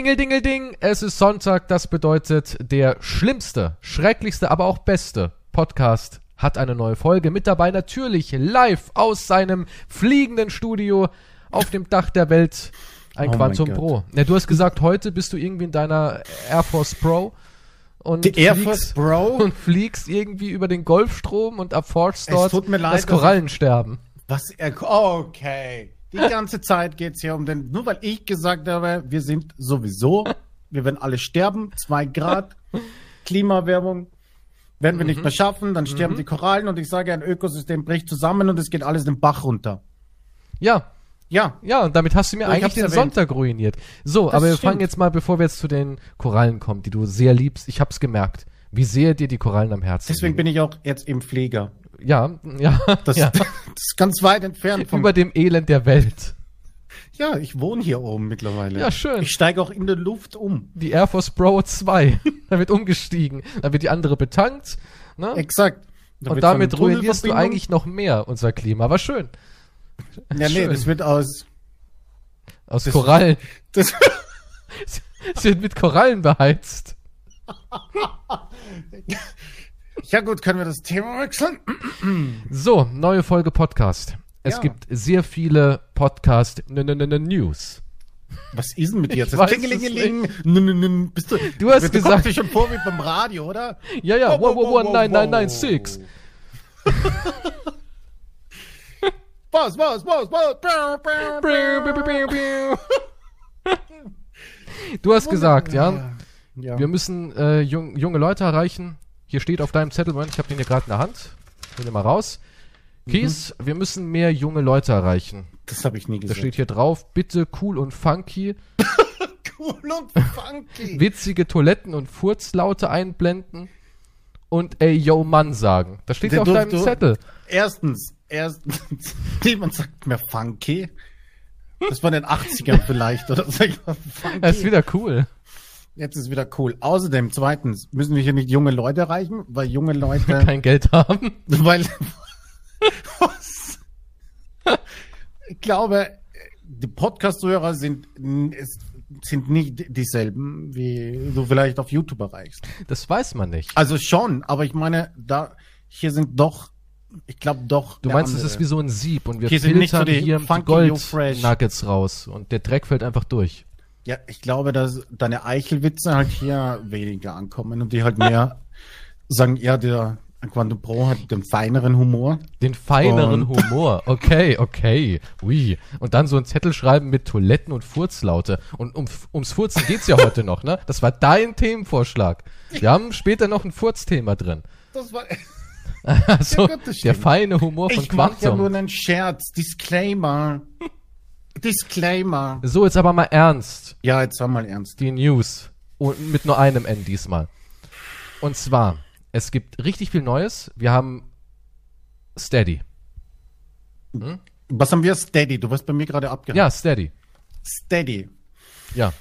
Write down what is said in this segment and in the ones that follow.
Dingel, Dingel, Ding. Es ist Sonntag. Das bedeutet, der schlimmste, schrecklichste, aber auch beste Podcast hat eine neue Folge. Mit dabei natürlich live aus seinem fliegenden Studio auf dem Dach der Welt. Ein Oh Quantum Pro. Ja, du hast gesagt, heute bist du irgendwie in deiner Air Force Pro. Und Die Air fliegst- Force Pro? Und fliegst irgendwie über den Golfstrom und erforscht Es dort leid, das Korallensterben. Was er. Okay. Die ganze Zeit geht's hier um den. Nur weil ich gesagt habe, wir sind sowieso, wir werden alle sterben, zwei Grad, Klimawärmung. Werden wir Mhm. nicht mehr schaffen, dann sterben die Korallen und ich sage, ein Ökosystem bricht zusammen und es geht alles den Bach runter. Ja, Ja, Ja, und damit hast du mir ich eigentlich den erwähnt. Sonntag ruiniert. So, Das aber wir stimmt. fangen jetzt mal, bevor wir jetzt zu den Korallen kommen, die du sehr liebst. Ich hab's gemerkt. Wie sehr dir die Korallen am Herzen deswegen bin ich auch jetzt im Flieger. Ja, ja, Das, ja. ist ganz weit entfernt vom. Über dem Elend der Welt. ja, ich wohne hier oben mittlerweile. Ja, schön. Ich steige auch in der Luft um. Die Air Force Pro 2. da wird umgestiegen. Da wird die andere betankt. Ne? Exakt. Da Und damit ruinierst du eigentlich noch mehr unser Klima. Aber schön. Ja, nee, schön. das wird aus. Aus Das- Korallen. Das, Es wird mit Korallen beheizt. ja, gut, können wir das Thema wechseln? So, neue Folge Podcast. Es Ja. gibt sehr viele Podcast-News. Was ist denn mit dir jetzt? Das Klingelingeling. Bist du, Du hast du gesagt- kommst dir schon vor wie beim Radio, oder? Ja, ja, wow. Was, was, was, was? Du hast gesagt, ja, Ja. wir müssen äh, jung, junge Leute erreichen. Hier steht auf deinem Zettel, Moment, ich habe den hier gerade in der Hand. Hol den mal raus. Kies, wir müssen mehr junge Leute erreichen. Das habe ich nie Da gesagt. steht hier drauf, bitte cool und funky, cool und funky. witzige Toiletten und Furzlaute einblenden und ey yo Mann sagen. Das steht Der auf deinem du- Zettel. Erstens, erstens, niemand sagt mehr funky. Das war in den 80ern vielleicht, oder? Sag ich mal, funky. Das ist wieder cool. Jetzt ist wieder cool. Außerdem, zweitens, müssen wir hier nicht junge Leute erreichen, weil junge Leute, Kein Geld haben. weil? Ich glaube, die Podcast-Hörer sind, sind nicht dieselben, wie du vielleicht auf YouTube erreichst. Das weiß man nicht. Also schon, aber ich meine, da, hier sind doch, ich glaube doch. Du meinst, es ist wie so ein Sieb und wir Hier sind nicht so filtern die hier Fresh. Gold-Nuggets raus und der Dreck fällt einfach durch. Ja, ich glaube, dass deine Eichelwitze halt hier weniger ankommen und die halt mehr sagen, ja, der Quantum Pro hat den feineren Humor. Den feineren Und- Humor. Okay, okay. Ui. Und dann so ein Zettel schreiben mit Toiletten und Furzlaute. Und um, ums Furzen geht's ja heute noch, ne? Das war dein Themenvorschlag. Wir haben später noch ein Furzthema drin. Das war, Also, das der feine Humor von ich mache ja nur Quantum. einen Scherz. Disclaimer. Disclaimer. so, jetzt aber mal ernst. Ja, jetzt sag mal ernst. Die News. Und mit nur einem N diesmal. Und zwar, es gibt richtig viel Neues. Wir haben Steady. Was haben wir? Steady. Du wirst bei mir gerade abgehakt. Ja, Steady. Steady. Ja.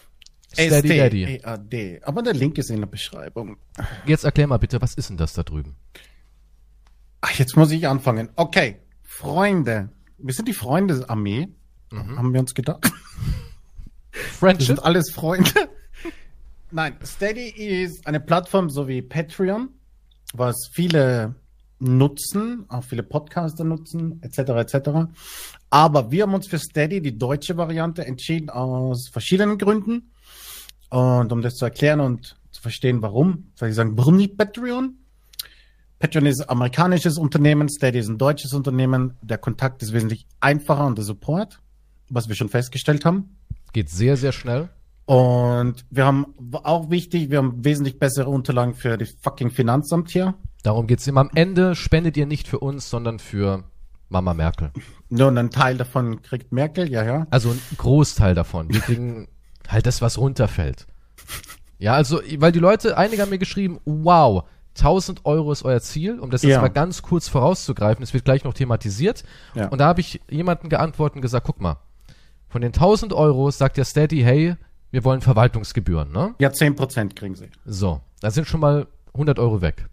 Steady Daddy. Aber der Link ist in der Beschreibung. Jetzt erklär mal bitte, was ist denn das da drüben? Ach, jetzt muss ich anfangen. Okay, Freunde. Wir sind die Freunde-Armee. Mhm. Haben wir uns gedacht. Wir Friendship? sind alles Freunde. Nein, Steady ist eine Plattform so wie Patreon, was viele nutzen, auch viele Podcaster nutzen, etc. etc. Aber wir haben uns für Steady, die deutsche Variante, entschieden aus verschiedenen Gründen. Und um das zu erklären und zu verstehen, warum, soll ich sagen, warum nicht Patreon? Patreon ist ein amerikanisches Unternehmen, Steady ist ein deutsches Unternehmen. Der Kontakt ist wesentlich einfacher und der Support, was wir schon festgestellt haben. Geht sehr, sehr schnell. Und wir haben auch wichtig, wir haben wesentlich bessere Unterlagen für die fucking Finanzamt hier. Darum geht's immer. Am Ende spendet ihr nicht für uns, sondern für Mama Merkel. Nur einen Teil davon kriegt Merkel, ja, ja. Also ein Großteil davon. Wir kriegen halt das, was runterfällt. Ja, also, weil die Leute, einige haben mir geschrieben, wow, 1000 Euro ist euer Ziel, um das jetzt Ja. mal ganz kurz vorauszugreifen. Es wird gleich noch thematisiert. Ja. Und da habe ich jemanden geantwortet und gesagt, guck mal, von den 1000 Euro sagt der Steady, hey, wir wollen Verwaltungsgebühren, ne? Ja, 10% kriegen sie. So, da sind schon mal 100 Euro weg.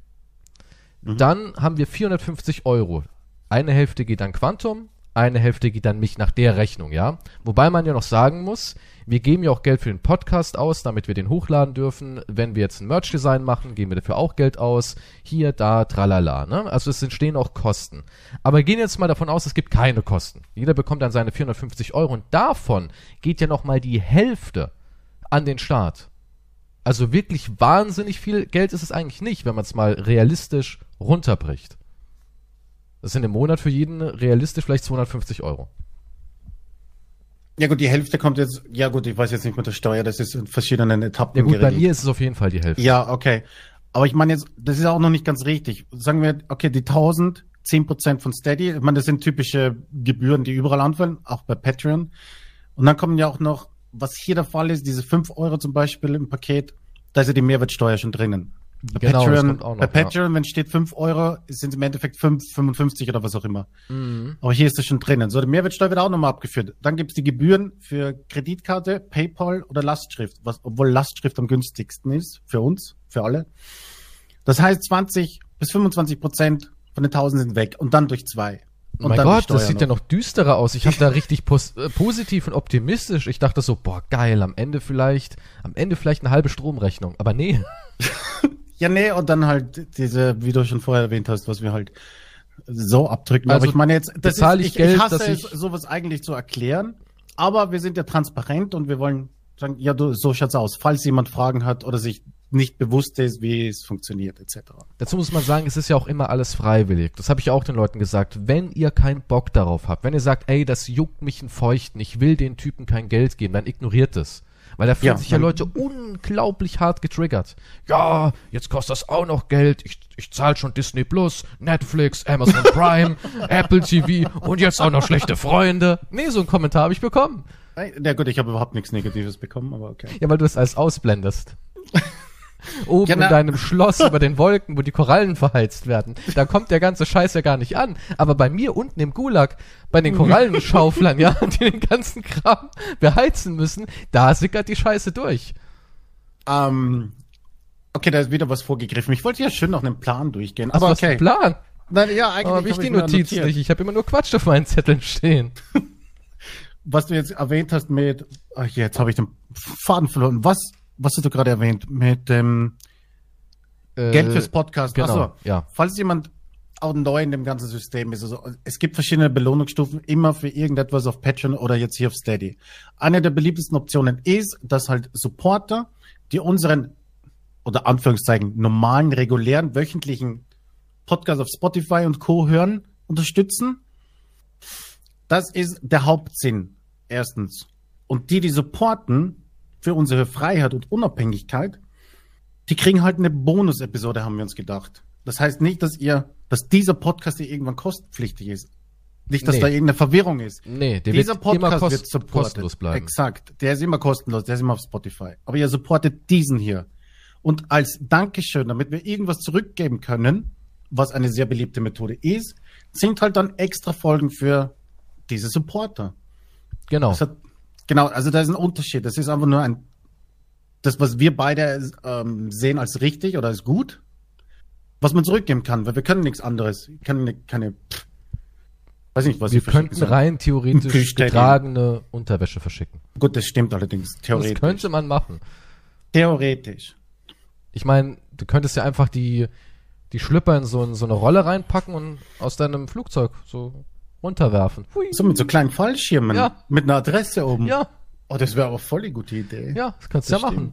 Dann haben wir 450 Euro. Eine Hälfte geht an Quantum, eine Hälfte geht dann mich nach der Rechnung, ja. Wobei man ja noch sagen muss, wir geben ja auch Geld für den Podcast aus, damit wir den hochladen dürfen. Wenn wir jetzt ein Merch-Design machen, geben wir dafür auch Geld aus. Hier, da, tralala, ne? Also es entstehen auch Kosten. Aber gehen jetzt mal davon aus, es gibt keine Kosten. Jeder bekommt dann seine 450 Euro und davon geht ja nochmal die Hälfte an den Staat. Also wirklich wahnsinnig viel Geld ist es eigentlich nicht, wenn man es mal realistisch runterbricht. Das sind im Monat für jeden realistisch vielleicht 250 Euro. Ja gut, die Hälfte kommt jetzt, ja gut, ich weiß jetzt nicht mit der Steuer, das ist in verschiedenen Etappen Ja gut, geregelt. bei mir ist es auf jeden Fall die Hälfte. Ja, okay. Aber ich meine jetzt, das ist auch noch nicht ganz richtig. Sagen wir, okay, die 1000, 10% von Steady, ich meine, das sind typische Gebühren, die überall anfallen, auch bei Patreon. Und dann kommen ja auch noch was hier der Fall ist, diese 5 Euro zum Beispiel im Paket, da ist ja die Mehrwertsteuer schon drinnen. Bei genau, Patreon, noch, bei Patreon ja. wenn steht 5 Euro, sind es im Endeffekt 5, 55 oder was auch immer. Mhm. Aber hier ist das schon drinnen. So, die Mehrwertsteuer wird auch nochmal abgeführt. Dann gibt es die Gebühren für Kreditkarte, PayPal oder Lastschrift, was, obwohl Lastschrift am günstigsten ist für uns, für alle. Das heißt, 20 bis 25 Prozent von den 1000 sind weg und dann durch zwei. Und mein Gott, das sieht noch. ja noch düsterer aus. Ich habe da richtig äh, positiv und optimistisch. Ich dachte so, boah, geil, am Ende vielleicht, am Ende vielleicht eine halbe Stromrechnung. Aber nee. ja, nee, und dann halt diese, wie du schon vorher erwähnt hast, was wir halt so abdrücken. Also, aber ich meine jetzt, das ist, ich, ich, Geld, ich hasse es, ich sowas eigentlich zu erklären. Aber wir sind ja transparent und wir wollen sagen, ja, du, so schaut's aus. Falls jemand Fragen hat oder sich nicht bewusst ist, wie es funktioniert, etc. Dazu muss man sagen, es ist ja auch immer alles freiwillig. Das habe ich auch den Leuten gesagt. Wenn ihr keinen Bock darauf habt, wenn ihr sagt, ey, das juckt mich in Feuchten, ich will den Typen kein Geld geben, dann ignoriert es. Weil da fühlen ja, sich ja Leute unglaublich hart getriggert. Ja, jetzt kostet das auch noch Geld. Ich, ich zahle schon Disney Plus, Netflix, Amazon Prime, Apple TV und jetzt auch noch schlechte Freunde. Nee, so einen Kommentar habe ich bekommen. Ja gut, ich habe überhaupt nichts Negatives bekommen, aber okay. Ja, weil du es alles ausblendest. Oben genau. in deinem Schloss über den Wolken, wo die Korallen verheizt werden. Da kommt der ganze Scheiß ja gar nicht an. Aber bei mir unten im Gulag, bei den Korallenschauflern, ja, die den ganzen Kram beheizen müssen, da sickert die Scheiße durch. Ähm, okay, da ist wieder was vorgegriffen. Ich wollte ja schön noch einen Plan durchgehen. Aber was okay. Plan? Nein, ja, eigentlich habe ich die Notizen nicht. Ich habe immer nur Quatsch auf meinen Zetteln stehen. was du jetzt erwähnt hast mit, ach, jetzt habe ich den Faden verloren. Was was hast du gerade erwähnt, mit dem äh, Geld fürs Podcast. Genau, Achso, ja. Falls jemand auch neu in dem ganzen System ist, also es gibt verschiedene Belohnungsstufen immer für irgendetwas auf Patreon oder jetzt hier auf Steady. Eine der beliebtesten Optionen ist, dass halt Supporter, die unseren oder Anführungszeichen normalen, regulären, wöchentlichen Podcast auf Spotify und Co. hören, unterstützen. Das ist der Hauptsinn. Erstens. Und die, die supporten, für unsere Freiheit und Unabhängigkeit, die kriegen halt eine Bonus-Episode, haben wir uns gedacht. Das heißt nicht, dass ihr, dass dieser Podcast hier irgendwann kostenpflichtig ist. Nicht, dass nee. da irgendeine Verwirrung ist. Nee, der dieser wird Podcast immer wird kostenlos bleiben. Exakt. Der ist immer kostenlos, der ist immer auf Spotify. Aber ihr supportet diesen hier. Und als Dankeschön, damit wir irgendwas zurückgeben können, was eine sehr beliebte Methode ist, sind halt dann extra Folgen für diese Supporter. Genau. Das hat Genau, also da ist ein Unterschied. Das ist einfach nur ein, das, was wir beide ähm, sehen als richtig oder als gut, was man zurückgeben kann, weil wir können nichts anderes. Wir können keine, pff, weiß nicht, was wir könnten rein theoretisch getragene Unterwäsche verschicken. Gut, das stimmt allerdings, theoretisch. Das könnte man machen. Theoretisch. Ich meine, du könntest ja einfach die, die Schlüpper in so, in so eine Rolle reinpacken und aus deinem Flugzeug so runterwerfen. Hui. So mit so kleinen Fallschirmen. Ja. Mit einer Adresse oben. Ja. Oh, das wäre aber voll die gute Idee. Ja, das kannst du ja machen.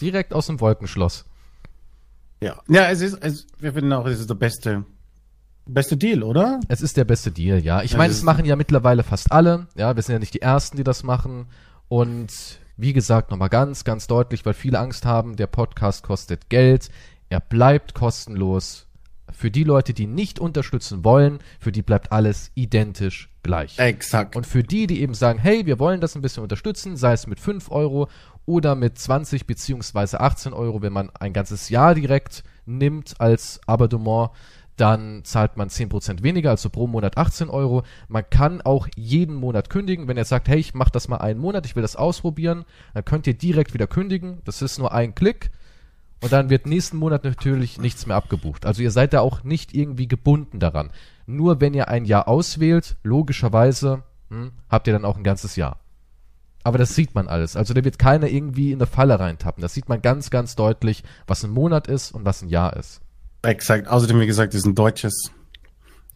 Direkt aus dem Wolkenschloss. Ja. Ja, es ist, es, wir finden auch, es ist der beste, beste Deal, oder? Es ist der beste Deal, ja. Ich meine, es machen ja mittlerweile fast alle. Ja, wir sind ja nicht die Ersten, die das machen. Und wie gesagt, nochmal ganz, ganz deutlich, weil viele Angst haben, der Podcast kostet Geld. Er bleibt kostenlos. Für die Leute, die nicht unterstützen wollen, für die bleibt alles identisch gleich. Exakt. Und für die, die eben sagen, hey, wir wollen das ein bisschen unterstützen, sei es mit 5 Euro oder mit 20 beziehungsweise 18 Euro, wenn man ein ganzes Jahr direkt nimmt als Abonnement, dann zahlt man 10% weniger, also pro Monat 18 Euro. Man kann auch jeden Monat kündigen. Wenn ihr sagt, hey, ich mache das mal einen Monat, ich will das ausprobieren, dann könnt ihr direkt wieder kündigen. Das ist nur ein Klick Und dann wird nächsten Monat natürlich nichts mehr abgebucht. Also ihr seid da auch nicht irgendwie gebunden daran. Nur wenn ihr ein Jahr auswählt, logischerweise hm, habt ihr dann auch ein ganzes Jahr. Aber das sieht man alles. Also da wird keiner irgendwie in eine Falle reintappen. Das sieht man ganz, ganz deutlich, was ein Monat ist und was ein Jahr ist. Exakt. Außerdem, wie gesagt, ist ein deutsches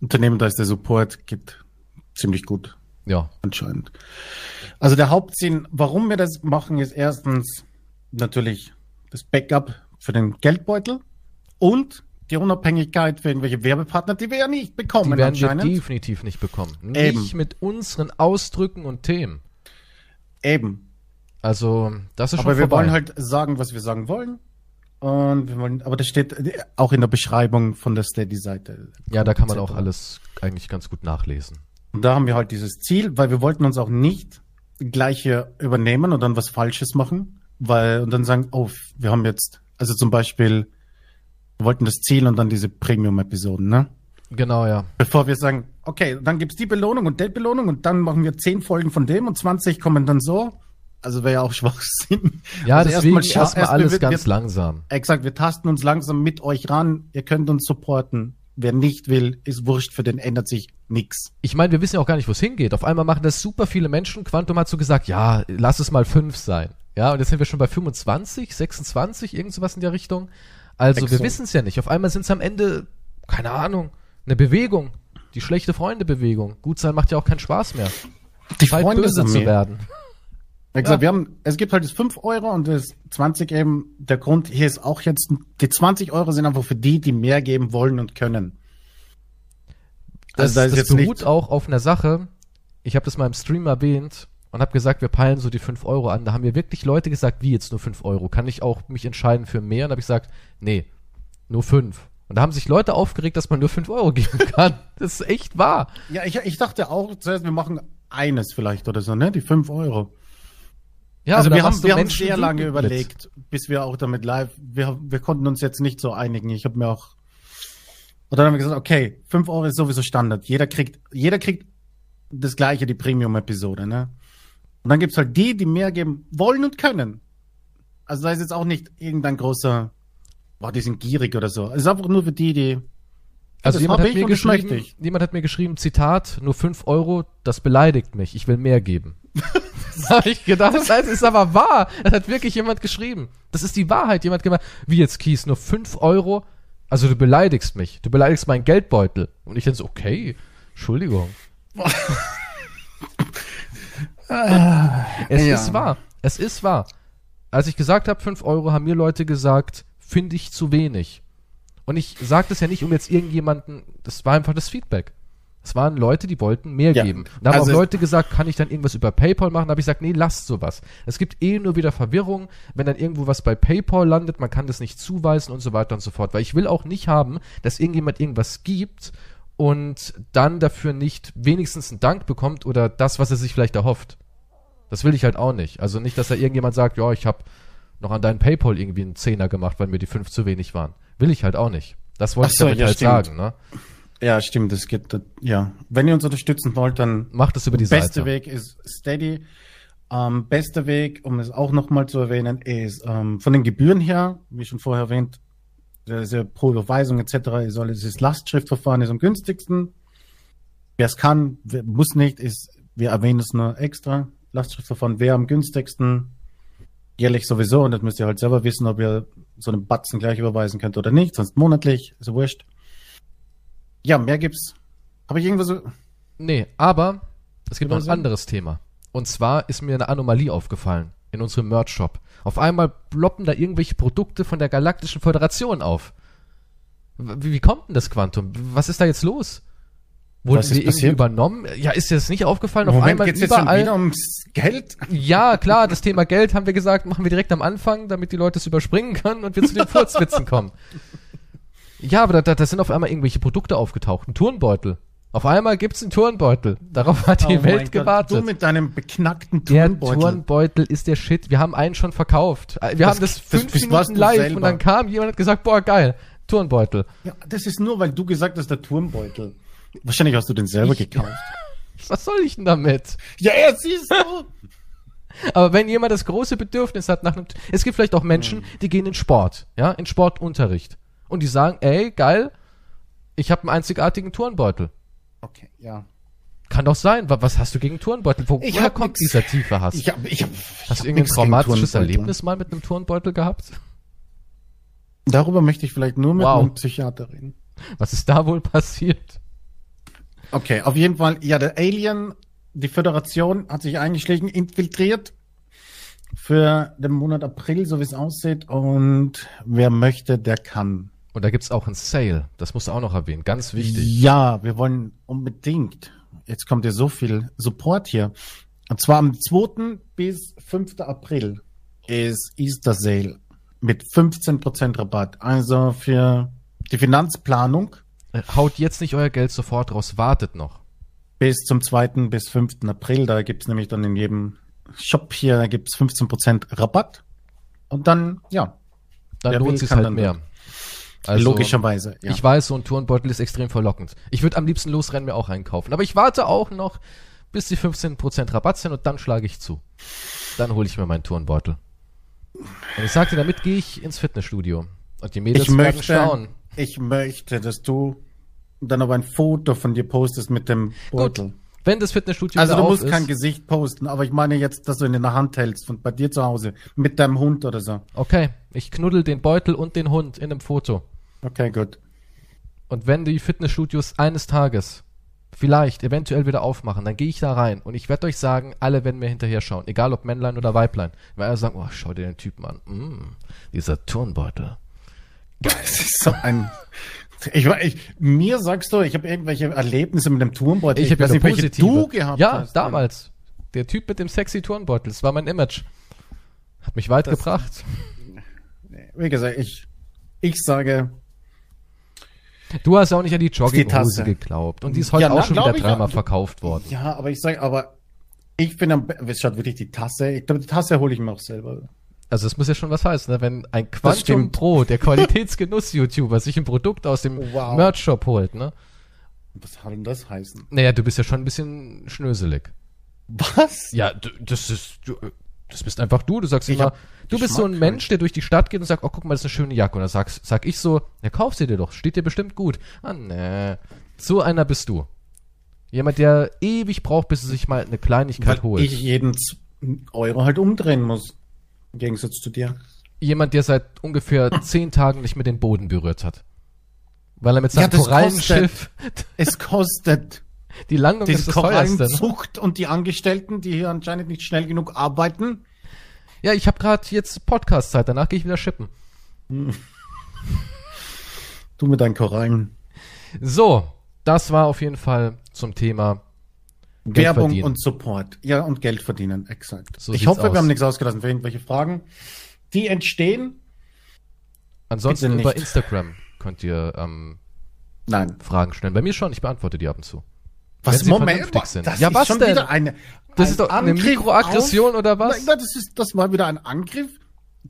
Unternehmen, da ist der Support, geht ziemlich gut. Ja. Anscheinend. Also der Hauptsinn, warum wir das machen, ist erstens natürlich das Backup für den Geldbeutel und die Unabhängigkeit für irgendwelche Werbepartner, die wir ja nicht bekommen Die werden wir definitiv nicht bekommen. Eben. Nicht mit unseren Ausdrücken und Themen. Eben. Also, das ist Aber schon wir vorbei. wollen halt sagen, was wir sagen wollen. Und wir wollen, aber das steht auch in der Beschreibung von der Steady-Seite. ja, da kann man auch alles eigentlich ganz gut nachlesen. Und da haben wir halt dieses Ziel, weil wir wollten uns auch nicht gleich hier übernehmen und dann was Falsches machen, weil und dann sagen, oh, wir haben jetzt, also zum Beispiel, wir wollten das Ziel und dann diese Premium-Episoden, ne? Genau, ja. Bevor wir sagen, okay, dann gibt's die Belohnung und die Belohnung und dann machen wir zehn Folgen von dem und 20 kommen dann so. Also wäre ja auch Schwachsinn. Ja, Also deswegen erstmal erstmal scha- alles wir- ganz wir- langsam. Exakt, wir tasten uns langsam mit euch ran. Ihr könnt uns supporten. Wer nicht will, ist wurscht, für den ändert sich nix. Ich meine, wir wissen ja auch gar nicht, wo es hingeht. Auf einmal machen das super viele Menschen. Quantum hat so gesagt, ja, lass es mal fünf sein. Ja, und jetzt sind wir schon bei 25, 26, irgend sowas in der Richtung. Also wir Exakt. wissen es ja nicht. Auf einmal sind es am Ende, keine Ahnung, eine Bewegung. Die schlechte Freunde-Bewegung. Gut sein macht ja auch keinen Spaß mehr. Die Zeit böse zu werden. Ja. wir haben, es gibt halt das 5 Euro und das 20 eben, der Grund hier ist auch jetzt, die 20 Euro sind einfach für die, die mehr geben wollen und können. Das, Also da ist das jetzt beruht nicht- auch auf einer Sache. Ich habe das mal im Stream erwähnt und habe gesagt, wir peilen so die 5 Euro an. Da haben mir wirklich Leute gesagt, wie jetzt nur 5 Euro? Kann ich auch mich entscheiden für mehr? Und habe ich gesagt, nee, nur 5. Und da haben sich Leute aufgeregt, dass man nur 5 Euro geben kann. Das ist echt wahr. Ja, ich, ich dachte auch zuerst, wir machen eines vielleicht oder so, ne? Die 5 Euro. Ja, also wir haben, wir haben sehr lange mit. überlegt, bis wir auch damit live, wir, wir konnten uns jetzt nicht so einigen. Ich habe mir auch, und dann haben wir gesagt, okay, 5 Euro ist sowieso Standard. Jeder kriegt, jeder kriegt das gleiche, die Premium-Episode, ne? Und dann gibt's halt die, die mehr geben wollen und können. Also da ist jetzt auch nicht irgendein großer, boah, die sind gierig oder so. Es ist einfach nur für die, die, Also jemand hab hat, mir geschrieben, jemand hat mir geschrieben, Zitat, nur 5 Euro, das beleidigt mich. Ich will mehr geben. das habe ich gedacht, das heißt, ist aber wahr. Das hat wirklich jemand geschrieben. Das ist die Wahrheit. Jemand hat gemeint, wie jetzt Kies, nur 5 Euro? Also du beleidigst mich. Du beleidigst meinen Geldbeutel. Und ich dann so, okay, Entschuldigung. es Ja. ist wahr. Es ist wahr. Als ich gesagt habe, 5 Euro, haben mir Leute gesagt, finde ich zu wenig. Und ich sage das ja nicht, um jetzt irgendjemanden, das war einfach das Feedback. Es waren Leute, die wollten mehr Ja, geben. Da haben also auch Leute gesagt, kann ich dann irgendwas über PayPal machen? Da habe ich gesagt, nee, lasst sowas. Es gibt eh nur wieder Verwirrung, wenn dann irgendwo was bei PayPal landet, man kann das nicht zuweisen und so weiter und so fort. Weil ich will auch nicht haben, dass irgendjemand irgendwas gibt und dann dafür nicht wenigstens einen Dank bekommt oder das, was er sich vielleicht erhofft. Das will ich halt auch nicht. Also nicht, dass da irgendjemand sagt, ja, ich habe noch an deinen PayPal irgendwie einen Zehner gemacht, weil mir die fünf zu wenig waren. Will ich halt auch nicht. Das wollte Ach ich so, damit ja, halt stimmt. sagen. Ne? ja, stimmt, das geht, das- ja. Wenn ihr uns unterstützen wollt, dann Macht es über die beste Seite. Weg ist Steady. Ähm, bester Weg, um es auch nochmal zu erwähnen, ist ähm, von den Gebühren her, wie schon vorher erwähnt, diese pro Überweisung etc. ist alles das Lastschriftverfahren ist am günstigsten. Wer es kann, wer, muss nicht, ist, wir erwähnen es nur extra. Lastschriftverfahren wäre am günstigsten. Jährlich sowieso, und das müsst ihr halt selber wissen, ob ihr so einen Batzen gleich überweisen könnt oder nicht, sonst monatlich, ist ja wurscht. Ja, mehr gibt's. Habe ich irgendwas so. Nee, aber es gibt noch ein anderes Thema. Und zwar ist mir eine Anomalie aufgefallen in unserem Merch-Shop. Auf einmal ploppen da irgendwelche Produkte von der Galaktischen Föderation auf. Wie, wie kommt denn das Quantum? Was ist da jetzt los? Wurden Was wir irgendwie passiert? übernommen? Ja, ist dir das nicht aufgefallen? Auf Moment, einmal geht's jetzt schon überall. wieder ums Geld? Ja, klar, das Thema Geld haben wir gesagt, machen wir direkt am Anfang, damit die Leute es überspringen können und wir zu den Furzwitzen kommen. Ja, aber da, da, da sind auf einmal irgendwelche Produkte aufgetaucht. Ein Turnbeutel. Auf einmal gibt's einen Turnbeutel. Darauf hat die Oh Welt gewartet. Du mit deinem beknackten der Turnbeutel. Turnbeutel ist der Shit. Wir haben einen schon verkauft. Wir Das- haben das das fünf warst Minuten live selber. und dann kam jemand und hat gesagt, boah, geil, Turnbeutel. Ja, das ist nur, weil du gesagt hast, der Turnbeutel. Wahrscheinlich hast du den selber Ich- gekauft. Was soll ich denn damit? Ja, er siehst du. Aber wenn jemand das große Bedürfnis hat nach einem, es gibt vielleicht auch Menschen, Hm. die gehen in Sport, ja, in Sportunterricht. Und die sagen, ey, geil, ich habe einen einzigartigen Turnbeutel. Okay, ja. Kann doch sein. Wa- Was hast du gegen Turnbeutel? Wo, Ich woher kommt nix. dieser tiefe Hass? Ich hab, ich hab, ich hast hab du irgendein traumatisches. Erlebnis mal mit einem Turnbeutel gehabt? Darüber möchte ich vielleicht nur mit Wow. einem Psychiater reden. Was ist da wohl passiert? Okay, auf jeden Fall, ja, der Alien, die Föderation hat sich eingeschlichen, infiltriert für den Monat April, so wie es aussieht. Und wer möchte, der kann. Und da gibt's auch ein Sale. Das musst du auch noch erwähnen. Ganz wichtig. Ja, wir wollen unbedingt. Jetzt kommt ja so viel Support hier. Und zwar am 2. bis 5. April ist Easter Sale mit 15% Rabatt. Also für die Finanzplanung Äh, Haut jetzt nicht euer Geld sofort raus, wartet noch. bis zum 2. bis 5. April. Da gibt's nämlich dann in jedem Shop hier gibt's 15% Rabatt. Und dann, ja, Dann lohnt will, sich's kann halt mehr. logischerweise. Ja. Ich weiß, so ein Turnbeutel ist extrem verlockend. Ich würde am liebsten losrennen, mir auch einkaufen. Aber ich warte auch noch, bis die 15% Rabatt sind und dann schlage ich zu. Dann hole ich mir meinen Turnbeutel. Und ich sagte, damit gehe ich ins Fitnessstudio. Und die Mädels ich werden möchte, schauen. ich möchte, dass du dann aber ein Foto von dir postest mit dem Beutel. Gut, wenn das Fitnessstudio Also du musst ist, kein Gesicht posten, aber ich meine jetzt, dass du ihn in der Hand hältst von bei dir zu Hause mit deinem Hund oder so. Okay, ich knuddel den Beutel und den Hund in einem Foto. Okay, gut. Und wenn die Fitnessstudios eines Tages vielleicht eventuell wieder aufmachen, dann gehe ich da rein und ich werde euch sagen, alle werden mir hinterher schauen, egal ob Männlein oder Weiblein. Weil alle sagen, oh, schau dir den Typen an. Mm, dieser Turnbeutel. Das ist so ein. Ich, ich, mir sagst du, ich habe irgendwelche Erlebnisse mit dem Turmbeutel. Ich habe ja weiß nur nicht, welche positive. du gehabt ja, hast. damals. Der Typ mit dem sexy Turnbeutel, das war mein Image. Hat mich weit Das- gebracht. Wie gesagt, ich, ich sage, Du hast auch nicht an die Jogginghose Tasse. geglaubt. Und die ist heute Ja, auch na, schon wieder dreimal ja. verkauft worden. ja, aber ich sage, aber ich bin am, es schaut wirklich die Tasse. Ich glaube, die Tasse hole ich mir auch selber. Also es muss ja schon was heißen, ne? wenn ein Quantum. Pro, der Qualitätsgenuss-YouTuber, sich ein Produkt aus dem Wow. Merch-Shop holt, ne? Was soll denn das heißen? Naja, du bist ja schon ein bisschen schnöselig. Was? Ja, du, das ist, du, das bist einfach du. Du sagst Ich immer, du bist so ein Mensch, der durch die Stadt geht und sagt, oh, guck mal, das ist eine schöne Jacke. Und dann sagst, sag ich so, ja, kauf sie dir doch, steht dir bestimmt gut. Ah, nee. So einer bist du. Jemand, der ewig braucht, bis er sich mal eine Kleinigkeit Weil holt. ich jeden Euro halt umdrehen muss. Im Gegensatz zu dir. Jemand, der seit ungefähr zehn Tagen nicht mehr den Boden berührt hat. Weil er mit Ja, seinem das Korallenschiff Es kostet die Landung ist diese das teuerste. Ne? Korallenzucht und die Angestellten, die hier anscheinend nicht schnell genug arbeiten. Ja, ich habe gerade jetzt Podcast-Zeit, danach gehe ich wieder schippen. Du mit deinen Korallen. So, das war auf jeden Fall zum Thema Geld Werbung verdienen. und Support. Ja, und Geld verdienen, exakt. So ich hoffe, aus. wir haben nichts ausgelassen für irgendwelche Fragen. Die entstehen? Ansonsten über. Instagram könnt ihr ähm, Nein. Fragen stellen. Bei mir schon, ich beantworte die ab und zu. Was, sie Moment, sind. das Ja, ist was schon denn? wieder eine, Das ein ist doch eine Angriff Mikroaggression auf- oder was? Nein, das ist, das war wieder ein Angriff.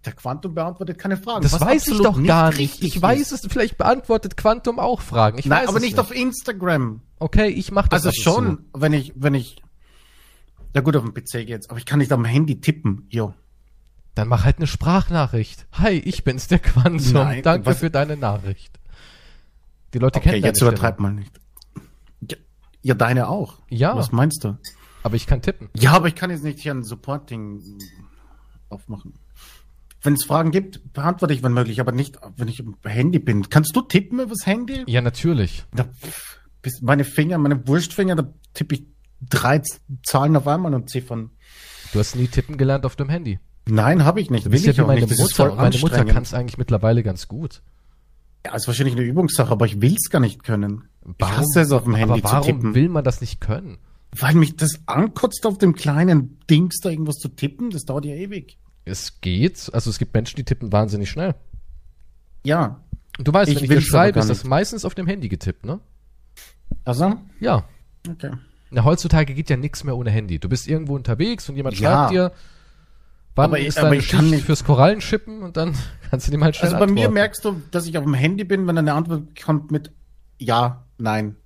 Der Quantum beantwortet keine Fragen. Das weiß ich doch gar nicht. Ich weiß es, vielleicht beantwortet Quantum auch Fragen. Ich Nein, weiß aber es nicht auf Instagram. Okay, ich mach das Also schon, wenn ich, wenn ich, ja gut, auf dem PC geht's, aber ich kann nicht am Handy tippen, jo. Dann mach halt eine Sprachnachricht. Hi, ich bin's, der Quantum. Nein, Danke was- für deine Nachricht. Die Leute Okay, kennen jetzt übertreib mal nicht. Ja, deine auch. Ja. Was meinst du? Aber ich kann tippen. Ja, aber ich kann jetzt nicht hier ein Support-Ding aufmachen. Wenn es Fragen gibt, beantworte ich, wenn möglich, aber nicht, wenn ich am Handy bin. Kannst du tippen übers Handy? Ja, natürlich. Da, meine Finger, meine Wurstfinger, da tippe ich drei Zahlen auf einmal und Ziffern. Du hast nie tippen gelernt auf dem Handy. Nein, habe ich nicht. Du bist Will ja ich meine nicht. Mutter. meine Mutter kann es eigentlich mittlerweile ganz gut. Ja, ist wahrscheinlich eine Übungssache, aber ich will's gar nicht können. ich hasse es auf dem Handy aber warum zu tippen. will man das nicht können? Weil mich das ankotzt, auf dem kleinen Dings da irgendwas zu tippen. Das dauert ja ewig. Es geht. Also es gibt Menschen, die tippen wahnsinnig schnell. Ja. Du weißt, Ich wenn ich dir schreibe, ist das meistens auf dem Handy getippt, ne? Also? Ja. Okay. Na, heutzutage geht ja nichts mehr ohne Handy. Du bist irgendwo unterwegs und jemand Ja. schreibt dir, wann Aber ich- ist aber deine ich kann nicht- fürs Korallenschippen und dann kannst du dem halt schnell Also bei mir antworten. merkst du, dass ich auf dem Handy bin, wenn eine Antwort kommt mit Ja, Nein.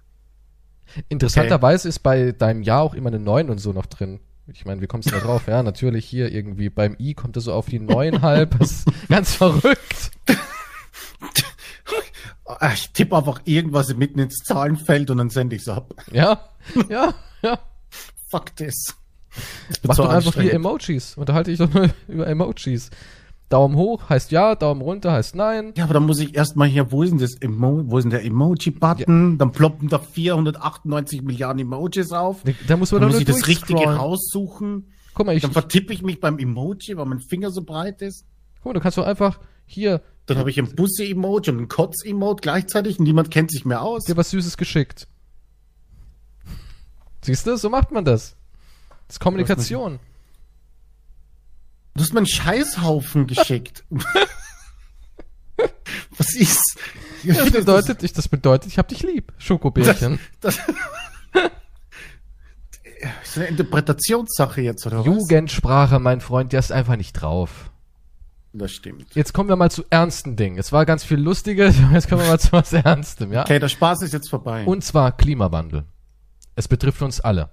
Interessanterweise ist bei deinem Ja auch immer eine 9 und so noch drin. Ich meine, wie kommst du da drauf? Ja, natürlich hier irgendwie beim I kommt er so auf die neuneinhalb. Das ist ganz verrückt. Ah, Ich tippe einfach irgendwas mitten ins Zahlenfeld und dann sende ich es ab. Ja, ja, ja. Fuck this. Mach doch einfach hier. Emojis. Unterhalte ich doch nur über Emojis. Daumen hoch heißt ja, Daumen runter heißt nein. Ja, aber dann muss ich erstmal hier, wo ist denn das Emo wo ist denn der Emoji-Button? Dann ploppen da 498 Milliarden Emojis auf. Da muss man Dann doch muss nur ich das Richtige raussuchen. Guck mal, ich, Dann vertippe ich mich beim Emoji, weil mein Finger so breit ist. guck mal, du kannst doch einfach hier Dann habe ich ein Busse-Emoji und ein Kotz-Emote gleichzeitig und niemand kennt sich mehr aus. dir was Süßes geschickt. Siehst du, so macht man das. Das ist Kommunikation. Du hast mir einen Scheißhaufen geschickt. Was ist? Das bedeutet, ich, das bedeutet, ich hab dich lieb. Schokobärchen. Das, das ist eine Interpretationssache jetzt, oder was? Jugendsprache, mein Freund, der ist einfach nicht drauf. Das stimmt. Jetzt kommen wir mal zu ernsten Dingen. Es war ganz viel Lustiges, jetzt kommen wir mal zu was Ernstem, ja? Okay, der Spaß ist jetzt vorbei. Und zwar Klimawandel. Es betrifft uns alle.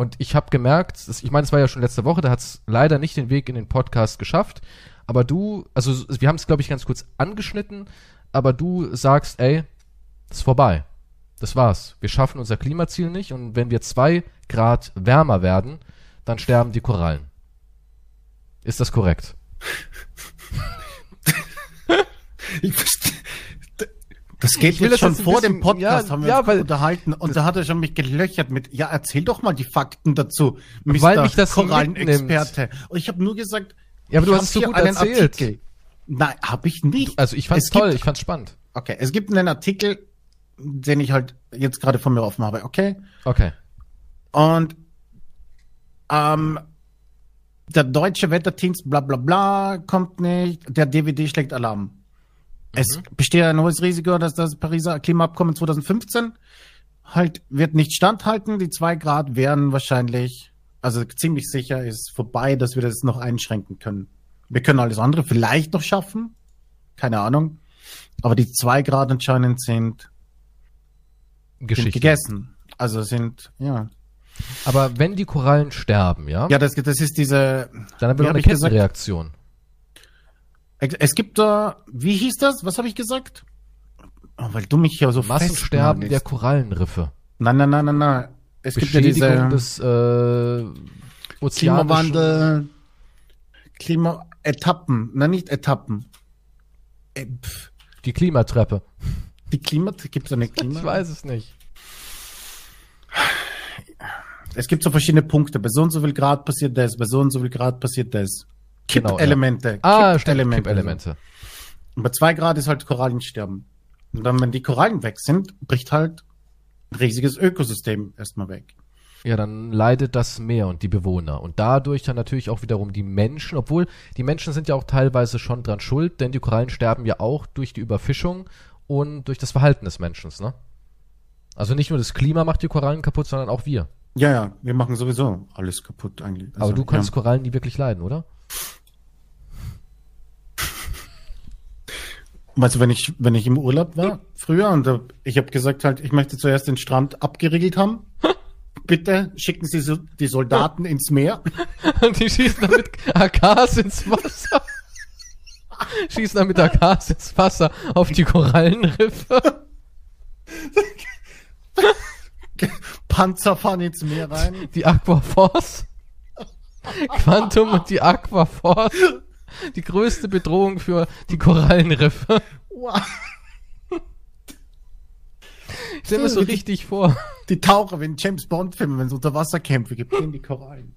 Und ich habe gemerkt, das, ich meine, es war ja schon letzte Woche, da hat es leider nicht den Weg in den Podcast geschafft. Aber du, also wir haben es, glaube ich, ganz kurz angeschnitten, aber du sagst, ey, ist vorbei. Das war's. Wir schaffen unser Klimaziel nicht und wenn wir zwei Grad wärmer werden, dann sterben die Korallen. Ist das korrekt? Ich verstehe. Das geht Ich jetzt schon vor bisschen- dem Podcast, ja, haben wir ja, uns weil- unterhalten und da hat er schon mich gelöchert mit, ja, erzähl doch mal die Fakten dazu, Mr. Weil mich das Korallenexperte. Und ich habe nur gesagt, Ja, aber du hast es so gut erzählt. Artikel. Nein, habe ich nicht. Also ich fand's Es toll, gibt- ich fand's spannend. Okay, es gibt einen Artikel, den ich halt jetzt gerade von mir offen habe, okay? Okay. Und ähm, der deutsche Wetterdienst, bla bla bla, kommt nicht. Der DVD schlägt Alarm. Es besteht ein hohes Risiko, dass das Pariser Klimaabkommen 2015 halt wird nicht standhalten. Die zwei Grad wären wahrscheinlich, also ziemlich sicher ist vorbei, dass wir das noch einschränken können. Wir können alles andere vielleicht noch schaffen. Keine Ahnung. Aber die zwei Grad anscheinend sind, sind Geschichte. gegessen. Also sind, ja. Aber wenn die Korallen sterben, ja, Ja, das, das ist diese, dann haben wir noch eine? Kettenreaktion. Es gibt da, wie hieß das? Was habe ich gesagt? Oh, weil du mich ja so Massensterben der. Korallenriffe. Nein, nein, nein, nein, nein. Es gibt ja diese des äh. Klimawandel, Klima-Etappen. Nein, nicht Etappen. Äh, Die Klimatreppe. Die Klima, gibt es eine Klima? Ich weiß es nicht. Es gibt so verschiedene Punkte. Bei so und so viel Grad passiert das, bei so und so viel Grad passiert das. Genau, ja. Kippelemente. Ah, Kippelemente. Kippelemente. Und bei zwei Grad ist halt Korallensterben. Und dann, wenn die Korallen weg sind, bricht halt ein riesiges Ökosystem erstmal weg. Ja, dann leidet das Meer und die Bewohner. Und dadurch dann natürlich auch wiederum die Menschen, obwohl die Menschen sind ja auch teilweise schon dran schuld, denn die Korallen sterben ja auch durch die Überfischung und durch das Verhalten des Menschen, ne? Also nicht nur das Klima macht die Korallen kaputt, sondern auch wir. Ja, ja, wir machen sowieso alles kaputt eigentlich. Aber Also, du kannst ja. Korallen nie wirklich leiden, oder? Weißt du, wenn ich, wenn ich im Urlaub war, früher, und ich habe gesagt halt, ich möchte zuerst den Strand abgeriegelt haben. Bitte schicken Sie so die Soldaten ins Meer. Und die schießen dann mit AKs ins Wasser. schießen dann mit AKs ins Wasser auf die Korallenriffe. Panzer fahren ins Meer rein. Die Aquaforce. Quantum und die Aquaforce. Die größte Bedrohung für die Korallenriffe. Wow. Ich stell mir so richtig vor. Die Taucher, wie in James Bond Filmen, wenn es Unterwasserkämpfe gibt, gehen die Korallen.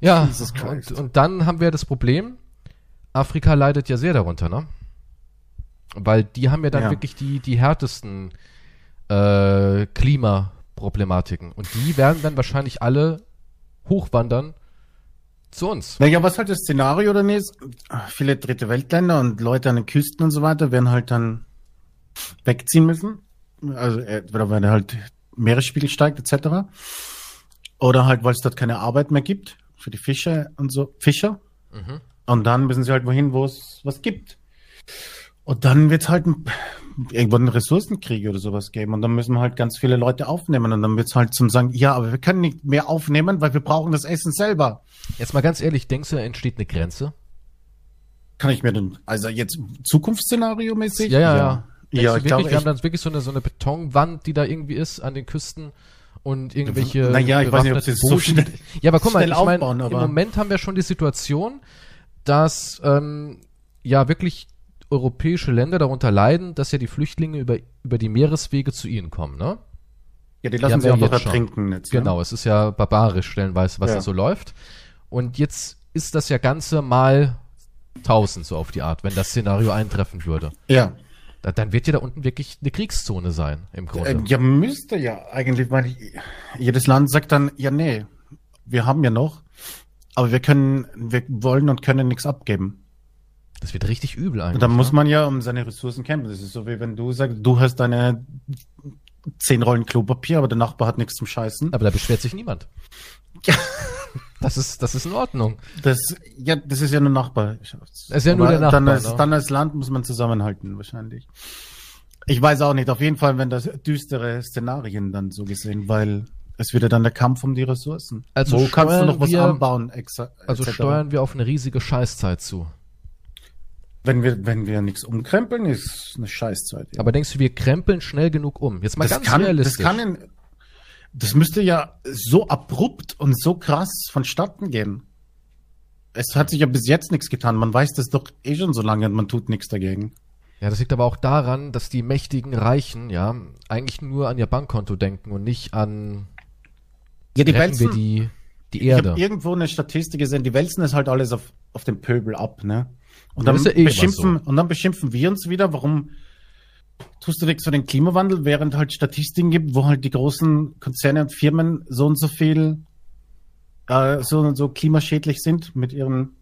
Ja, und, und dann haben wir das Problem, Afrika leidet ja sehr darunter, ne? Weil die haben ja dann Ja. wirklich die, die härtesten äh, Klimaproblematiken. Und die werden dann wahrscheinlich alle hochwandern zu uns. Naja, was halt das Szenario dann ist, viele dritte Weltländer und Leute an den Küsten und so weiter werden halt dann wegziehen müssen. Also, äh, oder weil halt Meeresspiegel steigt, etc. Oder halt, weil es dort keine Arbeit mehr gibt für die Fischer und so, Fischer. Mhm. Und dann müssen sie halt wohin, wo es was gibt. Und dann wird's halt ein irgendwann einen Ressourcenkrieg oder sowas geben und dann müssen wir halt ganz viele Leute aufnehmen und dann wird es halt zum sagen, ja, aber wir können nicht mehr aufnehmen, weil wir brauchen das Essen selber. Jetzt mal ganz ehrlich, denkst du, da entsteht eine Grenze? Kann ich mir denn, also jetzt Zukunftsszenario mäßig? Ja, ja, ja. Denkst Ja, ich wirklich, glaube, wir haben dann wirklich so eine, so eine Betonwand, die da irgendwie ist an den Küsten und irgendwelche. Naja, ich weiß nicht, ob sie so schnell- Ja, aber guck mal, ich meine, im Moment haben wir schon die Situation, dass ähm, ja wirklich europäische Länder darunter leiden, dass ja die Flüchtlinge über, über die Meereswege zu ihnen kommen, ne? ja, die Die lassen wir einfach jetzt schon. ertrinken jetzt. ne? Genau, es ist ja barbarisch stellenweise, was Ja. da so läuft. Und jetzt ist das ja Ganze mal 1000 so auf die Art, wenn das Szenario eintreffen würde. Ja. Da, dann wird ja da unten wirklich eine Kriegszone sein, im Grunde. Äh, ja, müsste ja eigentlich, weil jedes Land sagt dann, ja, nee, wir haben ja noch, aber wir können, wir wollen und können nichts abgeben. Das wird richtig übel eigentlich. Und dann muss ne? man ja um seine Ressourcen kämpfen. Das ist so wie wenn du sagst, du hast deine zehn Rollen Klopapier, aber der Nachbar hat nichts zum Scheißen. Aber da beschwert sich niemand. Das ist, das ist in Ordnung. Das, ja, das ist ja nur Nachbar. Das ist ja nur der Dann Nachbar, als, ne? dann als Land muss man zusammenhalten, wahrscheinlich. Ich weiß auch nicht. Auf jeden Fall, wenn das düstere Szenarien dann so gesehen, weil es wird ja dann der Kampf um die Ressourcen. Also Wo kannst du noch was wir- anbauen? Exa, Also steuern wir auf eine riesige Scheißzeit zu. Wenn wir, wenn wir nichts umkrempeln, ist eine Scheißzeit. Ja. Aber denkst du, wir krempeln schnell genug um? Jetzt mal das ganz kann, realistisch. das kann in, das müsste ja so abrupt und so krass vonstatten gehen. Es hat sich ja bis jetzt nichts getan. Man weiß das doch eh schon so lange und man tut nichts dagegen. ja, das liegt aber auch daran, dass die mächtigen Reichen, ja, eigentlich nur an ihr Bankkonto denken und nicht an Ja, die retten wir wälzen, die, die ich habe Erde. irgendwo eine Statistik gesehen, die wälzen es halt alles auf, auf den Pöbel ab, ne? Und dann ja eh beschimpfen, und dann beschimpfen wir uns wieder, warum tust du nichts für den Klimawandel, während halt Statistiken gibt, wo halt die großen Konzerne und Firmen so und so viel äh, so und so klimaschädlich sind mit ihren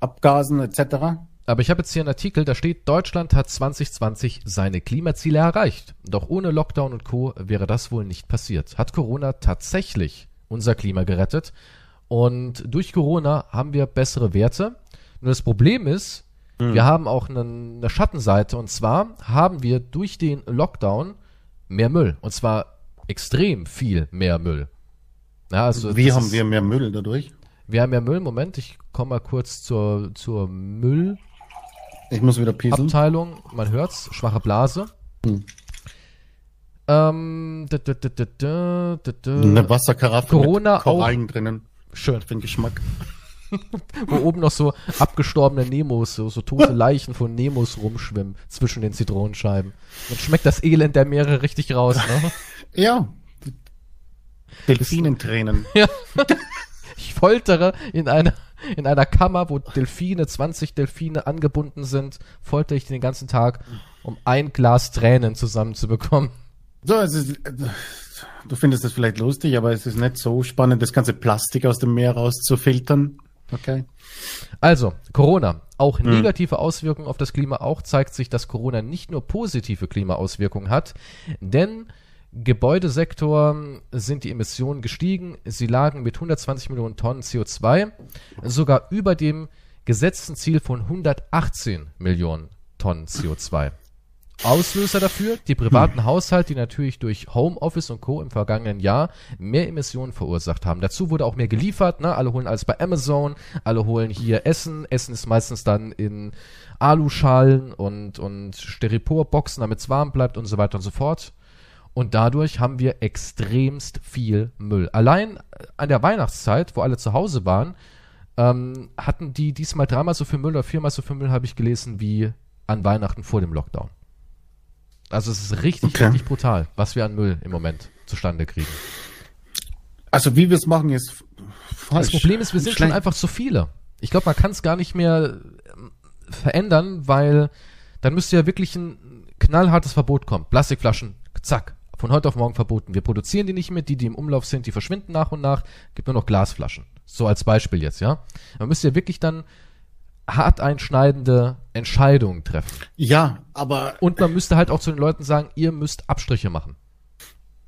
Abgasen etc. Aber ich habe jetzt hier einen Artikel, da steht, Deutschland hat 2020 seine Klimaziele erreicht. Doch ohne Lockdown und Co. wäre das wohl nicht passiert. Hat Corona tatsächlich unser Klima gerettet? Und durch Corona haben wir bessere Werte. Nur das Problem ist, wir haben auch eine, eine Schattenseite. Und zwar haben wir durch den Lockdown mehr Müll. Und zwar extrem viel mehr Müll. Ja, also Wie haben ist- wir mehr Müll dadurch? Wir haben ja Müll. Moment, ich komme mal kurz zur, zur Müll. Ich muss wieder pieseln. Abteilung, man hört's, schwache Blase. Hm. Ähm, da, da, da. Eine Wasserkaraffe Corona mit Korallen drinnen. Schön. Für den Geschmack. Wo oben noch so abgestorbene Nemos, so, so tote Leichen von Nemos rumschwimmen zwischen den Zitronenscheiben. Dann schmeckt das Elend der Meere richtig raus, ne? Ja. Delfinentränen. ja. Ich foltere in einer, in einer Kammer, wo Delfine, 20 Delfine angebunden sind, foltere ich den ganzen Tag, um ein Glas Tränen zusammenzubekommen. So, es ist, du findest das vielleicht lustig, aber es ist nicht so spannend, das ganze Plastik aus dem Meer rauszufiltern. Okay. Also, Corona. Auch negative Auswirkungen auf das Klima. Auch zeigt sich, dass Corona nicht nur positive Klimaauswirkungen hat, denn Gebäudesektor sind die Emissionen gestiegen. Sie lagen mit 120 Millionen Tonnen CO2 sogar über dem gesetzten Ziel von 118 Millionen Tonnen CO2. Auslöser dafür, die privaten Haushalte, die natürlich durch Homeoffice und Co. im vergangenen Jahr mehr Emissionen verursacht haben. Dazu wurde auch mehr geliefert, ne? alle holen alles bei Amazon, alle holen hier Essen. Essen ist meistens dann in Aluschalen und, und Styroporboxen, damit es warm bleibt und so weiter und so fort. Und dadurch haben wir extremst viel Müll. Allein äh, an der Weihnachtszeit, wo alle zu Hause waren, ähm, hatten die diesmal dreimal so viel Müll oder viermal so viel Müll, habe ich gelesen, wie an Weihnachten vor dem Lockdown. Also es ist richtig, Okay. richtig brutal, was wir an Müll im Moment zustande kriegen. Also wie wir es machen, ist falsch. Das Problem ist, wir sind schon Schlecht. einfach zu viele. Ich glaube, man kann es gar nicht mehr ähm, verändern, weil dann müsste ja wirklich ein knallhartes Verbot kommen. Plastikflaschen, zack, von heute auf morgen verboten. Wir produzieren die nicht mehr, die, die im Umlauf sind, die verschwinden nach und nach, gibt nur noch Glasflaschen. So als Beispiel jetzt, ja. Man müsste ja wirklich dann hart einschneidende Entscheidungen treffen. Ja, aber Und man müsste halt auch zu den Leuten sagen, ihr müsst Abstriche machen.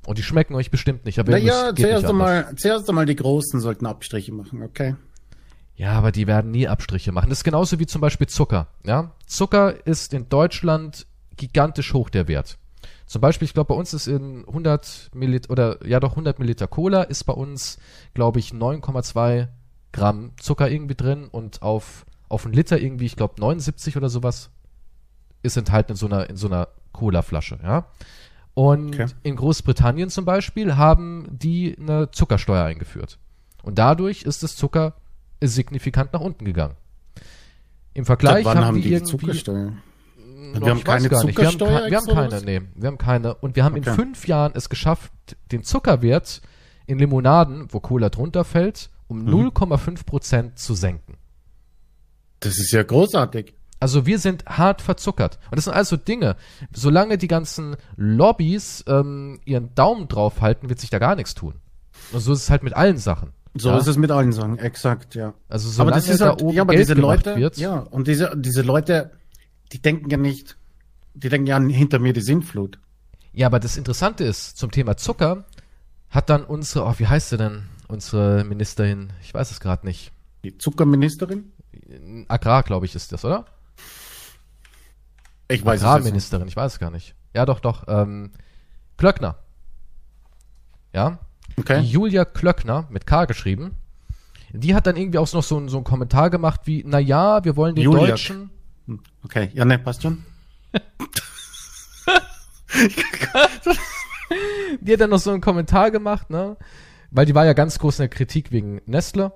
Und die schmecken euch bestimmt nicht, aber naja, zuerst einmal, zuerst einmal die Großen sollten Abstriche machen, okay? Ja, aber die werden nie Abstriche machen. Das ist genauso wie zum Beispiel Zucker. Ja? Zucker ist in Deutschland gigantisch hoch der Wert. Zum Beispiel, ich glaube, bei uns ist in 100 Milliliter, oder ja doch 100 Milliliter Cola ist bei uns, glaube ich, 9,2 Gramm Zucker irgendwie drin und auf, auf einen Liter irgendwie, ich glaube, 79 oder sowas ist enthalten in so einer, in so einer Cola-Flasche, ja. Und Okay. in Großbritannien zum Beispiel haben die eine Zuckersteuer eingeführt. Und dadurch ist das Zucker signifikant nach unten gegangen. Im Vergleich Wann haben, haben die, die Zuckersteuer? noch, Wir haben keine nicht. Wir haben, Zuckersteuer wir haben keine, nee, wir haben keine. Und wir haben in Okay. fünf Jahren es geschafft, den Zuckerwert in Limonaden, wo Cola drunter fällt, um Mhm. 0,5 Prozent zu senken. Das ist ja großartig. Also wir sind hart verzuckert. Und das sind also Dinge, solange die ganzen Lobbys ähm, ihren Daumen drauf halten, wird sich da gar nichts tun. Und so ist es halt mit allen Sachen. So ja? ist es mit allen Sachen, exakt, ja. Also aber solange das ist da halt, oben ja, aber Geld diese Leute, wird, ja, und diese, diese Leute, die denken ja nicht, die denken ja hinter mir die Sintflut. Ja, aber das Interessante ist, zum Thema Zucker hat dann unsere, oh, wie heißt sie denn? Unsere Ministerin, ich weiß es gerade nicht. Die Zuckerministerin? Agrar, glaube ich, ist das, oder? Ich weiß es. Agrarministerin, ich weiß es gar nicht. Ja, doch, doch. Ähm, Klöckner. Ja, die Okay. Julia Klöckner, mit K geschrieben, die hat dann irgendwie auch noch so, so einen Kommentar gemacht wie, na ja, wir wollen den Juliak. Deutschen, Okay, ja, ne, passt schon. die hat dann noch so einen Kommentar gemacht, ne, weil die war ja ganz groß in der Kritik wegen Nestle.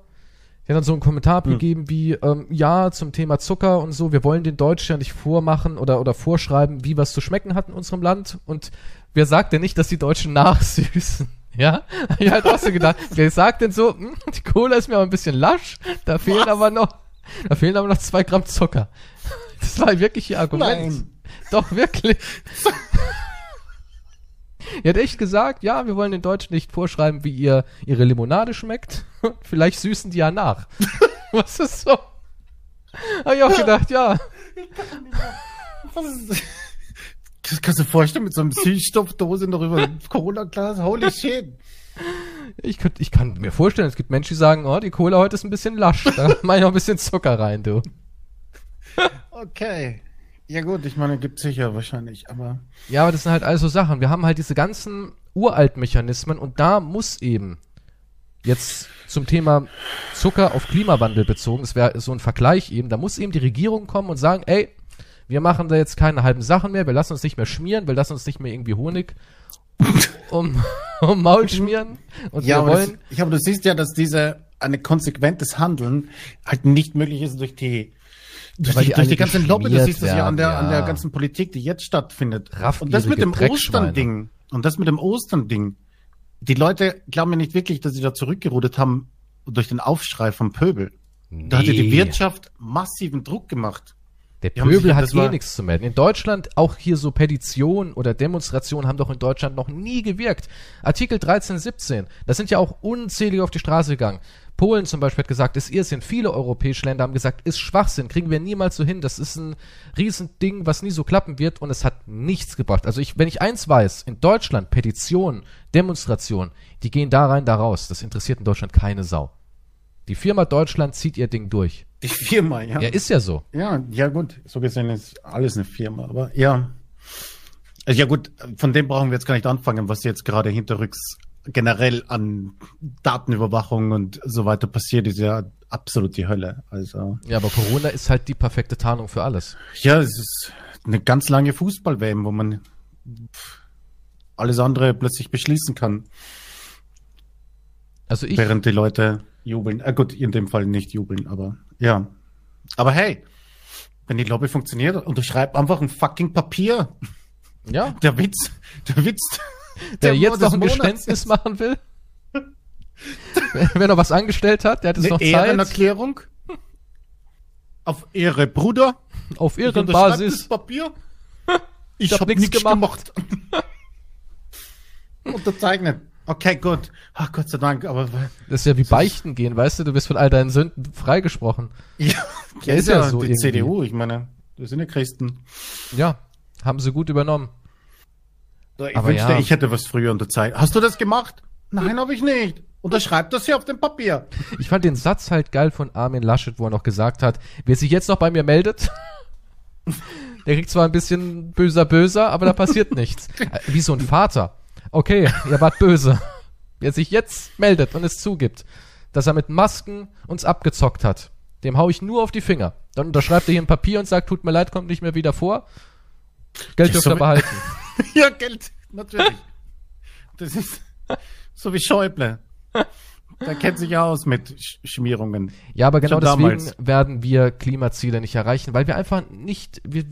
Die hat dann so einen Kommentar abgegeben wie, ähm, ja, zum Thema Zucker und so, wir wollen den Deutschen ja nicht vormachen oder, oder vorschreiben, wie was zu schmecken hat in unserem Land. Und wer sagt denn nicht, dass die Deutschen nachsüßen? Ja? Ich halt auch so gedacht, wer sagt denn so, hm, die Cola ist mir aber ein bisschen lasch, da fehlen aber noch, da fehlen aber noch zwei Gramm Zucker. Das war wirklich ihr Argument. Nein. Doch, wirklich. Er hat echt gesagt, ja, wir wollen den Deutschen nicht vorschreiben, wie ihr ihre Limonade schmeckt. Vielleicht süßen die ja nach. Was ist so? Hab ich auch gedacht, ja. Das kannst du dir vorstellen, mit so einem Süßstoffdose noch über ein Cola-Glas? Holy shit. Ich, könnt, ich kann mir vorstellen, es gibt Menschen, die sagen, oh, die Cola heute ist ein bisschen lasch. Da mach ich noch ein bisschen Zucker rein, du. Okay. Ja gut, ich meine, gibt sicher wahrscheinlich, aber Ja, aber das sind halt also Sachen. Wir haben halt diese ganzen Uraltmechanismen und da muss eben jetzt zum Thema Zucker auf Klimawandel bezogen, das wäre so ein Vergleich eben, da muss eben die Regierung kommen und sagen, ey, wir machen da jetzt keine halben Sachen mehr, wir lassen uns nicht mehr schmieren, wir lassen uns nicht mehr irgendwie Honig um, um Maul schmieren und ja, wir aber das, wollen, ich, aber du siehst ja, dass diese eine konsequentes Handeln halt nicht möglich ist durch die durch, die, durch die ganze Lobby, du siehst das ja an der, werden, an der ja. ganzen Politik, die jetzt stattfindet. Und das mit dem. Ostern-Ding. Und das mit dem Ostern-Ding. Die Leute glauben ja nicht wirklich, dass sie da zurückgerudert haben durch den Aufschrei vom Pöbel. Da hatte die Nee. Wirtschaft massiven Druck gemacht. Der Die Pöbel hat eh nichts zu melden. In Deutschland, auch hier so Petitionen oder Demonstrationen haben doch in Deutschland noch nie gewirkt. Artikel 13, 17, da sind ja auch unzählige auf die Straße gegangen. Polen zum Beispiel hat gesagt, ist Irrsinn. Viele europäische Länder haben gesagt, ist Schwachsinn, kriegen wir niemals so hin. Das ist ein Riesending, was nie so klappen wird und es hat nichts gebracht. Also ich, wenn ich eins weiß, in Deutschland Petitionen, Demonstrationen, die gehen da rein, da raus. Das interessiert in Deutschland keine Sau. Die Firma Deutschland zieht ihr Ding durch. Die Firma, ja. Ja, ist ja so. Ja, ja gut, so gesehen ist alles eine Firma, aber ja. Also ja gut, von dem brauchen wir jetzt gar nicht anfangen, was jetzt gerade hinterrücks generell an Datenüberwachung und so weiter passiert, ist ja absolut die Hölle. Also Ja, aber Corona ist halt die perfekte Tarnung für alles. ja, es ist eine ganz lange Fußball-WM, wo man alles andere plötzlich beschließen kann, Also ich, während die Leute jubeln. Äh, gut, in dem Fall nicht jubeln, aber ja. Aber hey, wenn die Lobby funktioniert, unterschreib einfach ein fucking Papier. ja, Der Witz, der Witz. der der jetzt noch ein Monats Geständnis machen will, wenn, wenn er was angestellt hat, der hat jetzt Eine noch Zeit, Ehrenerklärung. Auf Ehre Bruder. auf Ich Ehrenbasis. Papier. Ich, hab hab nix nichts gemacht. gemacht. Unterzeichnet. Okay, gut. Ach, Gott sei Dank, aber Das ist ja wie Beichten gehen, weißt du, du bist von all deinen Sünden freigesprochen. ja, Ja, ist ja so die irgendwie. CDU, ich meine, das sind ja Christen. Ja, haben sie gut übernommen. Ich Aber wünschte, ja. ich hätte was früher unterzeichnet. Hast du das gemacht? Nein, habe ich nicht. Unterschreib das hier auf dem Papier. Ich fand den Satz halt geil von Armin Laschet, wo er noch gesagt hat, wer sich jetzt noch bei mir meldet, Der kriegt zwar ein bisschen böser, böser, aber da passiert nichts. Äh, Wie so ein Vater. Okay, ihr wart böse. Wer sich jetzt meldet und es zugibt, dass er mit Masken uns abgezockt hat, dem hau ich nur auf die Finger. Dann unterschreibt er hier ein Papier und sagt, tut mir leid, kommt nicht mehr wieder vor. Geld dürft ihr behalten. ja, Geld, natürlich. Das ist so wie Schäuble. Der kennt sich ja aus mit Sch Schmierungen. Ja, aber genau Schon deswegen damals. werden wir Klimaziele nicht erreichen, weil wir einfach nicht, wir,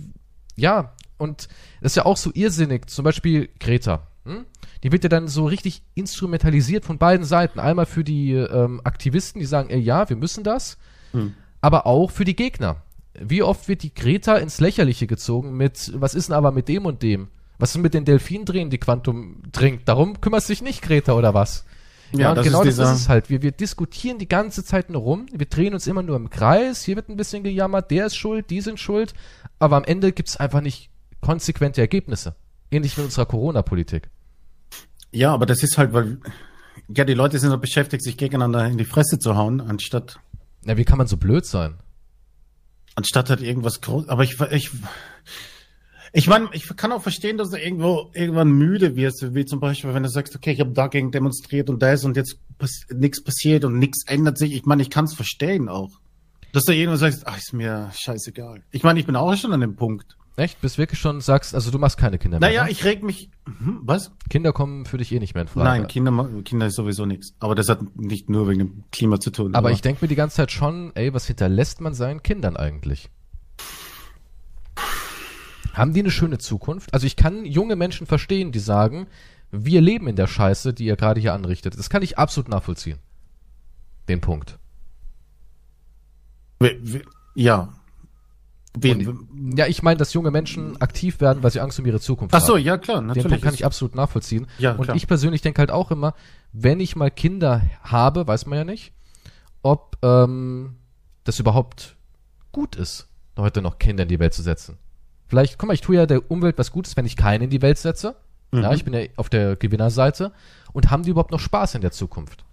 ja, und das ist ja auch so irrsinnig. Zum Beispiel Greta. Hm? Die wird ja dann so richtig instrumentalisiert von beiden Seiten. Einmal für die ähm, Aktivisten, die sagen, ey, ja, wir müssen das, Hm. aber auch für die Gegner. Wie oft wird die Greta ins Lächerliche gezogen mit, was ist denn aber mit dem und dem? Was ist mit den Delfindrehen, die Quantum trinkt? Darum kümmerst du dich nicht, Greta, oder was? Ja, und genau das ist es halt. Wir, wir diskutieren die ganze Zeit nur rum. Wir drehen uns immer nur im Kreis. Hier wird ein bisschen gejammert, der ist schuld, die sind schuld. Aber am Ende gibt es einfach nicht konsequente Ergebnisse. Ähnlich wie unserer Corona-Politik. Ja, aber das ist halt, weil ja die Leute sind so beschäftigt, sich gegeneinander in die Fresse zu hauen, anstatt Na, wie kann man so blöd sein? anstatt halt irgendwas groß. Aber ich ich ich meine, ich kann auch verstehen, dass du irgendwo irgendwann müde wirst, wie zum Beispiel, wenn du sagst, okay, ich habe dagegen demonstriert und das und jetzt pass nichts passiert und nichts ändert sich. Ich meine, ich kann es verstehen auch. Dass du irgendwann sagst, ach, ist mir scheißegal. Ich meine, ich bin auch schon an dem Punkt. Echt? Bis wirklich schon sagst, also du machst keine Kinder mehr. Naja, ne? ich reg mich. Hm, was? Kinder kommen für dich eh nicht mehr in Frage. Nein, Kinder, Kinder ist sowieso nichts. Aber das hat nicht nur wegen dem Klima zu tun. Aber ich denke mir die ganze Zeit schon, ey, was hinterlässt man seinen Kindern eigentlich? Haben die eine schöne Zukunft? Also ich kann junge Menschen verstehen, die sagen, wir leben in der Scheiße, die ihr gerade hier anrichtet. Das kann ich absolut nachvollziehen. Den Punkt. Ja. Wen, Ja, ich meine, dass junge Menschen aktiv werden, weil sie Angst um ihre Zukunft ach so, haben. ja klar, Den natürlich. Punkt kann ich absolut nachvollziehen. Ja, Und klar. ich persönlich denke halt auch immer, wenn ich mal Kinder habe, weiß man ja nicht, ob ähm, das überhaupt gut ist, heute noch Kinder in die Welt zu setzen. Vielleicht, guck mal, ich tue ja der Umwelt was Gutes, wenn ich keinen in die Welt setze. Ja, Mhm. ich bin ja auf der Gewinnerseite. Und haben die überhaupt noch Spaß in der Zukunft?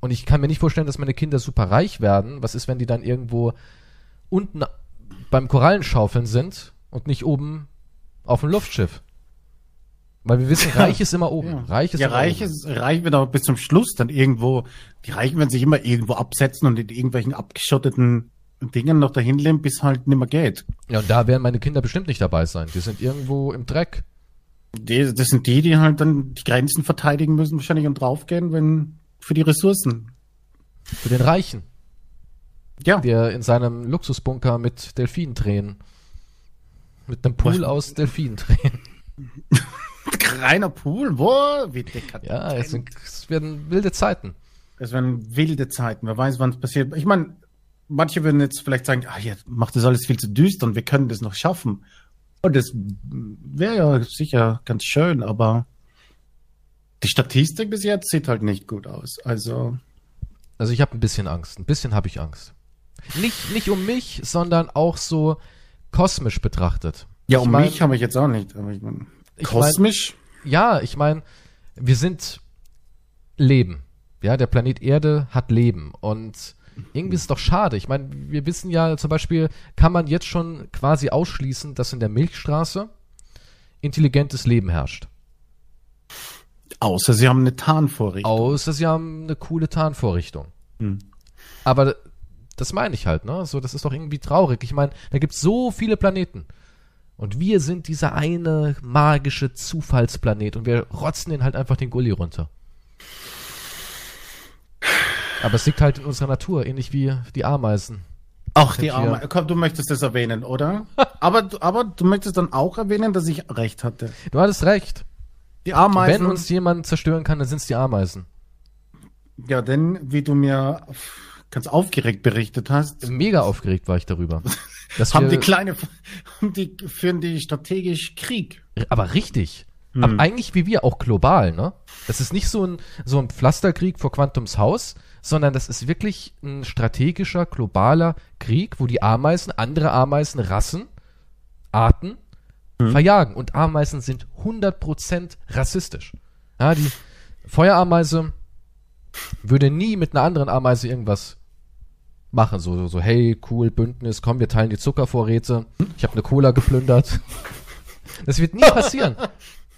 Und ich kann mir nicht vorstellen, dass meine Kinder super reich werden. Was ist, wenn die dann irgendwo unten beim Korallenschaufeln sind und nicht oben auf dem Luftschiff? Weil wir wissen, reich ist immer oben. Ja, Reich ist ja, immer reich oben. ist, reich wird aber bis zum Schluss dann irgendwo, die Reichen werden sich immer irgendwo absetzen und in irgendwelchen abgeschotteten Dingen noch dahin leben, bis halt nimmer geht. Ja, und da werden meine Kinder bestimmt nicht dabei sein. Die sind irgendwo im Dreck. Die, das sind die, die halt dann die Grenzen verteidigen müssen wahrscheinlich und draufgehen, wenn, für die Ressourcen. Für den Reichen, Ja. der in seinem Luxusbunker mit Delfinentränen, mit einem Pool Was? aus Delfinentränen. Reiner Pool, wo? Wie dekadent. Ja, es, sind, es werden wilde Zeiten. Es werden wilde Zeiten. Wer weiß, wann es passiert. Ich meine, manche würden jetzt vielleicht sagen, ah, jetzt macht das alles viel zu düster und wir können das noch schaffen. Und das wäre ja sicher ganz schön, aber die Statistik bis jetzt sieht halt nicht gut aus. Also, Also ich habe ein bisschen Angst. Ein bisschen habe ich Angst. Nicht, nicht um mich, sondern auch so kosmisch betrachtet. ja, Ich um mein- mich habe ich jetzt auch nicht. Ich mein, Ich kosmisch? Ja, ich meine, wir sind Leben. Ja, der Planet Erde hat Leben. Und irgendwie ist es doch schade. Ich meine, wir wissen ja zum Beispiel, kann man jetzt schon quasi ausschließen, dass in der Milchstraße intelligentes Leben herrscht. Außer sie haben eine Tarnvorrichtung. Außer sie haben eine coole Tarnvorrichtung. Hm. Aber das meine ich halt, ne? So, das ist doch irgendwie traurig. Ich meine, da gibt es so viele Planeten. Und wir sind dieser eine magische Zufallsplanet und wir rotzen den halt einfach den Gully runter. Aber es liegt halt in unserer Natur, ähnlich wie die Ameisen. Ach, die. Arme. Komm, du möchtest das erwähnen, oder? aber, du- aber du möchtest dann auch erwähnen, dass ich recht hatte. Du hattest recht. Die Ameisen. Wenn uns jemand zerstören kann, dann sind es die Ameisen. ja, denn, wie du mir ganz aufgeregt berichtet hast, Mega aufgeregt war ich darüber. Haben die kleine, die führen die strategisch Krieg. aber richtig. Hm. Aber eigentlich wie wir, auch global, ne? Das ist nicht so ein, so ein Pflasterkrieg vor Quantums Haus, sondern das ist wirklich ein strategischer, globaler Krieg, wo die Ameisen andere Ameisenrassen, Arten, Hm. verjagen. Und Ameisen sind 100% rassistisch. Ja, die Feuerameise würde nie mit einer anderen Ameise irgendwas machen. So, so, so, hey, cool, Bündnis, komm, wir teilen die Zuckervorräte. Ich habe eine Cola geplündert. Das wird nie passieren.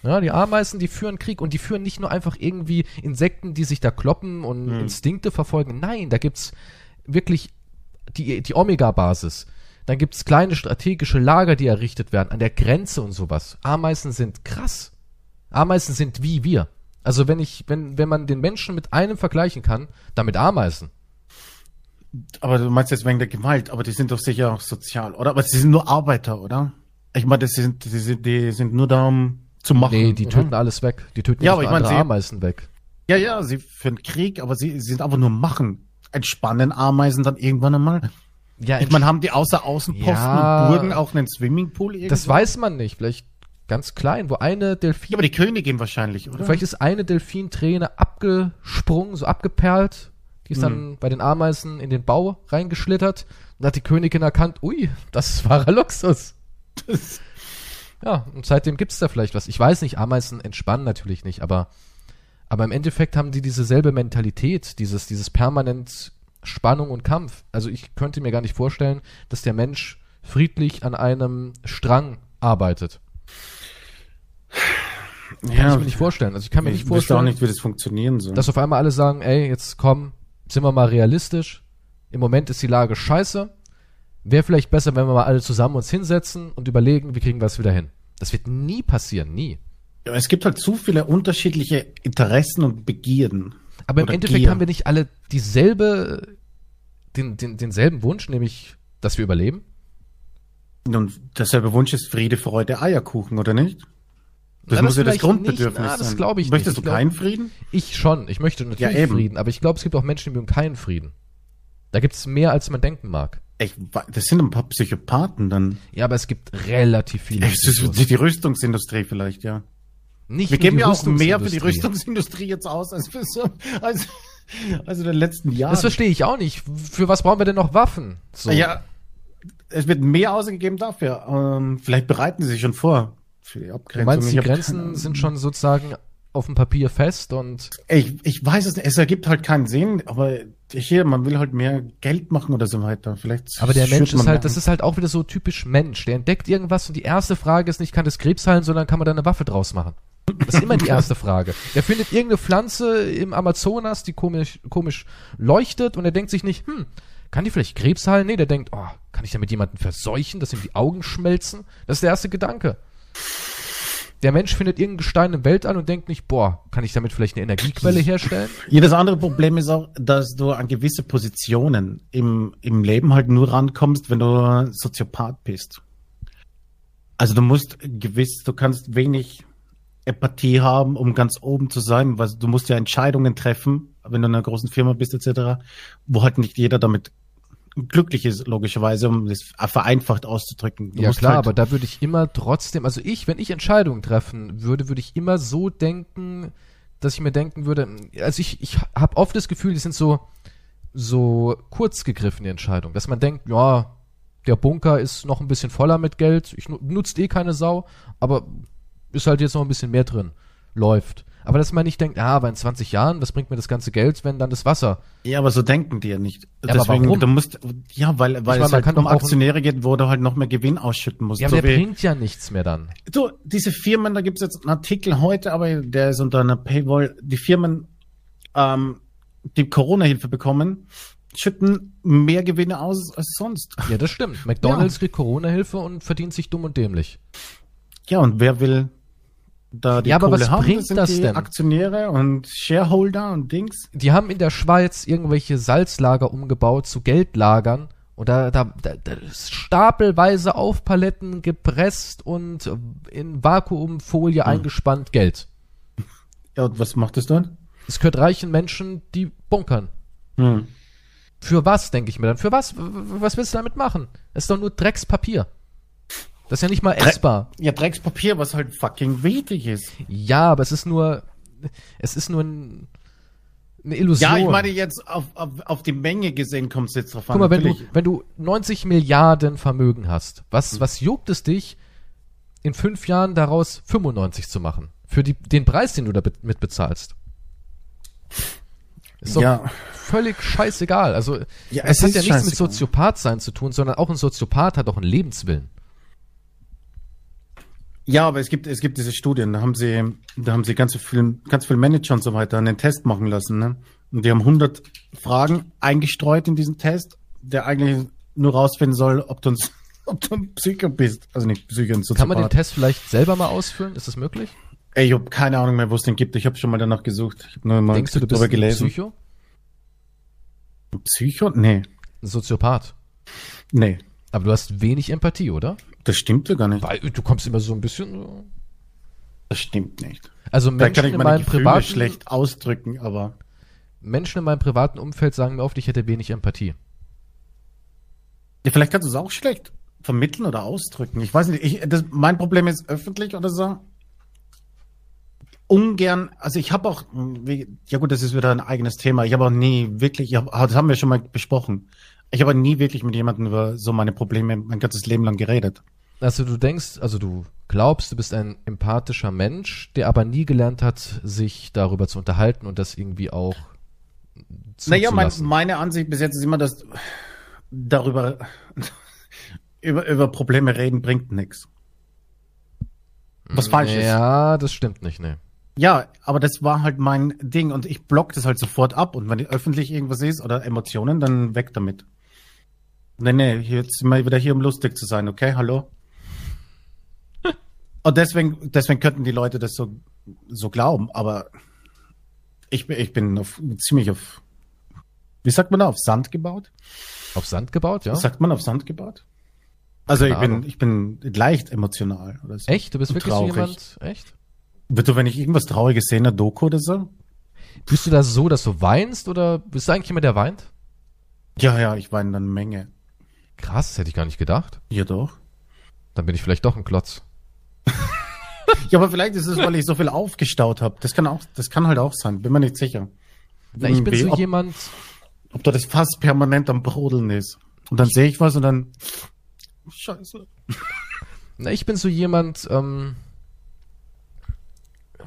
Ja, die Ameisen, die führen Krieg und die führen nicht nur einfach irgendwie Insekten, die sich da kloppen und Hm. Instinkte verfolgen. Nein, da gibt's wirklich die, die Omega-Basis. Dann gibt's kleine strategische Lager, die errichtet werden, an der Grenze und sowas. Ameisen sind krass. Ameisen sind wie wir. Also wenn ich, wenn, wenn man den Menschen mit einem vergleichen kann, dann mit Ameisen. Aber du meinst jetzt wegen der Gewalt, aber die sind doch sicher auch sozial, oder? Aber sie sind nur Arbeiter, oder? Ich meine, das sind, die sind, die sind nur da, um zu machen. Nee, die oder? töten alles weg. Die töten Ja, aber ich meine, Ameisen weg. Ja, ja, sie führen Krieg, aber sie, sie sind einfach nur machen. Entspannen Ameisen dann irgendwann einmal. Ja, Ich meine, haben die außer Außenposten Ja. und Burgen auch einen Swimmingpool irgendwo? das weiß man nicht. Vielleicht ganz klein, wo eine Delfin, Ja, aber die Königin wahrscheinlich, oder? vielleicht ist eine Delfinträne abgesprungen, so abgeperlt. Die ist Hm. dann bei den Ameisen in den Bau reingeschlittert und hat die Königin erkannt, ui, das ist wahrer Luxus. Ja, und seitdem gibt's da vielleicht was. Ich weiß nicht, Ameisen entspannen natürlich nicht, aber, aber im Endeffekt haben die diese selbe Mentalität, dieses, dieses permanent Spannung und Kampf. Also ich könnte mir gar nicht vorstellen, dass der Mensch friedlich an einem Strang arbeitet. Kann ja, ich mir nicht vorstellen. Also ich kann mir nicht ich wüsste auch vorstellen, nicht, wie das funktionieren soll. dass auf einmal alle sagen, ey, jetzt komm, sind wir mal realistisch. Im Moment ist die Lage scheiße. Wäre vielleicht besser, wenn wir mal alle zusammen uns hinsetzen und überlegen, wie kriegen wir es wieder hin. Das wird nie passieren, nie. ja, es gibt halt zu viele unterschiedliche Interessen und Begierden. Aber im Endeffekt Gier. haben wir nicht alle dieselbe, den, den, denselben Wunsch, nämlich, dass wir überleben. Und derselbe Wunsch ist Friede, Freude, Eierkuchen, oder nicht? Das Na, muss ja das Grundbedürfnis nicht. Na, das sein. glaube ich Möchtest nicht. du keinen Frieden? Ich schon. Ich möchte natürlich Ja. Frieden, aber ich glaube, es gibt auch Menschen, die mögen keinen Frieden. Da gibt es mehr, als man denken mag. Ich, das sind ein paar Psychopathen dann. Ja, aber es gibt relativ viele. Es ist die, Rüstungsindustrie vielleicht, ja. Nicht Wir geben ja auch mehr für die Rüstungsindustrie. Jetzt aus als für so, als, als in den letzten Jahren. Das verstehe ich auch nicht. Für was brauchen wir denn noch Waffen? So. Ja, es wird mehr ausgegeben dafür. Ähm, vielleicht bereiten sie sich schon vor für die du Abgrenzung. meinst, die Grenzen keine sind schon sozusagen auf dem Papier fest und Ich, ich weiß es nicht. Es ergibt halt keinen Sinn, aber hier, man will halt mehr Geld machen oder so weiter. Vielleicht. aber der Mensch ist halt, das ist halt auch wieder so typisch Mensch. Der entdeckt irgendwas und die erste Frage ist nicht, kann das Krebs heilen, sondern kann man da eine Waffe draus machen. Das ist immer die erste Frage. Der findet irgendeine Pflanze im Amazonas, die komisch, komisch leuchtet und er denkt sich nicht, hm, kann die vielleicht Krebs heilen? Nee, der denkt, oh, kann ich damit jemanden verseuchen, dass ihm die Augen schmelzen? Das ist der erste Gedanke. Der Mensch findet irgendein Gestein im Weltall und denkt nicht, boah, kann ich damit vielleicht eine Energiequelle herstellen? Ja, das andere Problem ist auch, dass du an gewisse Positionen im, im Leben halt nur rankommst, wenn du Soziopath bist. Also du musst gewiss, du kannst wenig Empathie haben, um ganz oben zu sein, weil du musst ja Entscheidungen treffen, wenn du in einer großen Firma bist etc., wo halt nicht jeder damit glücklich ist, logischerweise, um das vereinfacht auszudrücken. Du ja klar, halt, aber da würde ich immer trotzdem, also ich, wenn ich Entscheidungen treffen würde, würde ich immer so denken, dass ich mir denken würde, also ich, ich habe oft das Gefühl, die sind so, so kurz gegriffen, die Entscheidung, dass man denkt, ja, der Bunker ist noch ein bisschen voller mit Geld, ich nu- nutzt eh keine Sau, aber ist halt jetzt noch ein bisschen mehr drin, läuft. Aber dass man nicht denkt, ah, aber in 20 Jahren, was bringt mir das ganze Geld, wenn dann das Wasser Ja, aber so denken die ja nicht. Ja, aber Deswegen, warum? du musst, ja, weil, weil meine, es halt kann um Aktionäre geht, wo du halt noch mehr Gewinn ausschütten musst. Ja, aber so der bringt ja nichts mehr dann. Du, diese Firmen, da gibt's jetzt einen Artikel heute, aber der ist unter einer Paywall. Die Firmen, ähm, die Corona-Hilfe bekommen, schütten mehr Gewinne aus als sonst. Ja, das stimmt. McDonalds kriegt Corona-Hilfe und verdient sich dumm und dämlich. Ja, und wer will da die Ja, aber Kohle was haben? bringt das das denn? Aktionäre und Shareholder und Dings. Die haben in der Schweiz irgendwelche Salzlager umgebaut zu Geldlagern und da, da, da, da stapelweise auf Paletten gepresst und in Vakuumfolie Hm. eingespannt Geld. Ja, und was macht das dann? Es gehört reichen Menschen, die bunkern. Hm. Für was, denke ich mir dann? Für was? Was willst du damit machen? Das ist doch nur Dreckspapier. Das ist ja nicht mal Dre- essbar. Ja, Dreckspapier, was halt fucking wichtig ist. Ja, aber es ist nur, es ist nur ein, eine Illusion. Ja, ich meine jetzt auf, auf, auf die Menge gesehen kommst du jetzt drauf Guck an. mal, wenn du, wenn du 90 Milliarden Vermögen hast, was, was juckt es dich, in fünf Jahren daraus 95 zu machen? Für die, den Preis, den du damit bezahlst. Ist doch Ja. völlig scheißegal. Also Ja, es es hat ja nichts mit. Soziopath sein zu tun, sondern auch ein Soziopath hat auch einen Lebenswillen. Ja, aber es gibt, es gibt diese Studien, da haben sie, da haben sie ganz viele, ganz viele Manager und so weiter einen Test machen lassen, ne? Und die haben 100 Fragen eingestreut in diesen Test, der eigentlich nur rausfinden soll, ob du ein, ob du ein Psycho bist. Also nicht Psycho, ein Kann man den Soziopath. Test vielleicht selber mal ausfüllen? Ist das möglich? Ey, ich habe keine Ahnung mehr, wo es den gibt. Ich habe schon mal danach gesucht. Ich habe nur mal Denkst du, du bist drüber ein gelesen. Psycho? Psycho? Nee. Ein Soziopath. Nee. Aber du hast wenig Empathie, oder? Das stimmt ja gar nicht. Weil du kommst immer so ein bisschen. so- Das stimmt nicht. Also Da Menschen kann ich in meine meinem Gefühle privaten schlecht ausdrücken, aber Menschen in meinem privaten Umfeld sagen mir oft, ich hätte wenig Empathie. ja, vielleicht kannst du es auch schlecht vermitteln oder ausdrücken. Ich weiß nicht. Ich, das, mein Problem ist öffentlich oder so. Ungern, also ich habe auch, wie, ja gut, das ist wieder ein eigenes Thema. Ich habe auch nie wirklich, ich hab, das haben wir schon mal besprochen. Ich habe nie wirklich mit jemandem über so meine Probleme mein ganzes Leben lang geredet. Also du denkst, also du glaubst, du bist ein empathischer Mensch, der aber nie gelernt hat, sich darüber zu unterhalten und das irgendwie auch Naja, mein, meine Ansicht bis jetzt ist immer, dass darüber über, über Probleme reden bringt nichts. Was falsch ist. Ja, das stimmt nicht, ne. Ja, aber das war halt mein Ding und ich block das halt sofort ab und wenn öffentlich irgendwas ist oder Emotionen, dann weg damit. Nee, nee, jetzt sind wir wieder hier, um lustig zu sein, okay? Hallo? Und deswegen, deswegen könnten die Leute das so, so glauben, aber ich, bin- ich bin auf, ziemlich auf, wie sagt man da, auf Sand gebaut? Auf Sand gebaut, ja? Sagt man auf Sand gebaut? Also ich Keine Ahnung. bin, ich bin leicht emotional. Oder so. Echt? Du bist Und wirklich traurig. so jemand? Echt? Bitte, wenn ich irgendwas Trauriges sehe in der Doku oder so? Bist du da so, dass du weinst oder bist du eigentlich jemand, der weint? Ja, ja, ich weine dann eine Menge. Krass, hätte ich gar nicht gedacht. Ja, doch. Dann bin ich vielleicht doch ein Klotz. Ja, aber vielleicht ist es, weil ich so viel aufgestaut habe. Das kann auch, das kann halt auch sein. Bin mir nicht sicher. Na, ich bin so ob, jemand, ob da das fast permanent am Brodeln ist. Und dann sehe ich was und dann. Scheiße. na, ich bin so jemand, ähm,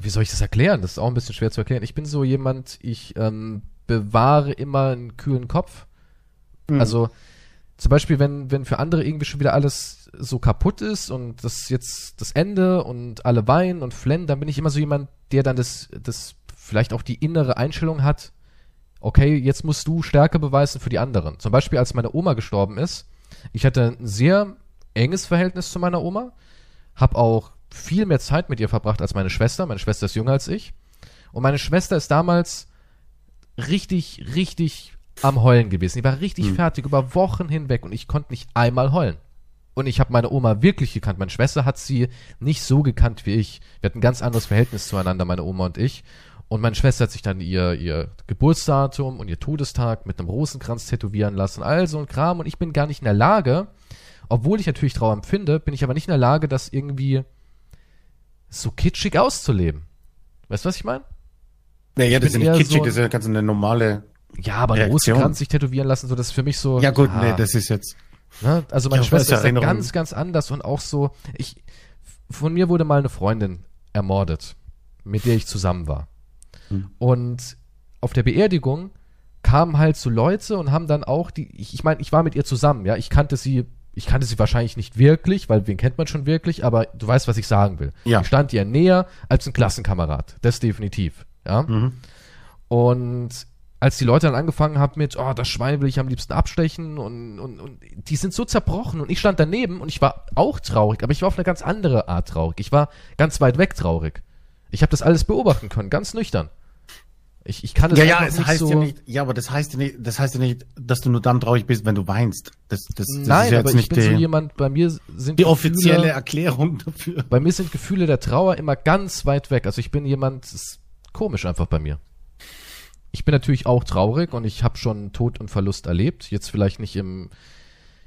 wie soll ich das erklären? Das ist auch ein bisschen schwer zu erklären. Ich bin so jemand, ich ähm, bewahre immer einen kühlen Kopf. Hm. Also zum Beispiel, wenn, wenn für andere irgendwie schon wieder alles so kaputt ist und das jetzt das Ende und alle weinen und flennen, dann bin ich immer so jemand, der dann das, das vielleicht auch die innere Einstellung hat, okay, jetzt musst du Stärke beweisen für die anderen. Zum Beispiel, als meine Oma gestorben ist, ich hatte ein sehr enges Verhältnis zu meiner Oma, habe auch viel mehr Zeit mit ihr verbracht als meine Schwester. Meine Schwester ist jünger als ich. Und meine Schwester ist damals richtig, richtig am Heulen gewesen. Die war richtig Hm. fertig über Wochen hinweg und ich konnte nicht einmal heulen. Und ich habe meine Oma wirklich gekannt. Meine Schwester hat sie nicht so gekannt wie ich. Wir hatten ein ganz anderes Verhältnis zueinander, meine Oma und ich. Und meine Schwester hat sich dann ihr, ihr Geburtsdatum und ihr Todestag mit einem Rosenkranz tätowieren lassen. All so ein Kram. Und ich bin gar nicht in der Lage, obwohl ich natürlich Trauer empfinde, bin ich aber nicht in der Lage, das irgendwie so kitschig auszuleben. Weißt du, was ich meine? Ja, ja, das ist ja nicht kitschig, so- das ist ja ganz eine normale. Ja, aber einen Reaktion. Rosenkranz sich tätowieren lassen, so das ist für mich so. Ja, gut, nee, das ist jetzt. Ne? Also meine Ja, Schwester ist Erinnerung. ganz, ganz anders und auch so. Ich, von mir wurde mal eine Freundin ermordet, mit der ich zusammen war. Hm. Und auf der Beerdigung kamen halt so Leute und haben dann auch die, ich, ich meine, ich war mit ihr zusammen, ja, ich kannte sie, ich kannte sie wahrscheinlich nicht wirklich, weil wen kennt man schon wirklich, aber du weißt, was ich sagen will. Ja. Ich stand ihr näher als ein Klassenkamerad, das definitiv, ja. Mhm. Und als die Leute dann angefangen haben mit, oh, das Schwein will ich am liebsten abstechen und, und, und die sind so zerbrochen und ich stand daneben und ich war auch traurig, aber ich war auf eine ganz andere Art traurig. Ich war ganz weit weg traurig. Ich habe das alles beobachten können, ganz nüchtern. Ich, ich kann das Ja, ja, es nicht heißt so. ja nicht, ja, aber das heißt ja nicht, das heißt ja nicht, dass du nur dann traurig bist, wenn du weinst. Das, das, das Nein, ist ja aber jetzt ich nicht bin so die, jemand, bei mir sind die offizielle Gefühle, Erklärung dafür. bei mir sind Gefühle der Trauer immer ganz weit weg. Also ich bin jemand, das ist komisch einfach bei mir. Ich bin natürlich auch traurig und ich habe schon Tod und Verlust erlebt. Jetzt vielleicht nicht im,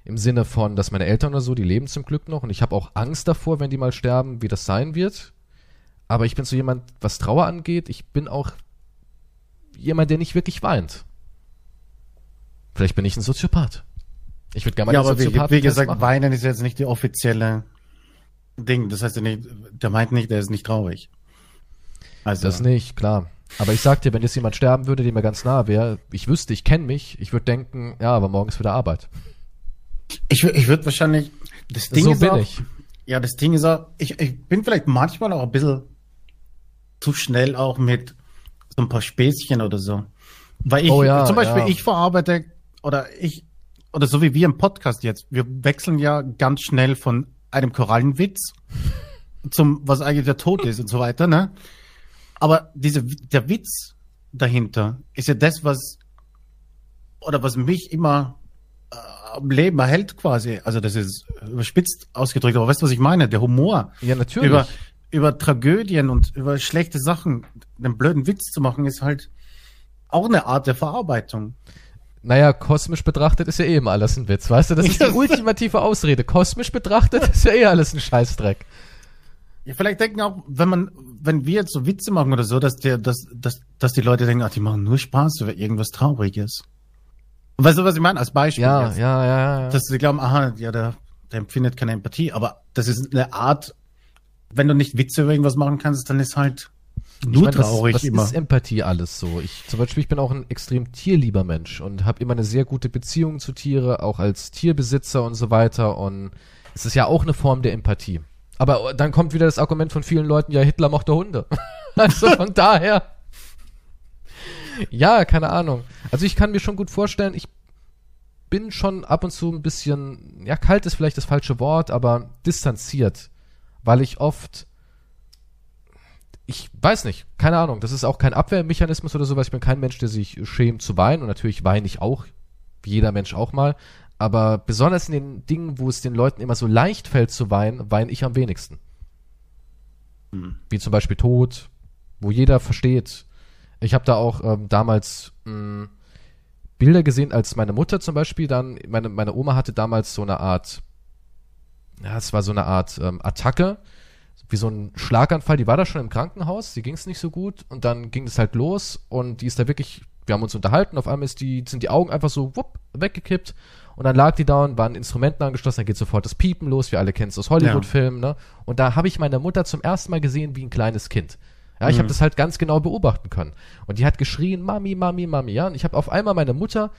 im Sinne von, dass meine Eltern oder so, die leben zum Glück noch und ich habe auch Angst davor, wenn die mal sterben, wie das sein wird. Aber ich bin so jemand, was Trauer angeht, ich bin auch jemand, der nicht wirklich weint. Vielleicht bin ich ein Soziopath. Ich würde gerne mal Ja, aber wie, wie Soziopathen-Test gesagt, machen. weinen ist jetzt nicht die offizielle Ding. Das heißt ja nicht, der meint nicht, der ist nicht traurig. Also, Das nicht, klar. Aber ich sag dir, wenn jetzt jemand sterben würde, der mir ganz nah wäre, ich wüsste, ich kenne mich, ich würde denken, ja, aber morgen ist wieder Arbeit. Ich, ich würde wahrscheinlich. Das Ding so ist bin auch, ich. Ja, das Ding ist auch, ich, ich bin vielleicht manchmal auch ein bisschen zu schnell auch mit so ein paar Späßchen oder so. Weil ich, Oh ja, zum Beispiel, ja. ich verarbeite, oder ich, oder so wie wir im Podcast jetzt, wir wechseln ja ganz schnell von einem Korallenwitz zum, was eigentlich der Tod ist und so weiter, ne? Aber diese, der Witz dahinter ist ja das, was, oder was mich immer äh, am Leben erhält quasi. Also das ist überspitzt ausgedrückt, aber weißt du, was ich meine? Der Humor Ja, natürlich. über, über Tragödien und über schlechte Sachen einen blöden Witz zu machen, ist halt auch eine Art der Verarbeitung. Naja, kosmisch betrachtet ist ja eh immer alles ein Witz, weißt du? Das ist die ultimative Ausrede. Kosmisch betrachtet ist ja eh alles ein Scheißdreck. Ja, vielleicht denken auch, wenn man, wenn wir jetzt so Witze machen oder so, dass der, dass, dass, dass die Leute denken, ach, die machen nur Spaß über irgendwas Trauriges. Weißt du, was ich meine? Als Beispiel. Ja, jetzt. ja, ja, ja. Dass sie glauben, aha, ja, der, der empfindet keine Empathie, aber das ist eine Art, wenn du nicht Witze über irgendwas machen kannst, dann ist halt Ich nur meine, was, traurig was immer. ist Empathie alles so? Ich zum Beispiel, ich bin auch ein extrem tierlieber Mensch und habe immer eine sehr gute Beziehung zu Tiere, auch als Tierbesitzer und so weiter. Und es ist ja auch eine Form der Empathie. Aber dann kommt wieder das Argument von vielen Leuten, ja, Hitler mochte Hunde. also von daher. Ja, keine Ahnung. Also ich kann mir schon gut vorstellen, ich bin schon ab und zu ein bisschen, ja, kalt ist vielleicht das falsche Wort, aber distanziert, weil ich oft ich weiß nicht, keine Ahnung. Das ist auch kein Abwehrmechanismus oder sowas. Ich bin kein Mensch, der sich schämt zu weinen. Und natürlich weine ich auch, wie jeder Mensch auch mal. Aber besonders in den Dingen, wo es den Leuten immer so leicht fällt zu weinen, weine ich am wenigsten. Wie zum Beispiel Tod, wo jeder versteht. Ich habe da auch ähm, damals mh, Bilder gesehen, als meine Mutter zum Beispiel dann, meine, meine Oma hatte damals so eine Art, ja, es war so eine Art ähm, Attacke, wie so ein Schlaganfall, die war da schon im Krankenhaus, die ging es nicht so gut und dann ging es halt los und die ist da wirklich, wir haben uns unterhalten, auf einmal ist die, sind die Augen einfach so wupp, weggekippt und dann lag die da und waren Instrumenten angeschlossen, dann geht sofort das Piepen los, wir alle kennen es aus Hollywood-Filmen, ne? Und da habe ich meine Mutter zum ersten Mal gesehen wie ein kleines Kind. Ja, ich habe das halt ganz genau beobachten können. Und die hat geschrien, Mami, Mami, Mami, ja. Und ich habe auf einmal meine Mutter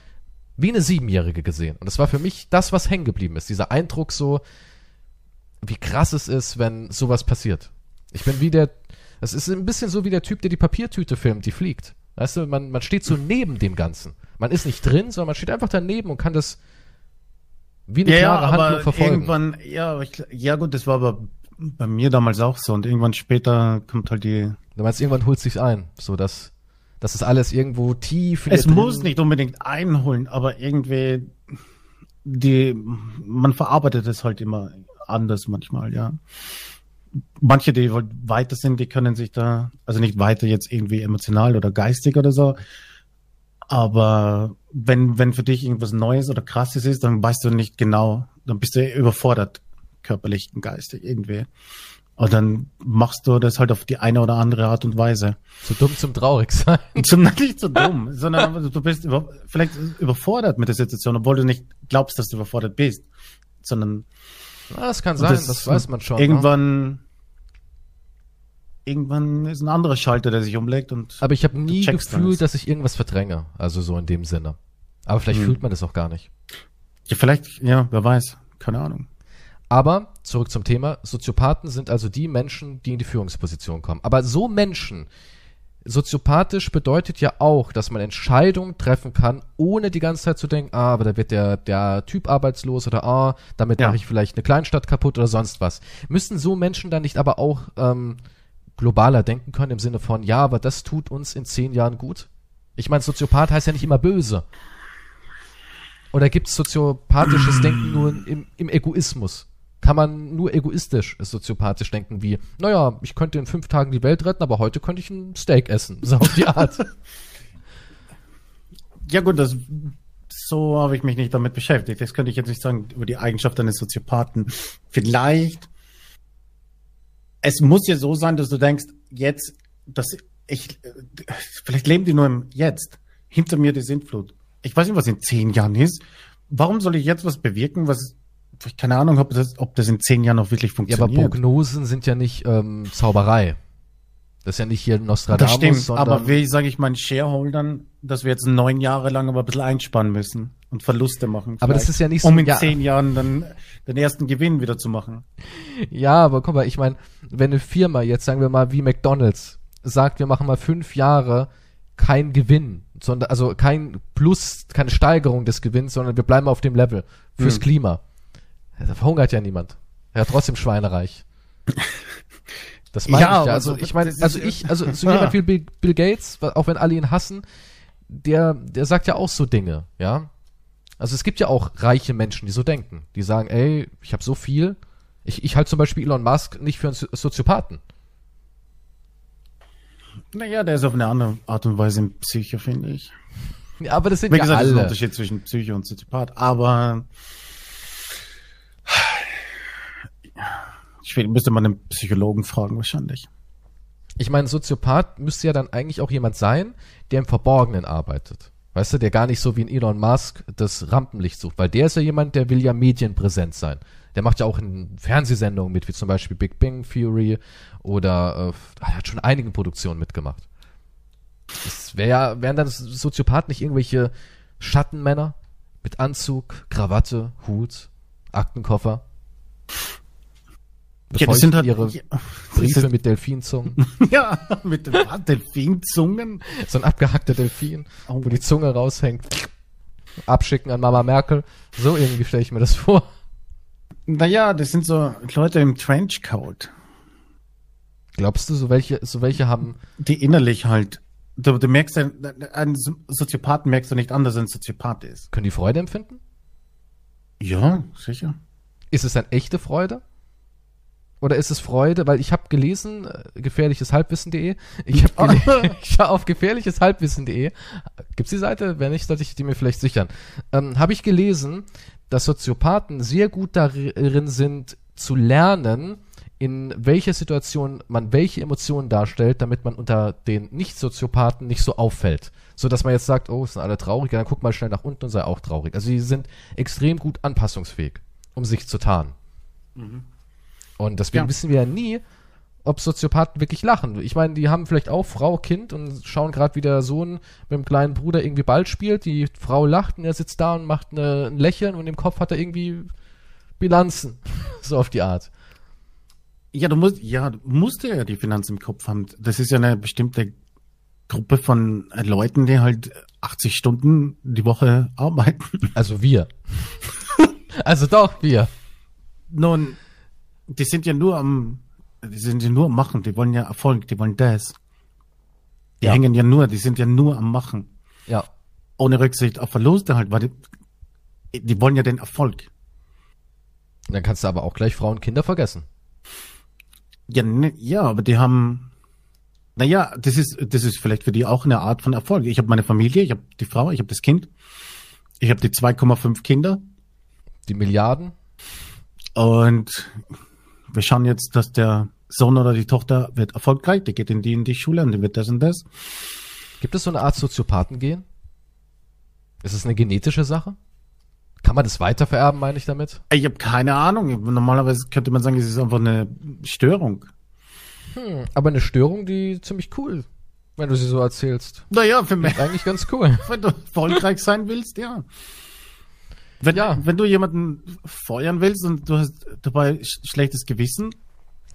wie eine Siebenjährige gesehen. Und das war für mich das, was hängen geblieben ist. Dieser Eindruck so, wie krass es ist, wenn sowas passiert. Ich bin wie der, das ist ein bisschen so wie der Typ, der die Papiertüte filmt, die fliegt. Weißt du, man, man steht so neben dem Ganzen. Man ist nicht drin, sondern man steht einfach daneben und kann das wie eine klare Handlung verfolgen. irgendwann, ja, aber ich, ja gut, das war aber bei mir damals auch so und irgendwann später kommt halt die. Du meinst, irgendwann holt sich's ein, so dass, dass es alles irgendwo tief in Es muss nicht unbedingt einholen, aber irgendwie die, man verarbeitet es halt immer anders manchmal, ja. Manche, die weiter sind, die können sich da, also nicht weiter jetzt irgendwie emotional oder geistig oder so, aber wenn, wenn für dich irgendwas Neues oder Krasses ist, dann weißt du nicht genau, dann bist du überfordert, körperlich und geistig irgendwie. Und dann machst du das halt auf die eine oder andere Art und Weise. Zu dumm zum traurig sein. Zum, nicht so dumm, sondern du bist über, vielleicht überfordert mit der Situation, obwohl du nicht glaubst, dass du überfordert bist, sondern das kann sein, das, weiß man schon. ne? Irgendwann, irgendwann ist ein anderer Schalter, der sich umlegt und Aber ich habe nie gefühlt, dass ich irgendwas verdränge. Also so in dem Sinne. Aber vielleicht Hm. fühlt man das auch gar nicht. ja, vielleicht, ja, wer weiß, keine Ahnung. Aber zurück zum Thema. Soziopathen sind also die Menschen, die in die Führungsposition kommen. Aber so Menschen, soziopathisch bedeutet ja auch, dass man Entscheidungen treffen kann, ohne die ganze Zeit zu denken, ah, aber da wird der, der Typ arbeitslos oder ah, damit Ja. mache ich vielleicht eine Kleinstadt kaputt oder sonst was. Müssen so Menschen dann nicht aber auch ähm, globaler denken können im Sinne von, ja, aber das tut uns in zehn Jahren gut? Ich meine, Soziopath heißt ja nicht immer böse. Oder gibt es soziopathisches Denken nur im, im Egoismus? Kann man nur egoistisch soziopathisch denken, wie, naja, ich könnte in fünf Tagen die Welt retten, aber heute könnte ich ein Steak essen. So auf die Art. Ja gut, das, so habe ich mich nicht damit beschäftigt. Das könnte ich jetzt nicht sagen über die Eigenschaft eines Soziopathen. Vielleicht, es muss ja so sein, dass du denkst, jetzt, dass ich, vielleicht leben die nur im Jetzt. Hinter mir die Sintflut. Ich weiß nicht, was in zehn Jahren ist. Warum soll ich jetzt was bewirken, was, ich keine Ahnung, ob das, ob das in zehn Jahren noch wirklich ja, aber funktioniert. Prognosen sind ja nicht ähm, Zauberei. Das ist ja nicht hier Das Nostradamus, stimmt, sondern aber wie sage ich meinen Shareholdern, dass wir jetzt neun Jahre lang aber ein bisschen einsparen müssen und Verluste machen. Aber das ist ja nicht so- Um in ja. zehn Jahren dann den ersten Gewinn wieder zu machen. Ja, aber guck mal, ich meine, wenn eine Firma, jetzt sagen wir mal wie McDonalds, sagt, wir machen mal fünf Jahre kein Gewinn, sondern also kein Plus, keine Steigerung des Gewinns, sondern wir bleiben auf dem Level fürs Hm. Klima. Da verhungert ja niemand. Ja, trotzdem Schweinereich. Das meine Ja, ich ja. Also so- ich meine, also ich, also so jemand wie Bill, Bill Gates, auch wenn alle ihn hassen, der, der sagt ja auch so Dinge, ja. Also es gibt ja auch reiche Menschen, die so denken. Die sagen, ey, ich habe so viel. Ich, ich halte zum Beispiel Elon Musk nicht für einen So- Soziopathen. Naja, der ist auf eine andere Art und Weise ein Psycho, finde ich. Ja, aber das sind Wie ja gesagt, das ist ein alle. Unterschied zwischen Psycho und Soziopath. Aber ich müsste man einen Psychologen fragen wahrscheinlich. Ich meine, Soziopath müsste ja dann eigentlich auch jemand sein, der im Verborgenen arbeitet. Weißt du, der gar nicht so wie ein Elon Musk das Rampenlicht sucht, weil der ist ja jemand, der will ja medienpräsent sein. Der macht ja auch in Fernsehsendungen mit, wie zum Beispiel Big Bang Theory oder äh, er hat schon einigen Produktionen mitgemacht. Das wär ja, wären dann Soziopathen nicht irgendwelche Schattenmänner mit Anzug, Krawatte, Hut, Aktenkoffer? Ja, das sind halt ihre ja, Briefe mit Delfinzungen. ja, mit was, Delfinzungen. So ein abgehackter Delfin, Oh wo die Zunge raushängt. Abschicken an Mama Merkel. So irgendwie stelle ich mir das vor. Naja, das sind so Leute im Trenchcoat, Glaubst du, so welche, so welche haben, die innerlich halt, du, du merkst, einen Soziopathen merkst du nicht an, dass er ein Soziopath ist. können die Freude empfinden? Ja, sicher. Ist es dann echte Freude? Oder ist es Freude? Weil ich habe gelesen, äh, gefährlicheshalbwissen.de, ich habe gele auf gefährlicheshalbwissen.de, gibt's die Seite? Wenn nicht, sollte ich die mir vielleicht sichern. Ähm, habe ich gelesen, dass Soziopathen sehr gut darin sind, zu lernen, in welcher Situation man welche Emotionen darstellt, damit man unter den Nicht-Soziopathen nicht so auffällt. So dass man jetzt sagt, oh, es sind alle traurig, dann guck mal schnell nach unten und sei auch traurig. Also die sind extrem gut anpassungsfähig, um sich zu tarnen. Und deswegen Ja. wissen wir ja nie, ob Soziopathen wirklich lachen. Ich meine, die haben vielleicht auch Frau, Kind und schauen gerade, wie der Sohn mit dem kleinen Bruder irgendwie Ball spielt. Die Frau lacht und er sitzt da und macht eine, ein Lächeln und im Kopf hat er irgendwie Bilanzen. so auf die Art. Ja, du musst, ja, du musst ja die Finanz im Kopf haben. Das ist ja eine bestimmte Gruppe von Leuten, die halt 80 Stunden die Woche arbeiten. Also wir. also doch, wir. Nun, die sind ja nur am, die sind ja nur am Machen, die wollen ja Erfolg, die wollen das. Die Ja. hängen ja nur, die sind ja nur am Machen. Ja. Ohne Rücksicht auf Verluste halt, weil die, die wollen ja den Erfolg. Dann kannst du aber auch gleich Frauen und Kinder vergessen. Ja, ne, ja, aber die haben, naja, das ist, das ist vielleicht für die auch eine Art von Erfolg. Ich habe meine Familie, ich habe die Frau, ich habe das Kind, ich habe die 2,5 Kinder Die Milliarden. und wir schauen jetzt, dass der Sohn oder die Tochter wird erfolgreich, der geht in die in die Schule und der wird das und das. Gibt es so eine Art Soziopathen-Gen? Ist es eine genetische Sache? Kann man das weitervererben, meine ich damit? Ich habe keine Ahnung. Normalerweise könnte man sagen, es ist einfach eine Störung. Hm, aber eine Störung, die ziemlich cool, wenn du sie so erzählst. Naja, für mich, eigentlich ganz cool. wenn du erfolgreich sein willst, ja. Wenn, Ja. wenn du jemanden feuern willst und du hast dabei sch schlechtes Gewissen,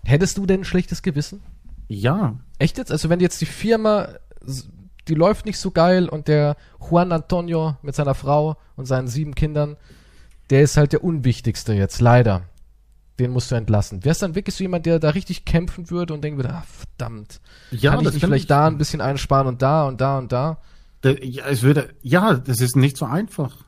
Hättest du denn schlechtes Gewissen? ja. Echt jetzt? Also wenn jetzt die Firma, die läuft nicht so geil und der Juan Antonio mit seiner Frau und seinen sieben Kindern, der ist halt der unwichtigste jetzt, leider. Den musst du entlassen. Wärst dann wirklich so jemand, der da richtig kämpfen würde und denken würde, ah, verdammt, Ja, kann ich kann vielleicht ich- da ein bisschen einsparen und da und da und da? Da, ja, es würde, ja, das ist nicht so einfach.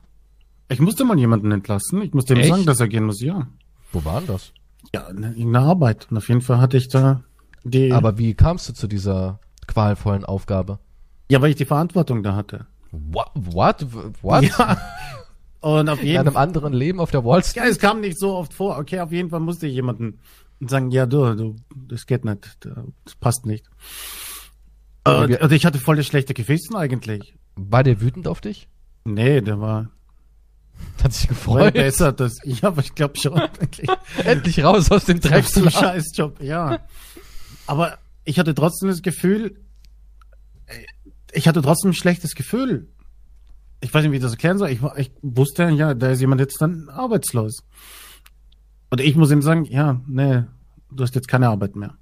Ich musste mal jemanden entlassen. Ich musste ihm Echt? sagen, dass er gehen muss, ja. Wo war denn das? Ja, in irgendeiner Arbeit. Und auf jeden Fall hatte ich da die, Aber wie kamst du zu dieser qualvollen Aufgabe? ja, weil ich die Verantwortung da hatte. What? What? What? Ja. Und auf In jeden einem Fall. anderen Leben auf der Wall Street? Ja, es kam nicht so oft vor. Okay, auf jeden Fall musste ich jemanden sagen, ja, du, du, das geht nicht, das passt nicht. Und, und ich hatte voll das schlechte Gewissen eigentlich. War der wütend auf dich? Nee, der war Hat sich gefreut. besser. Das, ja, aber ich glaube schon. Endlich raus aus dem ein Drecksladen. Scheißjob, ja. Aber ich hatte trotzdem das Gefühl, äh, ich hatte trotzdem ein schlechtes Gefühl. Ich weiß nicht, wie ich das erklären soll. Ich, ich wusste ja, da ist jemand jetzt dann arbeitslos. Und ich muss ihm sagen, ja, nee, du hast jetzt keine Arbeit mehr.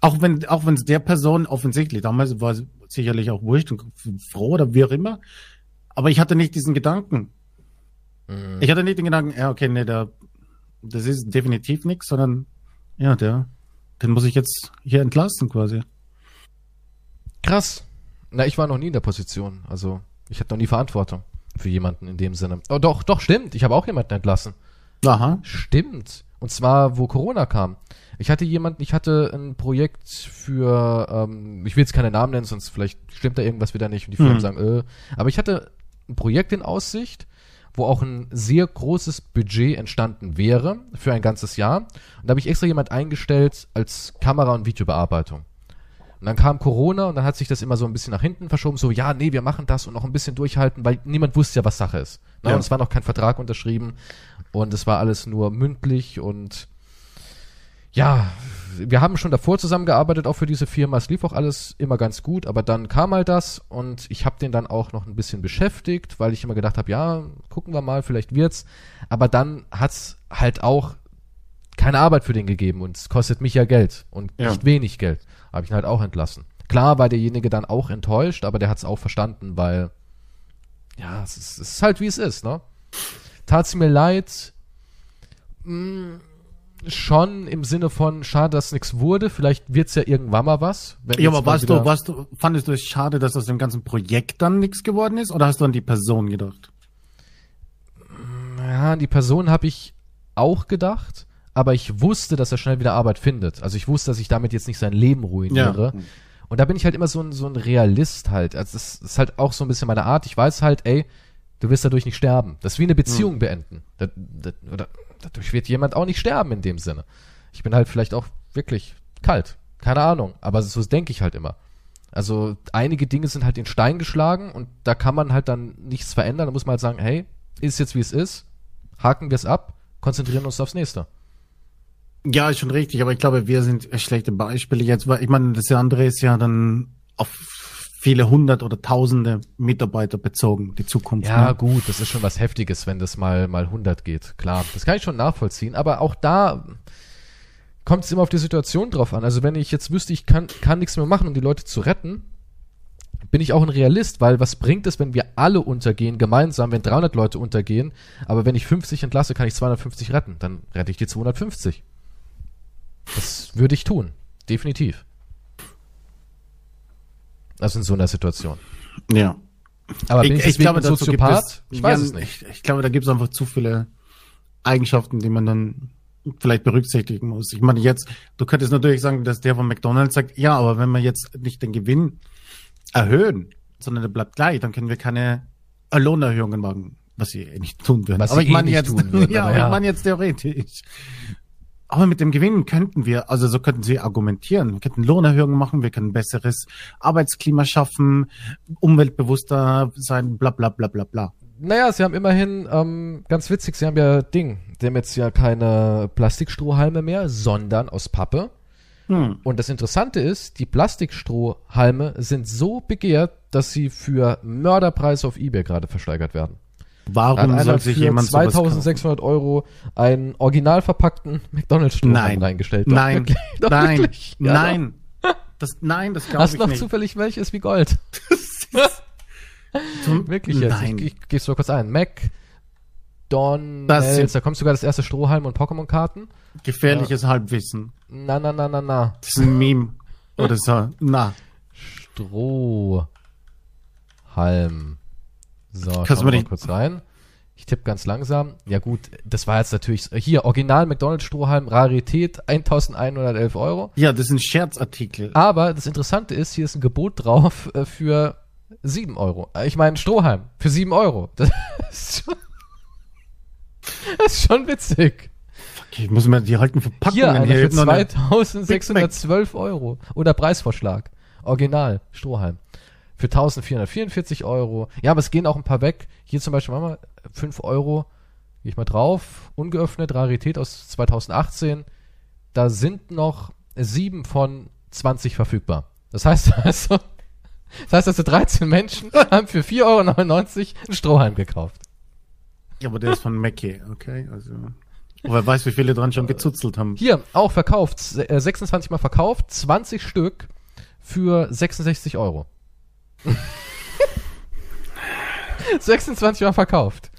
Auch wenn, auch wenn es der Person offensichtlich, damals war es sicherlich auch wurscht und froh oder wie auch immer. Aber ich hatte nicht diesen Gedanken. Mhm. Ich hatte nicht den Gedanken, ja, okay, nee, der, das ist definitiv nichts, sondern, ja, der, den muss ich jetzt hier entlasten quasi. Krass. Na, ich war noch nie in der Position. Also, ich hatte noch nie Verantwortung für jemanden in dem Sinne. Oh, doch, doch, stimmt. Ich habe auch jemanden entlassen. Aha. Stimmt. Und zwar, wo Corona kam. Ich hatte jemanden, ich hatte ein Projekt für, ähm, ich will jetzt keine Namen nennen, sonst vielleicht stimmt da irgendwas wieder nicht und die Firmen mhm. sagen, äh. Aber ich hatte ein Projekt in Aussicht, wo auch ein sehr großes Budget entstanden wäre für ein ganzes Jahr. Und da habe ich extra jemand eingestellt als Kamera- und Videobearbeitung. Und dann kam Corona und dann hat sich das immer so ein bisschen nach hinten verschoben, so, ja, nee, wir machen das und noch ein bisschen durchhalten, weil niemand wusste ja, was Sache ist. Ne? Ja. Und es war noch kein Vertrag unterschrieben und es war alles nur mündlich und ja, wir haben schon davor zusammengearbeitet, auch für diese Firma. Es lief auch alles immer ganz gut, aber dann kam halt das und ich habe den dann auch noch ein bisschen beschäftigt, weil ich immer gedacht habe, ja, gucken wir mal, vielleicht wird's. Aber dann hat's halt auch keine Arbeit für den gegeben und es kostet mich ja Geld und ja. nicht wenig Geld habe ich ihn halt auch entlassen. Klar war derjenige dann auch enttäuscht, aber der hat es auch verstanden, weil ja, es ist, es ist, halt wie es ist, ne? Tat's mir leid, mh, hm, schon im Sinne von schade, dass nichts wurde. Vielleicht wird's ja irgendwann mal was. ja, aber warst du, warst du, fandest du es schade, dass aus dem ganzen Projekt dann nichts geworden ist, oder hast du an die Person gedacht? Ja, an die Person habe ich auch gedacht aber ich wusste, dass er schnell wieder Arbeit findet. Also ich wusste, dass ich damit jetzt nicht sein Leben ruiniere. Ja. Und da bin ich halt immer so ein, so ein Realist halt. Also das ist halt auch so ein bisschen meine Art. Ich weiß halt, ey, du wirst dadurch nicht sterben. Das ist wie eine Beziehung mhm. beenden. Da, da, oder, dadurch wird jemand auch nicht sterben in dem Sinne. Ich bin halt vielleicht auch wirklich kalt. Keine Ahnung. Aber so denke ich halt immer. Also einige Dinge sind halt in Stein geschlagen und da kann man halt dann nichts verändern. Da muss man halt sagen, hey, ist jetzt wie es ist. Haken wir es ab, konzentrieren uns aufs nächste. Ja, ist schon richtig, aber ich glaube, wir sind schlechte Beispiele jetzt, weil ich meine, das andere ist ja dann auf viele hundert oder tausende Mitarbeiter bezogen, die Zukunft. Ja, ne? gut, das ist schon was Heftiges, wenn das mal, mal hundert geht, klar. Das kann ich schon nachvollziehen, aber auch da kommt es immer auf die Situation drauf an. Also wenn ich jetzt wüsste, ich kann, kann nichts mehr machen, um die Leute zu retten, bin ich auch ein Realist, weil was bringt es, wenn wir alle untergehen, gemeinsam, wenn 300 Leute untergehen, aber wenn ich 50 entlasse, kann ich 250 retten, dann rette ich die 250. Das würde ich tun. Definitiv. Also in so einer Situation. Ja. Aber bin ich, ich, ich glaube, ein Soziopath? Es, ich weiß ja, es nicht. Ich, ich, glaube, da gibt es einfach zu viele Eigenschaften, die man dann vielleicht berücksichtigen muss. Ich meine, jetzt, du könntest natürlich sagen, dass der von McDonalds sagt, ja, aber wenn wir jetzt nicht den Gewinn erhöhen, sondern der bleibt gleich, dann können wir keine Lohnerhöhungen machen, was sie eh nicht tun würden. Was aber ich eh meine jetzt, ja, ja, ich meine jetzt theoretisch. Aber mit dem Gewinn könnten wir, also so könnten sie argumentieren. Wir könnten Lohnerhöhungen machen, wir können besseres Arbeitsklima schaffen, umweltbewusster sein, bla bla bla bla bla. Naja, sie haben immerhin, ähm, ganz witzig, sie haben ja Ding, sie haben jetzt ja keine Plastikstrohhalme mehr, sondern aus Pappe. Hm. Und das Interessante ist, die Plastikstrohhalme sind so begehrt, dass sie für Mörderpreise auf Ebay gerade versteigert werden. Warum soll sich jemand 2600 Euro einen original verpackten McDonalds Strohhalm reingestellt? Doch, nein, wirklich, doch, nein, wirklich. Ja, nein. Das, nein, das glaube ich nicht. Hast du noch zufällig welches wie Gold? wirklich jetzt. Nein. Ich, ich geh's mal kurz ein. Mac, Donalds, da kommt sogar das erste Strohhalm und Pokémon-Karten. Gefährliches ja. Halbwissen. Na, na, na, na, na. Das ist ein Meme. Oder so. Na. Strohhalm. So, Kannst schauen wir mal kurz rein. Ich tippe ganz langsam. Ja gut, das war jetzt natürlich hier Original McDonald's Strohhalm Rarität 1111 Euro. Ja, das ist ein Scherzartikel. Aber das Interessante ist, hier ist ein Gebot drauf äh, für 7 Euro. Äh, ich meine Strohhalm für 7 Euro. Das ist schon, das ist schon witzig. Okay, ich muss mir die alten Verpackungen hier, hier für 2612 Euro. Oder Preisvorschlag. Original Strohhalm für 1444 Euro. Ja, aber es gehen auch ein paar weg. Hier zum Beispiel, mal 5 Euro. Gehe ich mal drauf. Ungeöffnet, Rarität aus 2018. Da sind noch sieben von 20 verfügbar. Das heißt also, das heißt also 13 Menschen haben für 4,99 Euro einen Strohhalm gekauft. Ja, aber der ist von Mackie, okay, also. Aber wer weiß, wie viele dran schon gezuzelt haben. Hier, auch verkauft, se- äh, 26 Mal verkauft, 20 Stück für 66 Euro. 26 Mal verkauft.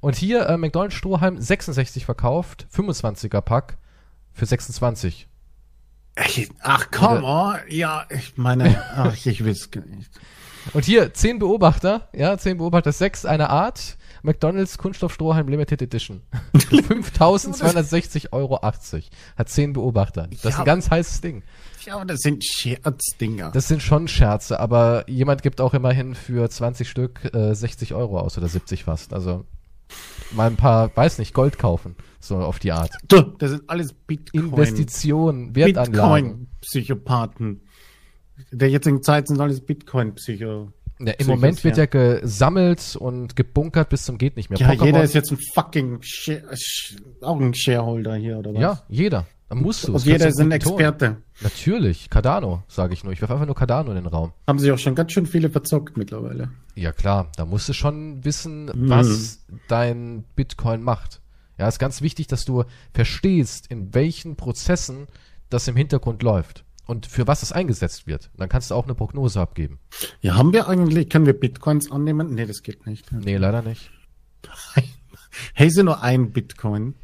Und hier äh, McDonald's Strohhalm 66 verkauft, 25er Pack für 26. Ey, Ach, komm, oh, ja, ich meine, ach, ich will's nicht. Und hier 10 Beobachter, ja, 10 Beobachter, 6 eine Art, McDonald's Kunststoff Strohhalm Limited Edition. 5260,80 Euro. Hat 10 Beobachter. Das ist Ja. ein ganz heißes Ding. Ja, aber das sind Scherzdinger. Das sind schon Scherze, aber jemand gibt auch immerhin für 20 Stück äh, 60 Euro aus oder 70 fast. Also mal ein paar, weiß nicht, Gold kaufen. So auf die Art. Du, das sind alles Bitcoin. Investitionen, Wertanlagen. Bitcoin-Psychopathen. Der jetzigen Zeit sind alles Bitcoin-Psycho. Ja, Im Psychos, Moment wird ja. gesammelt und gebunkert bis zum geht nicht mehr. Ja, Pokémon- jeder ist jetzt ein fucking Sh- auch ein Shareholder hier, oder was? Ja, jeder. Da musst du. Und jeder ist ein Experte. Natürlich, Cardano, sage ich nur. Ich werfe einfach nur Cardano in den Raum. Haben sich auch schon ganz schön viele verzockt mittlerweile. Ja klar, da musst du schon wissen, Mhm. was dein Bitcoin macht. Ja, ist ganz wichtig, dass du verstehst, in welchen Prozessen das im Hintergrund läuft und für was es eingesetzt wird. Dann kannst du auch eine Prognose abgeben. Ja, haben wir eigentlich, können wir Bitcoins annehmen? Nee, das geht nicht. Nee, leider nicht. Hey, ja nur ein Bitcoin.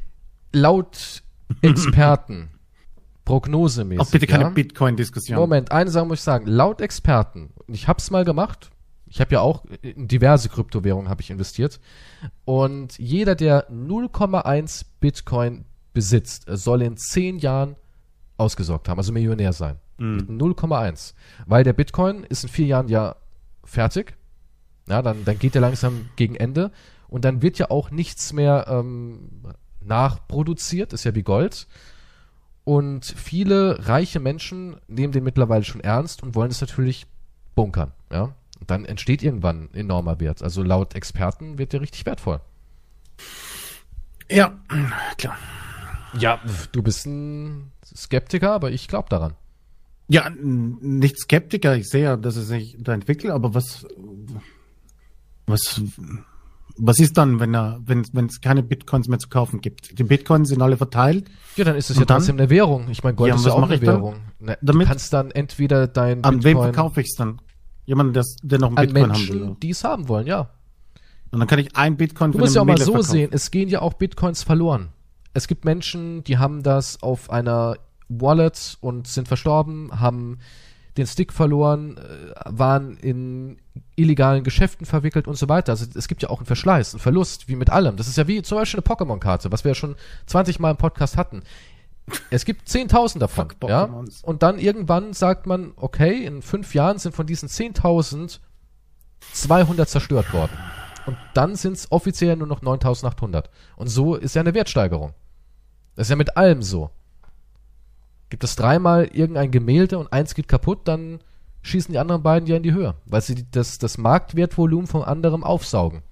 Laut Experten, prognosemäßig. Auch bitte keine ja? Bitcoin-Diskussion. Moment, eine Sache muss ich sagen. Laut Experten, ich hab's mal gemacht, ich habe ja auch in diverse Kryptowährungen habe ich investiert und jeder, der 0,1 Bitcoin besitzt, soll in 10 Jahren ausgesorgt haben, also Millionär sein. Mit 0,1. Weil der Bitcoin ist in vier Jahren ja fertig. Ja, dann, dann geht er langsam gegen Ende und dann wird ja auch nichts mehr ähm, nachproduziert, ist ja wie Gold. Und viele reiche Menschen nehmen den mittlerweile schon ernst und wollen es natürlich bunkern. Ja? Und dann entsteht irgendwann enormer Wert. Also laut Experten wird der richtig wertvoll. Ja, klar. Ja, du bist ein Skeptiker, aber ich glaube daran. Ja, nicht Skeptiker. Ich sehe ja, dass es sich da entwickelt, aber was, was, was ist dann, wenn er, wenn wenn es keine Bitcoins mehr zu kaufen gibt? Die Bitcoins sind alle verteilt. Ja, dann ist es ja trotzdem eine Währung. Ich meine, Gold Ja, ist ja auch eine? Währung. Na, du kannst dann entweder dein An wem Bitcoin verkaufe ich es dann? Jemand, das, der noch einen an Bitcoin haben will. Menschen, die es haben wollen, ja. Und dann kann ich ein Bitcoin Du musst ja auch mal so verkaufen. sehen, es gehen ja auch Bitcoins verloren. Es gibt Menschen, die haben das auf einer Wallet und sind verstorben, haben den Stick verloren, äh, waren in illegalen Geschäften verwickelt und so weiter. Also es gibt ja auch einen Verschleiß, einen Verlust, wie mit allem. Das ist ja wie zum Beispiel eine Pokémon-Karte, was wir ja schon 20 Mal im Podcast hatten. Es gibt 10.000 davon, Fuck ja. Pokémons. Und dann irgendwann sagt man, okay, in fünf Jahren sind von diesen 10.000 200 zerstört worden. Und dann sind es offiziell nur noch 9800. Und so ist ja eine Wertsteigerung. Das ist ja mit allem so. Gibt es dreimal irgendein Gemälde und eins geht kaputt, dann schießen die anderen beiden ja in die Höhe, weil sie das, das Marktwertvolumen von anderem aufsaugen.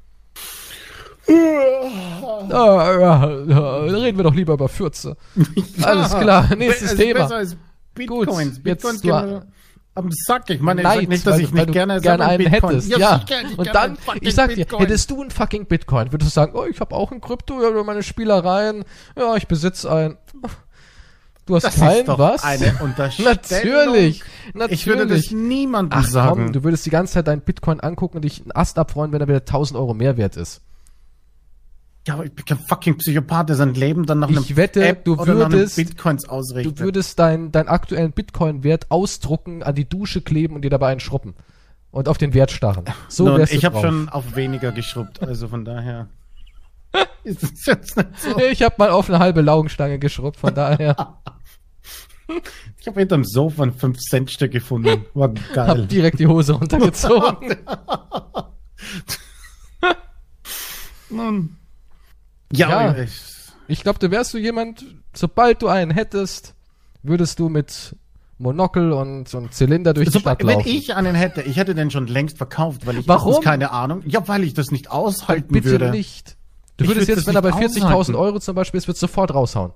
Ah, ja, ja, reden wir doch lieber über Fürze. Alles klar, nächstes Es ist Thema. Besser als Bitcoins. Gut, Bitcoins jetzt du- am Sack. Ich meine, ich Neid, sag nicht, dass weil, ich nicht gerne, gerne einen Bitcoin- hättest. Ja, hätte ich und dann, ich sag dir, Bitcoin. hättest du einen fucking Bitcoin, würdest du sagen, oh, ich habe auch ein Krypto, ja, über meine Spielereien, ja, ich besitze einen. Du hast Das keinen, ist doch was? eine Unterstellung. Natürlich, natürlich. Ich würde das niemandem Ach sagen. komm, du würdest die ganze Zeit deinen Bitcoin angucken und dich einen Ast abfreuen, wenn er wieder 1000 Euro mehr wert ist. ja, aber ich bin kein fucking Psychopath, der sein Leben dann nach Ich einem wette, App du oder nach einem würdest- Bitcoins ausrichtet. Du würdest deinen deinen aktuellen Bitcoin-Wert ausdrucken, an die Dusche kleben und dir dabei einen schruppen. Und auf den Wert starren. So Nun, wärst ich habe schon auf weniger geschrubbt, also von daher ist es jetzt nicht so. Ich habe mal auf eine halbe Laugenstange geschrubbt, von daher Ich habe hinterm Sofa ein 5-Cent-Stück gefunden. War hab geil. direkt die Hose runtergezogen. Nun. Ja, Ja. ich, Ich glaube, du wärst du jemand, sobald du einen hättest, würdest du mit Monokel und, und Zylinder durch die so, Stadt wenn laufen. ich einen hätte, ich hätte den schon längst verkauft, weil ich Warum? keine Ahnung. Ja, weil ich das nicht aushalten Bitte würde. nicht. Du würdest würd jetzt, wenn er bei nicht 40.000 aushalten. Euro zum Beispiel ist, würdest sofort raushauen.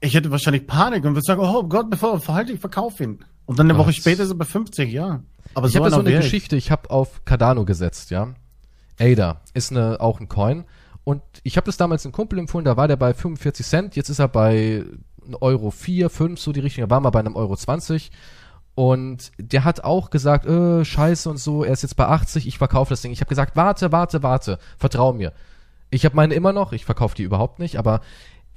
Ich hätte wahrscheinlich Panik und würde sagen, oh Gott, bevor er verhalte, ich verkaufe ihn. Und dann eine Woche Was? später ist er bei 50, ja. Aber ich habe da so eine. Geschichte, ich habe auf Cardano gesetzt, ja. ADA ist eine, auch ein Coin. Und ich habe das damals einem Kumpel empfohlen, da war der bei 45 Cent, jetzt ist er bei 1 Euro 4, 5, so die Richtung, er war mal bei einem Euro 20. Und der hat auch gesagt, äh, scheiße und so, er ist jetzt bei 80, ich verkaufe das Ding. Ich habe gesagt, warte, warte, warte, vertrau mir. Ich habe meine immer noch, ich verkaufe die überhaupt nicht, aber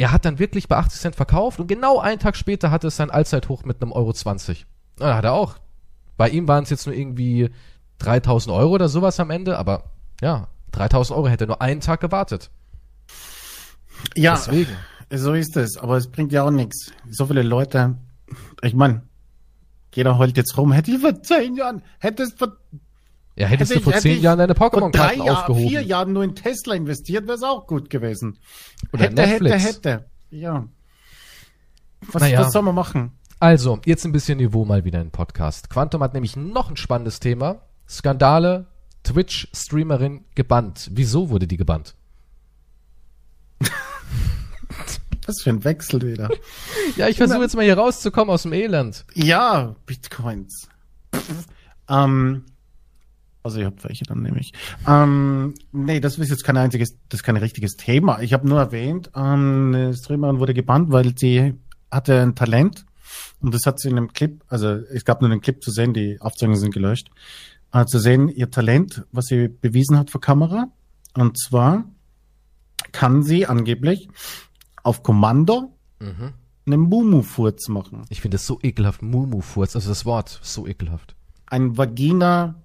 er hat dann wirklich bei 80 Cent verkauft und genau einen Tag später hatte es sein Allzeithoch mit einem Euro 20. Na, Da hat er auch. Bei ihm waren es jetzt nur irgendwie 3000 Euro oder sowas am Ende, aber ja, 3000 Euro hätte er nur einen Tag gewartet. Ja, Deswegen. so ist es. Aber es bringt ja auch nichts. So viele Leute. Ich meine, jeder heult jetzt rum. Hätte ich vor zehn Jahren, hättest vor, Ja, hättest hätte du vor ich- zehn Jahren deine Pokémon-Karten Jahren, aufgehoben. vier Jahren nur in Tesla investiert, wäre es auch gut gewesen. Oder hätte, Netflix. hätte, hätte. Ja. Was, Naja. was soll man machen? Also, jetzt ein bisschen Niveau mal wieder im Podcast. Quantum hat nämlich noch ein spannendes Thema. Skandale, Twitch-Streamerin gebannt. Wieso wurde die gebannt? Was für ein Wechsel wieder. Ja, ich versuche jetzt mal hier rauszukommen aus dem Elend. Ja, Bitcoins. ähm, also ich habe welche, dann nehme ich. Ähm, nee, das ist jetzt kein einziges, das ist kein richtiges Thema. Ich habe nur erwähnt, ähm, eine Streamerin wurde gebannt, weil sie hatte ein Talent und das hat sie in einem Clip, also es gab nur einen Clip zu sehen, die Aufzeichnungen sind gelöscht, äh, zu sehen, ihr Talent, was sie bewiesen hat vor Kamera. Und zwar kann sie angeblich auf Kommando Mhm. einen Mumu-Furz machen. Ich finde es so ekelhaft. Mumu-Furz, also das Wort, so ekelhaft. Ein Vagina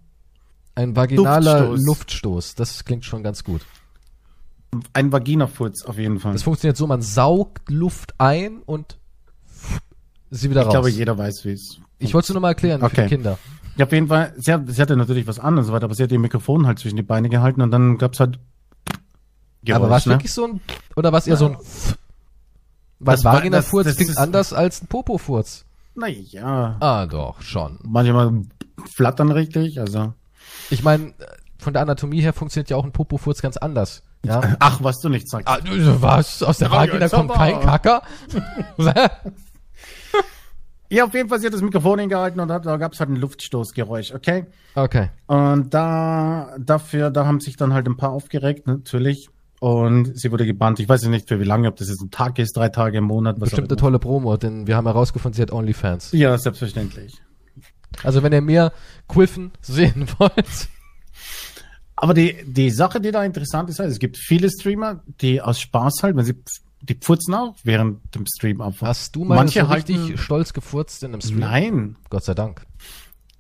Ein vaginaler Luftstoß. Luftstoß. Das klingt schon ganz gut. Ein Vagina-Furz auf jeden Fall. Das funktioniert so, man saugt Luft ein und sie wieder ich raus. glaube, jeder weiß, wie es. ich wollte es nur mal erklären für Okay. die Kinder. Ja, auf jeden Fall, sie, hat, sie hatte natürlich was an und so weiter, aber sie hat ihr Mikrofon halt zwischen die Beine gehalten und dann gab's halt. Geräusch, Aber war es ne? wirklich so ein, oder war es eher so ein, weil Vagina-Furz klingt ist- anders als ein Popo-Furz. Naja, Ah, doch, schon. manchmal flattern richtig, also. Ich meine, von der Anatomie her funktioniert ja auch ein Popo-Furz ganz anders. Ja. Ach, was du nicht sagst. Ah, du- was? Aus der Vagina kommt kein Kacker? Ja, auf jeden Fall, sie hat das Mikrofon hingehalten und hat, da gab's halt ein Luftstoßgeräusch, okay? okay. Und da, dafür, da haben sich dann halt ein paar aufgeregt, natürlich. Und sie wurde gebannt. Ich weiß ja nicht für wie lange, ob das jetzt ein Tag ist, drei Tage im Monat, was Bestimmt eine tolle Promo, denn wir haben herausgefunden, sie hat Onlyfans. Ja, selbstverständlich. Also wenn ihr mehr Quiffen sehen wollt. Aber die, die Sache, die da interessant ist, es gibt viele Streamer, die aus Spaß halt, wenn sie, die pfurzen auch während dem Stream auf. Hast du mal Manche so halten- richtig stolz gefurzt in einem Stream? Nein. Gott sei Dank.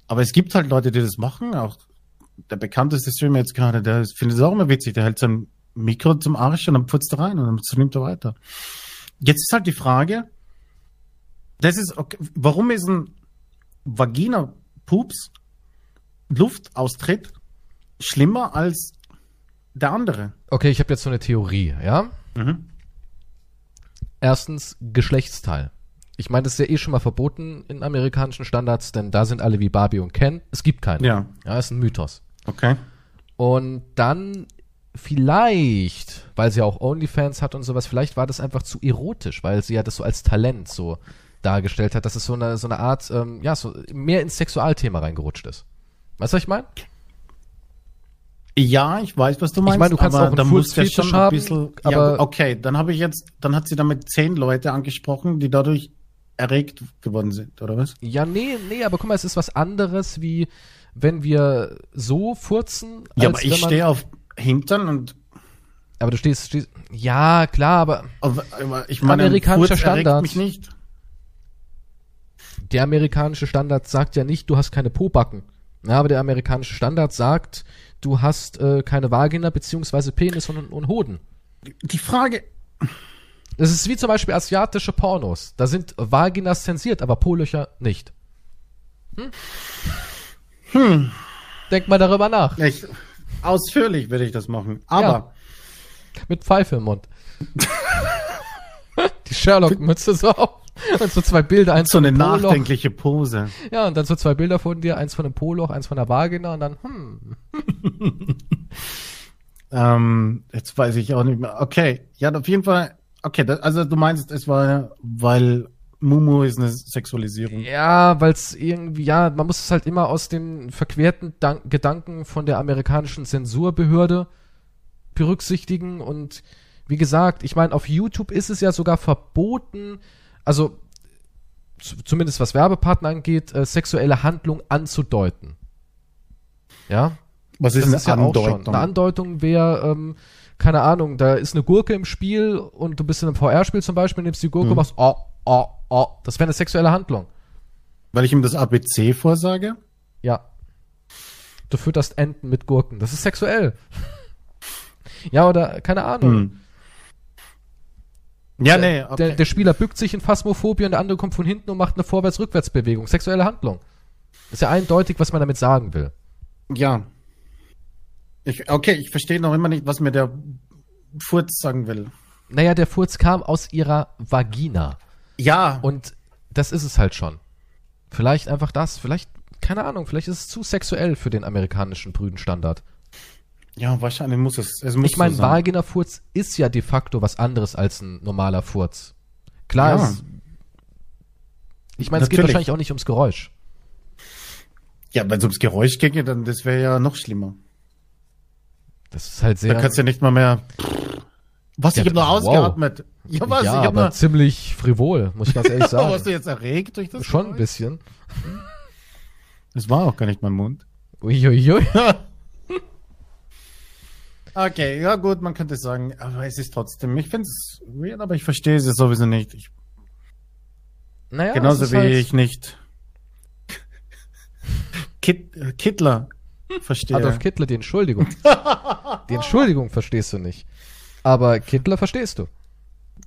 Aber es gibt halt Leute, die das machen. Auch der bekannteste Streamer jetzt gerade, der findet es auch immer witzig. Der hält sein Mikro zum Arsch und dann putzt er rein und dann streamt er weiter. Jetzt ist halt die Frage, das ist, okay, warum ist ein Vagina-Pups Luftaustritt schlimmer als der andere? Okay, ich habe jetzt so eine Theorie, ja? Mhm. Erstens, Geschlechtsteil. Ich meine, das ist ja eh schon mal verboten in amerikanischen Standards, denn da sind alle wie Barbie und Ken. Es gibt keinen. Ja, Ja, ist ein Mythos. okay. Und dann vielleicht, weil sie auch Onlyfans hat und sowas, vielleicht war das einfach zu erotisch, weil sie ja das so als Talent so dargestellt hat, dass es so eine, so eine Art, ähm, ja, so mehr ins Sexualthema reingerutscht ist. Weißt du, was ich meine? Ja, ich weiß, was du meinst. Ich meine, du kannst aber auch einen muss ja schon ein haben, bisschen, aber- ja, okay, dann habe ich jetzt, dann hat sie damit zehn Leute angesprochen, die dadurch erregt geworden sind, oder was? Ja, nee, nee, aber guck mal, es ist was anderes, wie wenn wir so furzen. Ja, aber ich stehe auf Hintern und Aber du stehst, stehst, ja, klar, aber aber, ich meine, ein Amerikanischer Furz erregt Standard. mich nicht. Der amerikanische Standard sagt ja nicht, du hast keine Pobacken. Ja, aber der amerikanische Standard sagt, du hast äh, keine Vagina beziehungsweise Penis und, und Hoden. Die Frage, Das ist wie zum Beispiel asiatische Pornos. Da sind Vaginas zensiert, aber Po-Löcher nicht. Hm? hm, Denk mal darüber nach. ich, ausführlich würde ich das machen, aber Mit Pfeife im Mund. Die Sherlock-Mütze so auf. Und so zwei Bilder, eins so eine Poloch. nachdenkliche Pose. Ja, und dann so zwei Bilder von dir, eins von einem Poloch, eins von der Vagina und dann, hm. Ähm, jetzt weiß ich auch nicht mehr. Okay, ja, auf jeden Fall. Okay, das, also du meinst, es war, weil Mumu ist eine Sexualisierung. Ja, weil es irgendwie, ja, man muss es halt immer aus den verquerten Dan Gedanken von der amerikanischen Zensurbehörde berücksichtigen und wie gesagt, ich meine, auf YouTube ist es ja sogar verboten, also zumindest was Werbepartner angeht, äh, sexuelle Handlung anzudeuten. Ja? Was ist, das eine ist Andeutung? Ja auch schon. Eine Andeutung wäre, ähm, keine Ahnung, da ist eine Gurke im Spiel und du bist in einem VR-Spiel zum Beispiel, nimmst die Gurke mhm. und machst oh, oh, oh. Das wäre eine sexuelle Handlung. Weil ich ihm das ABC vorsage? Ja. Du fütterst Enten mit Gurken. Das ist sexuell. ja, oder keine Ahnung. Mhm. Ja, nee. Okay. Der, der, Spieler bückt sich in Phasmophobie und der andere kommt von hinten und macht eine Vorwärts-Rückwärts-Bewegung. Sexuelle Handlung. ist ja eindeutig, was man damit sagen will. Ja. Ich, okay, ich verstehe noch immer nicht, was mir der Furz sagen will. Naja, der Furz kam aus ihrer Vagina. Ja. Und das ist es halt schon. Vielleicht einfach das, vielleicht, keine Ahnung, vielleicht ist es zu sexuell für den amerikanischen Brüdenstandard. Ja, wahrscheinlich muss es. es muss ich meine, so Vagina-Furz ist ja de facto was anderes als ein normaler Furz. Klar, ja. es, ich meine, es geht wahrscheinlich auch nicht ums Geräusch. Ja, wenn es ums Geräusch ginge, dann das wäre ja noch schlimmer. Das ist halt sehr. Da kannst du ja nicht mal mehr. Was, ja, ich habe nur ausgeatmet. Ja, was? Ja, ich aber nur... ziemlich frivol, muss ich ganz ehrlich sagen. Warst du jetzt erregt durch das? Schon Geräusch? ein bisschen. Das war auch gar nicht mein Mund. Uiuiui. Ui, ui. Okay, ja gut, man könnte sagen, aber es ist trotzdem, ich finde es weird, aber ich verstehe es sowieso nicht. Ich, naja, genauso wie halt... ich nicht Kit, Kittler verstehe. Adolf Kittler, die Entschuldigung. die Entschuldigung verstehst du nicht. Aber Kittler verstehst du.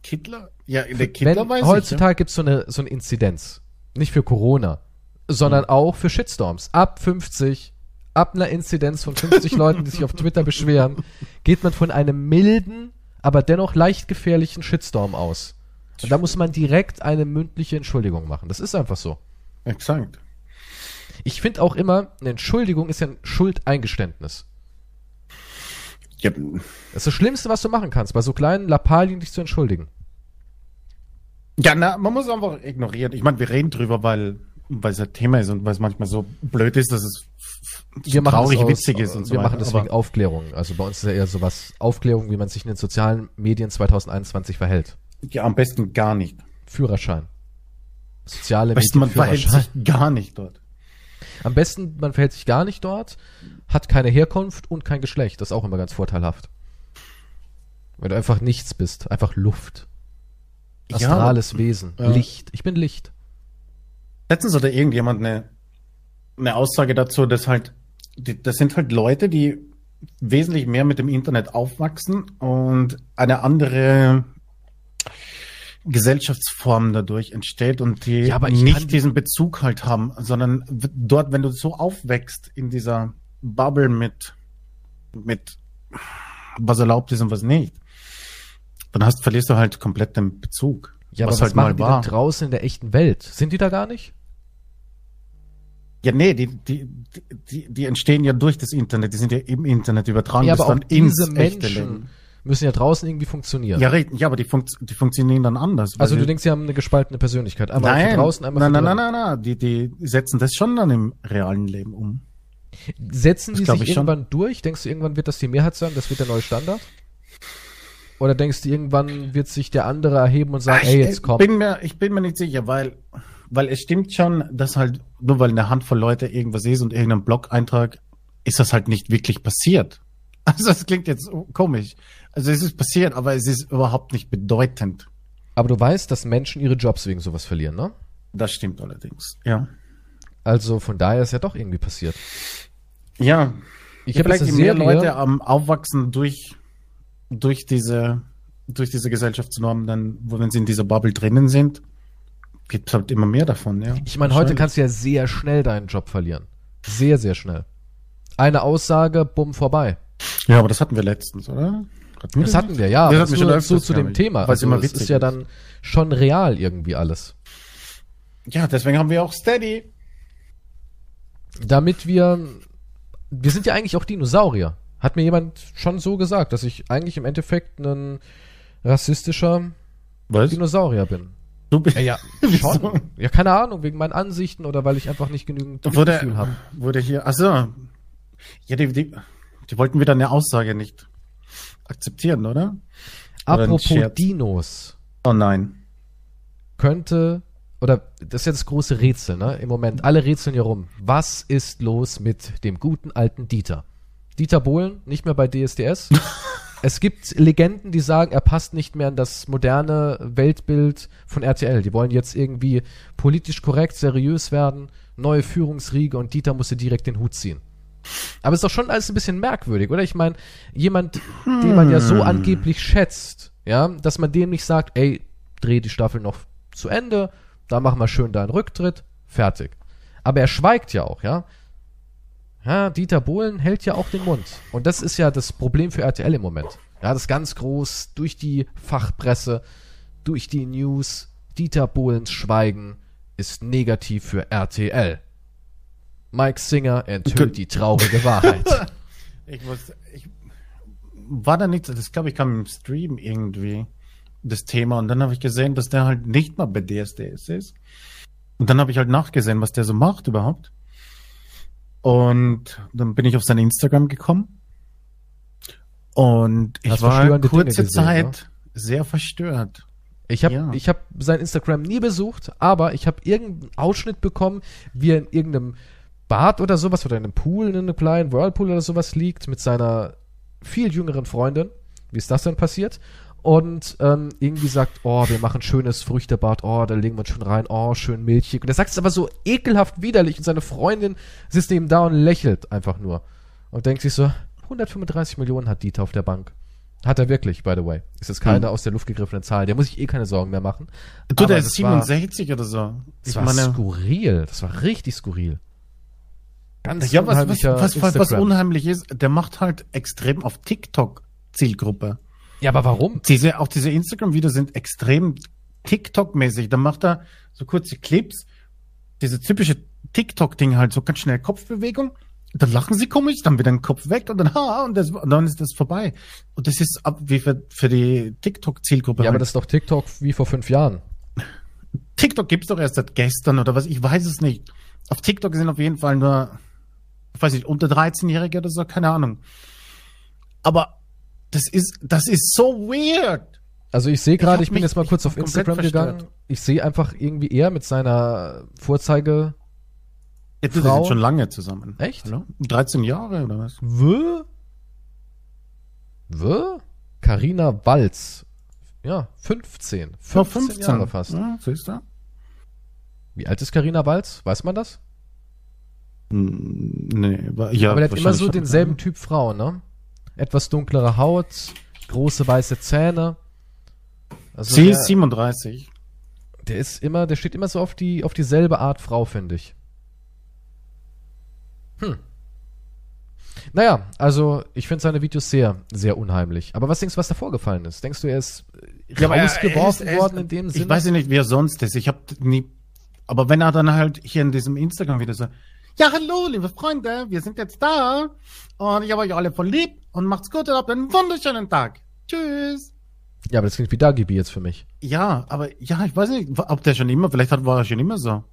Kittler? Ja, in der Kittler Wenn, weiß Heutzutage ja. gibt es so eine, so eine Inzidenz. Nicht für Corona, sondern hm. auch für Shitstorms. Ab 50, ab einer Inzidenz von 50 Leuten, die sich auf Twitter beschweren, geht man von einem milden, aber dennoch leicht gefährlichen Shitstorm aus. Und da muss man direkt eine mündliche Entschuldigung machen. Das ist einfach so. Exakt. Ich finde auch immer, eine Entschuldigung ist ja ein Schuldeingeständnis. Ja. Das ist das Schlimmste, was du machen kannst, bei so kleinen Lappalien dich zu entschuldigen. Ja, na, man muss einfach ignorieren. Ich meine, wir reden drüber, weil, weil es ein Thema ist und weil es manchmal so blöd ist, dass es wir traurig, aus, witzig ist und so Wir weiter. machen deswegen Aufklärung. Also bei uns ist ja eher sowas Aufklärung, wie man sich in den sozialen Medien 2021 verhält. Ja, am besten gar nicht. Führerschein. Soziale am besten Medien, man verhält sich gar nicht dort. Am besten, man verhält sich gar nicht dort, hat keine Herkunft und kein Geschlecht. Das ist auch immer ganz vorteilhaft. Weil du einfach nichts bist, einfach Luft. Astrales ja, Wesen, ja. Licht. Ich bin Licht. Letztens hatte irgendjemand eine, eine Aussage dazu, dass halt, das sind halt Leute, die wesentlich mehr mit dem Internet aufwachsen und eine andere Gesellschaftsform dadurch entsteht und die ja, nicht diesen Bezug halt haben, sondern dort, wenn du so aufwächst in dieser Bubble mit, mit was erlaubt ist und was nicht, dann hast, verlierst du halt komplett den Bezug. Ja, was aber was halt machen die war. denn draußen in der echten Welt? Sind die da gar nicht? Ja, nee, die, die, die, die entstehen ja durch das Internet, die sind ja im Internet übertragen. Ja, aber auch diese Menschen, müssen ja draußen irgendwie funktionieren. Ja, ja aber die, funkt, die funktionieren dann anders. Also du denkst, sie haben eine gespaltene Persönlichkeit. Einmal nein, draußen, einmal nein, nein, nein, nein, nein, die, die setzen das schon dann im realen Leben um. Setzen das die sich irgendwann schon. durch? Denkst du, irgendwann wird das die Mehrheit sein? Das wird der neue Standard? Oder denkst du, irgendwann wird sich der andere erheben und sagen, Ach, ey, jetzt komm? Bin mir, ich bin mir nicht sicher, weil, weil es stimmt schon, dass halt, nur weil eine Handvoll Leute irgendwas ist und irgendein Blog-Eintrag, ist das halt nicht wirklich passiert. Also das klingt jetzt komisch. Also es ist passiert, aber es ist überhaupt nicht bedeutend. Aber du weißt, dass Menschen ihre Jobs wegen sowas verlieren, ne? Das stimmt allerdings, ja. Also von daher ist ja doch irgendwie passiert. Ja. Ich habe vielleicht mehr Leute am Aufwachsen durch, durch diese, durch diese Gesellschaftsnormen, dann, wo wenn sie in dieser Bubble drinnen sind, gibt es halt immer mehr davon, ja. Ich meine, heute kannst du ja sehr schnell deinen Job verlieren. Sehr, sehr schnell. Eine Aussage, bumm, vorbei. Ja, aber das hatten wir letztens, oder? Hatten das hatten wir, ja. Das hatten wir so, zu dem Thema. Also immer es ist ja dann schon real irgendwie alles. Ja, deswegen haben wir auch Steady. Damit wir, wir sind ja eigentlich auch Dinosaurier. Hat mir jemand schon so gesagt, dass ich eigentlich im Endeffekt ein rassistischer Was? Dinosaurier bin. Du bist Ja, ja, schon. Ja, keine Ahnung, wegen meinen Ansichten oder weil ich einfach nicht genügend Gefühl wurde, habe. wurde hier, also, ja, die, die, die wollten wieder eine Aussage nicht akzeptieren, oder? Oder Apropos Scherz. Dinos, Oh nein. könnte, oder das ist jetzt das große Rätsel, ne? Im Moment, alle rätseln hier rum. Was ist los mit dem guten alten Dieter? Dieter Bohlen, nicht mehr bei DSDS. es gibt Legenden, die sagen, er passt nicht mehr in das moderne Weltbild von RTL. Die wollen jetzt irgendwie politisch korrekt, seriös werden, neue Führungsriege und Dieter musste direkt den Hut ziehen. Aber ist doch schon alles ein bisschen merkwürdig, oder? Ich meine, jemand, den man ja so angeblich schätzt, ja, dass man dem nicht sagt, ey, dreh die Staffel noch zu Ende, da machen wir schön deinen Rücktritt, fertig. Aber er schweigt ja auch, ja. Ja, Dieter Bohlen hält ja auch den Mund. Und das ist ja das Problem für RTL im Moment. Ja, das ist ganz groß durch die Fachpresse, durch die News. Dieter Bohlens Schweigen ist negativ für RTL. Mike Singer enthüllt die traurige Wahrheit. Ich muss, ich, war da nicht, das glaube ich kam im Stream irgendwie, das Thema. Und dann habe ich gesehen, dass der halt nicht mal bei DSDS ist. Und dann habe ich halt nachgesehen, was der so macht überhaupt. Und dann bin ich auf sein Instagram gekommen. Und ich Hast war kurze gesehen, Zeit sehr verstört. Ich habe Ja. ich hab sein Instagram nie besucht, aber ich habe irgendeinen Ausschnitt bekommen, wie er in irgendeinem Bad oder sowas oder in einem Pool, in einem kleinen Whirlpool oder sowas liegt mit seiner viel jüngeren Freundin. Wie ist das denn passiert? Und ähm, irgendwie sagt, oh, wir machen schönes Früchtebad, oh, da legen wir uns schon rein, oh, schön milchig. Und er sagt es aber so ekelhaft widerlich und seine Freundin sitzt neben da und lächelt einfach nur. Und denkt sich so, 135 Millionen hat Dieter auf der Bank. Hat er wirklich, by the way. Ist jetzt keine Hm. aus der Luft gegriffene Zahl. Der muss sich eh keine Sorgen mehr machen. Du, der ist das war- 67 oder so. Das war skurril. Das war richtig skurril. Ganz Ja, was, was, was, was, unheimlich ist, der macht halt extrem auf TikTok Zielgruppe. Ja, aber warum? Diese, auch diese Instagram-Videos sind extrem TikTok-mäßig. Da macht er so kurze Clips, diese typische TikTok-Ding halt, so ganz schnell Kopfbewegung. Dann lachen sie komisch, dann wieder ein Kopf weg und dann ha und, das, und dann ist das vorbei. Und das ist ab wie für, für die TikTok-Zielgruppe. Ja, aber halt. das ist doch TikTok wie vor fünf Jahren. TikTok gibt's doch erst seit gestern oder was, ich weiß es nicht. Auf TikTok sind auf jeden Fall nur, ich weiß nicht, unter 13-Jährige oder so, keine Ahnung. Aber das ist, das ist so weird. Also ich sehe gerade, hab ich, bin mich- jetzt mal ich kurz auf Instagram gegangen. verstört. Ich sehe einfach irgendwie er mit seiner Vorzeige. Die Frau- sind schon lange zusammen. Echt? Hallo? 13 Jahre oder was? W? W? Carina Walz. Ja, 15. 15, Jahre fast. Ja, siehst du? Wie alt ist Carina Walz? Weiß man das? Nee, ja, aber der hat immer so denselben Typ Frau, ne? Etwas dunklere Haut, große weiße Zähne. Also Sie der, ist 37. der ist immer, der steht immer so auf die, auf dieselbe Art Frau, finde ich. Hm. Naja, also ich finde seine Videos sehr, sehr unheimlich. Aber was denkst du, was da vorgefallen ist? Denkst du, er ist äh, er- rausgeworfen er ist- er ist- worden in dem Sinne? Ich weiß ja nicht, wie er sonst ist. Ich habe nie. Aber wenn er dann halt hier in diesem Instagram wieder so, ja, hallo, liebe Freunde, wir sind jetzt da und ich habe euch alle voll lieb und macht's gut und habt einen wunderschönen Tag. Tschüss. Ja, aber das klingt wie Dagibi jetzt für mich. Ja, aber ja, ich weiß nicht, ob der schon immer, vielleicht war er schon immer so.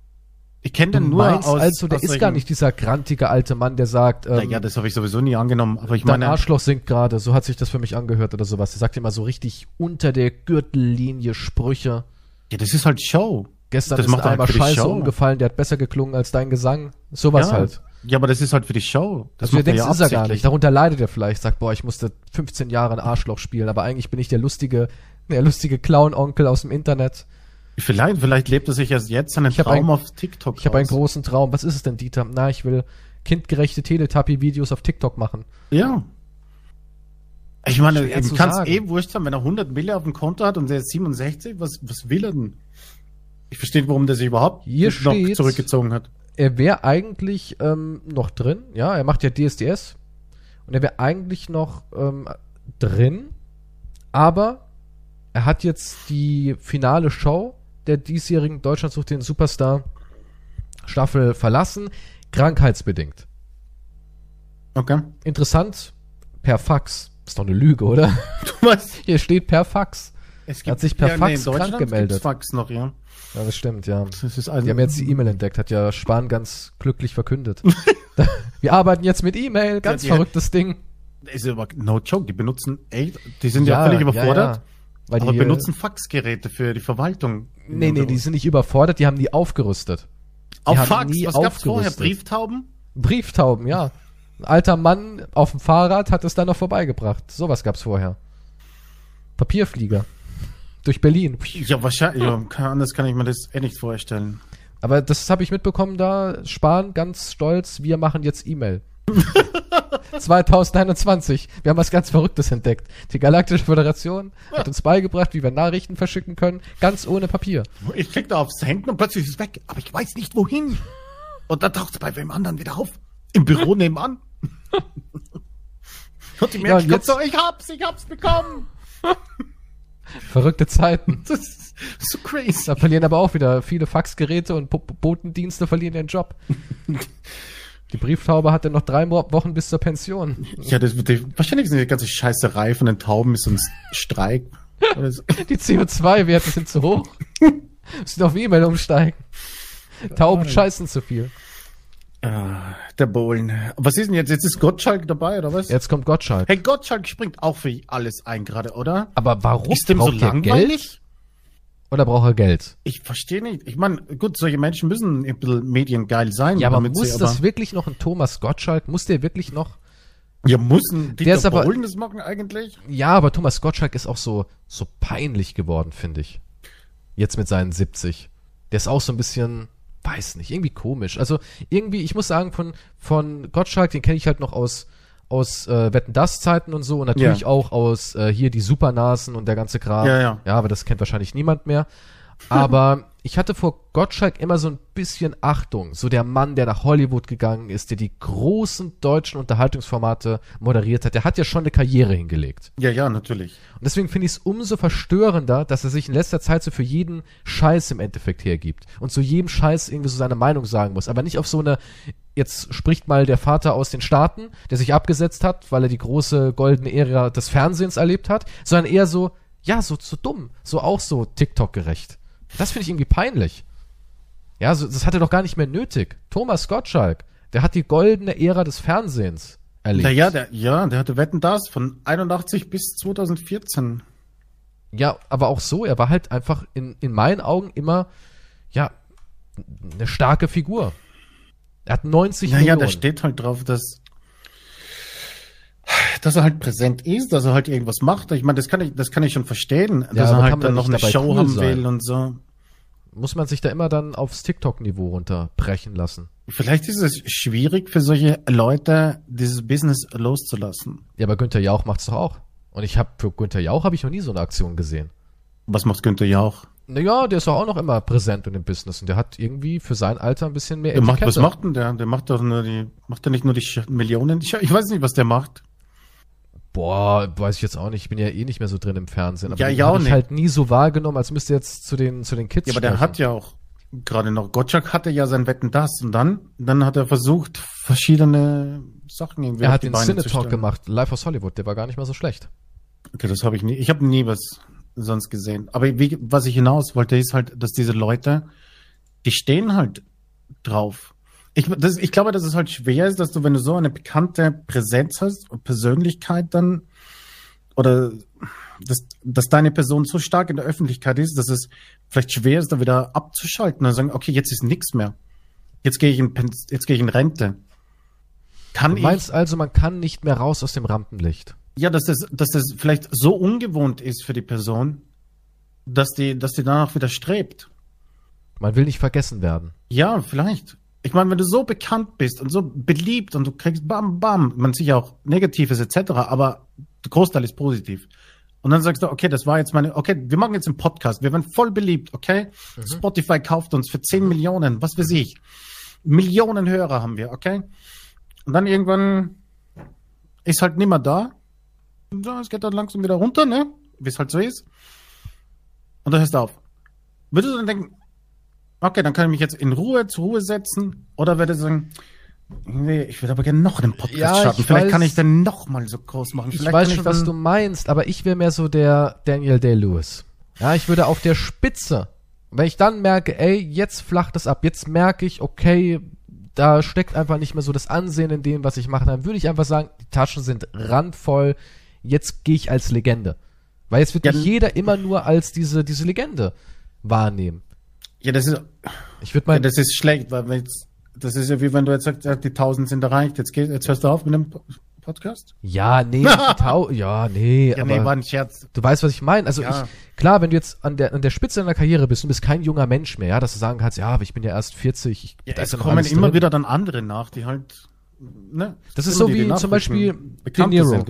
Ich kenne den nur meinst aus. also, der aus ist gar nicht dieser grantige alte Mann, der sagt, ähm, Naja, das habe ich sowieso nie angenommen. Aber ich dein meine, Arschloch sinkt gerade, so hat sich das für mich angehört oder sowas. Der sagt immer so richtig unter der Gürtellinie Sprüche. ja, das ist halt Show. Gestern Das ist macht einmal halt die Scheiße Show. umgefallen, der hat besser geklungen als dein Gesang. Sowas ja. halt. Ja, aber das ist halt für die Show. Das Also du macht denkst, ja ist er gar nicht. Darunter leidet er vielleicht, sagt, boah, ich musste 15 Jahre ein Arschloch spielen, aber eigentlich bin ich der lustige, der lustige Clown-Onkel aus dem Internet. Vielleicht, vielleicht lebt er sich erst jetzt seinen Ich Traum ein- auf TikTok. Ich habe einen großen Traum. Was ist es denn, Dieter? Na, ich will kindgerechte Teletubby-Videos auf TikTok machen. Ja. Ich meine, Schwer ihm zu kann es sagen. eh wurscht sein, wenn er 100 Mille auf dem Konto hat und der ist 67, was, was will er denn? Ich verstehe, nicht, warum der sich überhaupt Hier noch steht- zurückgezogen hat. Er wäre eigentlich ähm, noch drin. Ja, er macht ja DSDS. Und er wäre eigentlich noch ähm, drin. Aber er hat jetzt die finale Show der diesjährigen Deutschland sucht den Superstar Staffel verlassen. Krankheitsbedingt. Okay. Interessant. Per Fax. Ist doch eine Lüge, oder? Was? Hier steht per Fax. Es Er hat sich per ja, Fax in krank gemeldet. Fax noch, ja. Ja, das stimmt, ja. Das ist also, Die haben jetzt die E-Mail entdeckt, hat ja Spahn ganz glücklich verkündet. Wir arbeiten jetzt mit E-Mail, ganz Ja, die- verrücktes Ding. ist aber no joke, die benutzen echt, die sind ja, völlig überfordert, Weil aber die, benutzen Faxgeräte für die Verwaltung. Nee, nee, die sind nicht überfordert, die haben die aufgerüstet. auf haben Fax, was gab's vorher? Brieftauben? Brieftauben, ja. Ein alter Mann auf dem Fahrrad hat es dann noch vorbeigebracht. Sowas gab's vorher. Papierflieger. Durch Berlin. Ja, wahrscheinlich, ja, anders kann ich mir das eh nicht vorstellen. Aber das habe ich mitbekommen da. Spahn ganz stolz, wir machen jetzt E-Mail. 2021. Wir haben was ganz Verrücktes entdeckt. Die Galaktische Föderation hat uns beigebracht, wie wir Nachrichten verschicken können, ganz ohne Papier. Ich klick da aufs Handy und plötzlich ist es weg, aber ich weiß nicht wohin. Und dann taucht es bei wem anderen wieder auf. Im Büro nebenan. Und die Ja, Menschen und kommt jetzt- so, ich hab's, ich hab's bekommen. Verrückte Zeiten. Das ist so crazy. Da verlieren aber auch wieder viele Faxgeräte und Bo Botendienste verlieren ihren Job. Die Brieftaube hatte noch drei Wochen bis zur Pension. Ja, das wird die, wahrscheinlich sind die ganze Scheißerei von den Tauben ist so ein Streik. So. Die CO2-Werte sind zu hoch. Müssen auf E-Mail umsteigen. Tauben scheißen zu viel. Ah, der Bohlen. Was ist denn jetzt? Jetzt ist Gottschalk dabei, oder was? Jetzt kommt Gottschalk. Hey, Gottschalk springt auch für alles ein gerade, oder? Aber warum Ist dem so braucht er langweilig? Geld? Oder braucht er Geld? Ich verstehe nicht. Ich meine, gut, solche Menschen müssen ein bisschen mediengeil sein. Ja, aber muss sie das aber, wirklich noch ein Thomas Gottschalk? Muss der wirklich noch? Ja, müssen die Der ist aber- Bohlen das machen eigentlich? Ja, aber Thomas Gottschalk ist auch so, so peinlich geworden, finde ich. Jetzt mit seinen 70. Der ist auch so ein bisschen, weiß nicht, irgendwie komisch. Also irgendwie, ich muss sagen, von, von Gottschalk, den kenne ich halt noch aus, aus äh, Wetten das Zeiten und so und natürlich Ja. auch aus äh, hier die Supernasen und der ganze Kram. Ja, ja. Ja, aber das kennt wahrscheinlich niemand mehr. Aber ich hatte vor Gottschalk immer so ein bisschen Achtung. So der Mann, der nach Hollywood gegangen ist, der die großen deutschen Unterhaltungsformate moderiert hat, der hat ja schon eine Karriere hingelegt. Ja, ja, natürlich. Und deswegen finde ich es umso verstörender, dass er sich in letzter Zeit so für jeden Scheiß im Endeffekt hergibt und zu jedem Scheiß irgendwie so seine Meinung sagen muss. Aber nicht auf so eine, jetzt spricht mal der Vater aus den Staaten, der sich abgesetzt hat, weil er die große goldene Ära des Fernsehens erlebt hat, sondern eher so, ja, so, so dumm, so auch so TikTok-gerecht. Das finde ich irgendwie peinlich. Ja, so, das hat er doch gar nicht mehr nötig. Thomas Gottschalk, der hat die goldene Ära des Fernsehens erlebt. Ja, ja, der, ja, der hatte Wetten das von 81 bis 2014. Ja, aber auch so, er war halt einfach in, in meinen Augen immer, ja, eine starke Figur. Er hat 90 Naja, Millionen. da steht halt drauf, dass, dass er halt präsent ist, dass er halt irgendwas macht. Ich meine, das kann ich, das kann ich schon verstehen, dass aber er halt dann noch eine Show cool haben sein? will und so. Muss man sich da immer dann aufs TikTok-Niveau runterbrechen lassen. Vielleicht ist es schwierig für solche Leute, dieses Business loszulassen. Ja, aber Günther Jauch macht's doch auch. Und ich habe für Günther Jauch habe ich noch nie so eine Aktion gesehen. Was macht Günther Jauch? Naja, der ist doch auch noch immer präsent in dem Business und der hat irgendwie für sein Alter ein bisschen mehr Der macht, was macht denn der? Der macht doch nur die, macht er nicht nur die Millionen? Ich, ich weiß nicht, was der macht. Boah, weiß ich jetzt auch nicht. Ich bin ja eh nicht mehr so drin im Fernsehen. Aber Ja, ja auch ich nicht. halt nie so wahrgenommen, als müsste jetzt zu den, zu den Kids Ja, aber der sprechen. hat ja auch gerade noch, Gottschalk hatte ja sein Wetten das und dann, dann hat er versucht, verschiedene Sachen irgendwie Er hat den Cinetalk gemacht, live aus Hollywood, der war gar nicht mal so schlecht. Okay, das habe ich nie, ich habe nie was sonst gesehen. Aber wie, was ich hinaus wollte, ist halt, dass diese Leute, die stehen halt drauf. Ich, das, ich glaube, dass es halt schwer ist, dass du, wenn du so eine bekannte Präsenz hast und Persönlichkeit dann, oder dass, dass deine Person so stark in der Öffentlichkeit ist, dass es vielleicht schwer ist, da wieder abzuschalten und sagen, okay, jetzt ist nichts mehr. Jetzt gehe ich in, jetzt gehe ich in Rente. Kann Du ich, meinst also, man kann nicht mehr raus aus dem Rampenlicht? ja, dass das, dass das vielleicht so ungewohnt ist für die Person, dass die, dass die danach wieder strebt. Man will nicht vergessen werden. Ja, vielleicht. Ich meine, wenn du so bekannt bist und so beliebt und du kriegst bam, bam, man sicher auch Negatives etc., aber der Großteil ist positiv. Und dann sagst du, okay, das war jetzt meine, okay, wir machen jetzt einen Podcast, wir werden voll beliebt, okay? Spotify kauft uns für 10 Millionen, was weiß ich. Millionen Hörer haben wir, okay? Und dann irgendwann ist halt nimmer da. Ja, es geht dann langsam wieder runter, ne? Wie es halt so ist. Und dann hörst du auf. Würdest du dann denken, okay, dann kann ich mich jetzt in Ruhe zur Ruhe setzen? Oder würde ich sagen, nee, ich würde aber gerne noch einen Podcast Ja, starten. ich Vielleicht weiß- kann ich den noch mal so groß machen. Ich Vielleicht weiß kann schon, was dann- du meinst, aber ich wäre mehr so der Daniel Day-Lewis. Ja, ich würde auf der Spitze, wenn ich dann merke, ey, jetzt flacht es ab, jetzt merke ich, okay, da steckt einfach nicht mehr so das Ansehen in dem, was ich mache, dann würde ich einfach sagen, die Taschen sind randvoll, jetzt gehe ich als Legende. Weil jetzt wird Ja, mich jeder immer nur als diese, diese Legende wahrnehmen. Ja, das ist, Ich würde ja, mal, das ist schlecht, weil wenn jetzt, das ist ja wie wenn du jetzt sagst, ja, die 1000 sind erreicht, jetzt, geht, jetzt hörst du auf mit dem Po- Podcast? ja, nee, ja, nee, Ja, aber nee, war ein Scherz. du weißt, was ich meine. Also Ja. ich, klar, wenn du jetzt an der, an der Spitze deiner Karriere bist, du bist kein junger Mensch mehr, ja, dass du sagen kannst, ja, aber ich bin ja erst 40, ich, Ja, da es ist ja kommen immer drin. wieder dann andere nach, die halt, ne? Das ist immer so wie zum Beispiel De Niro.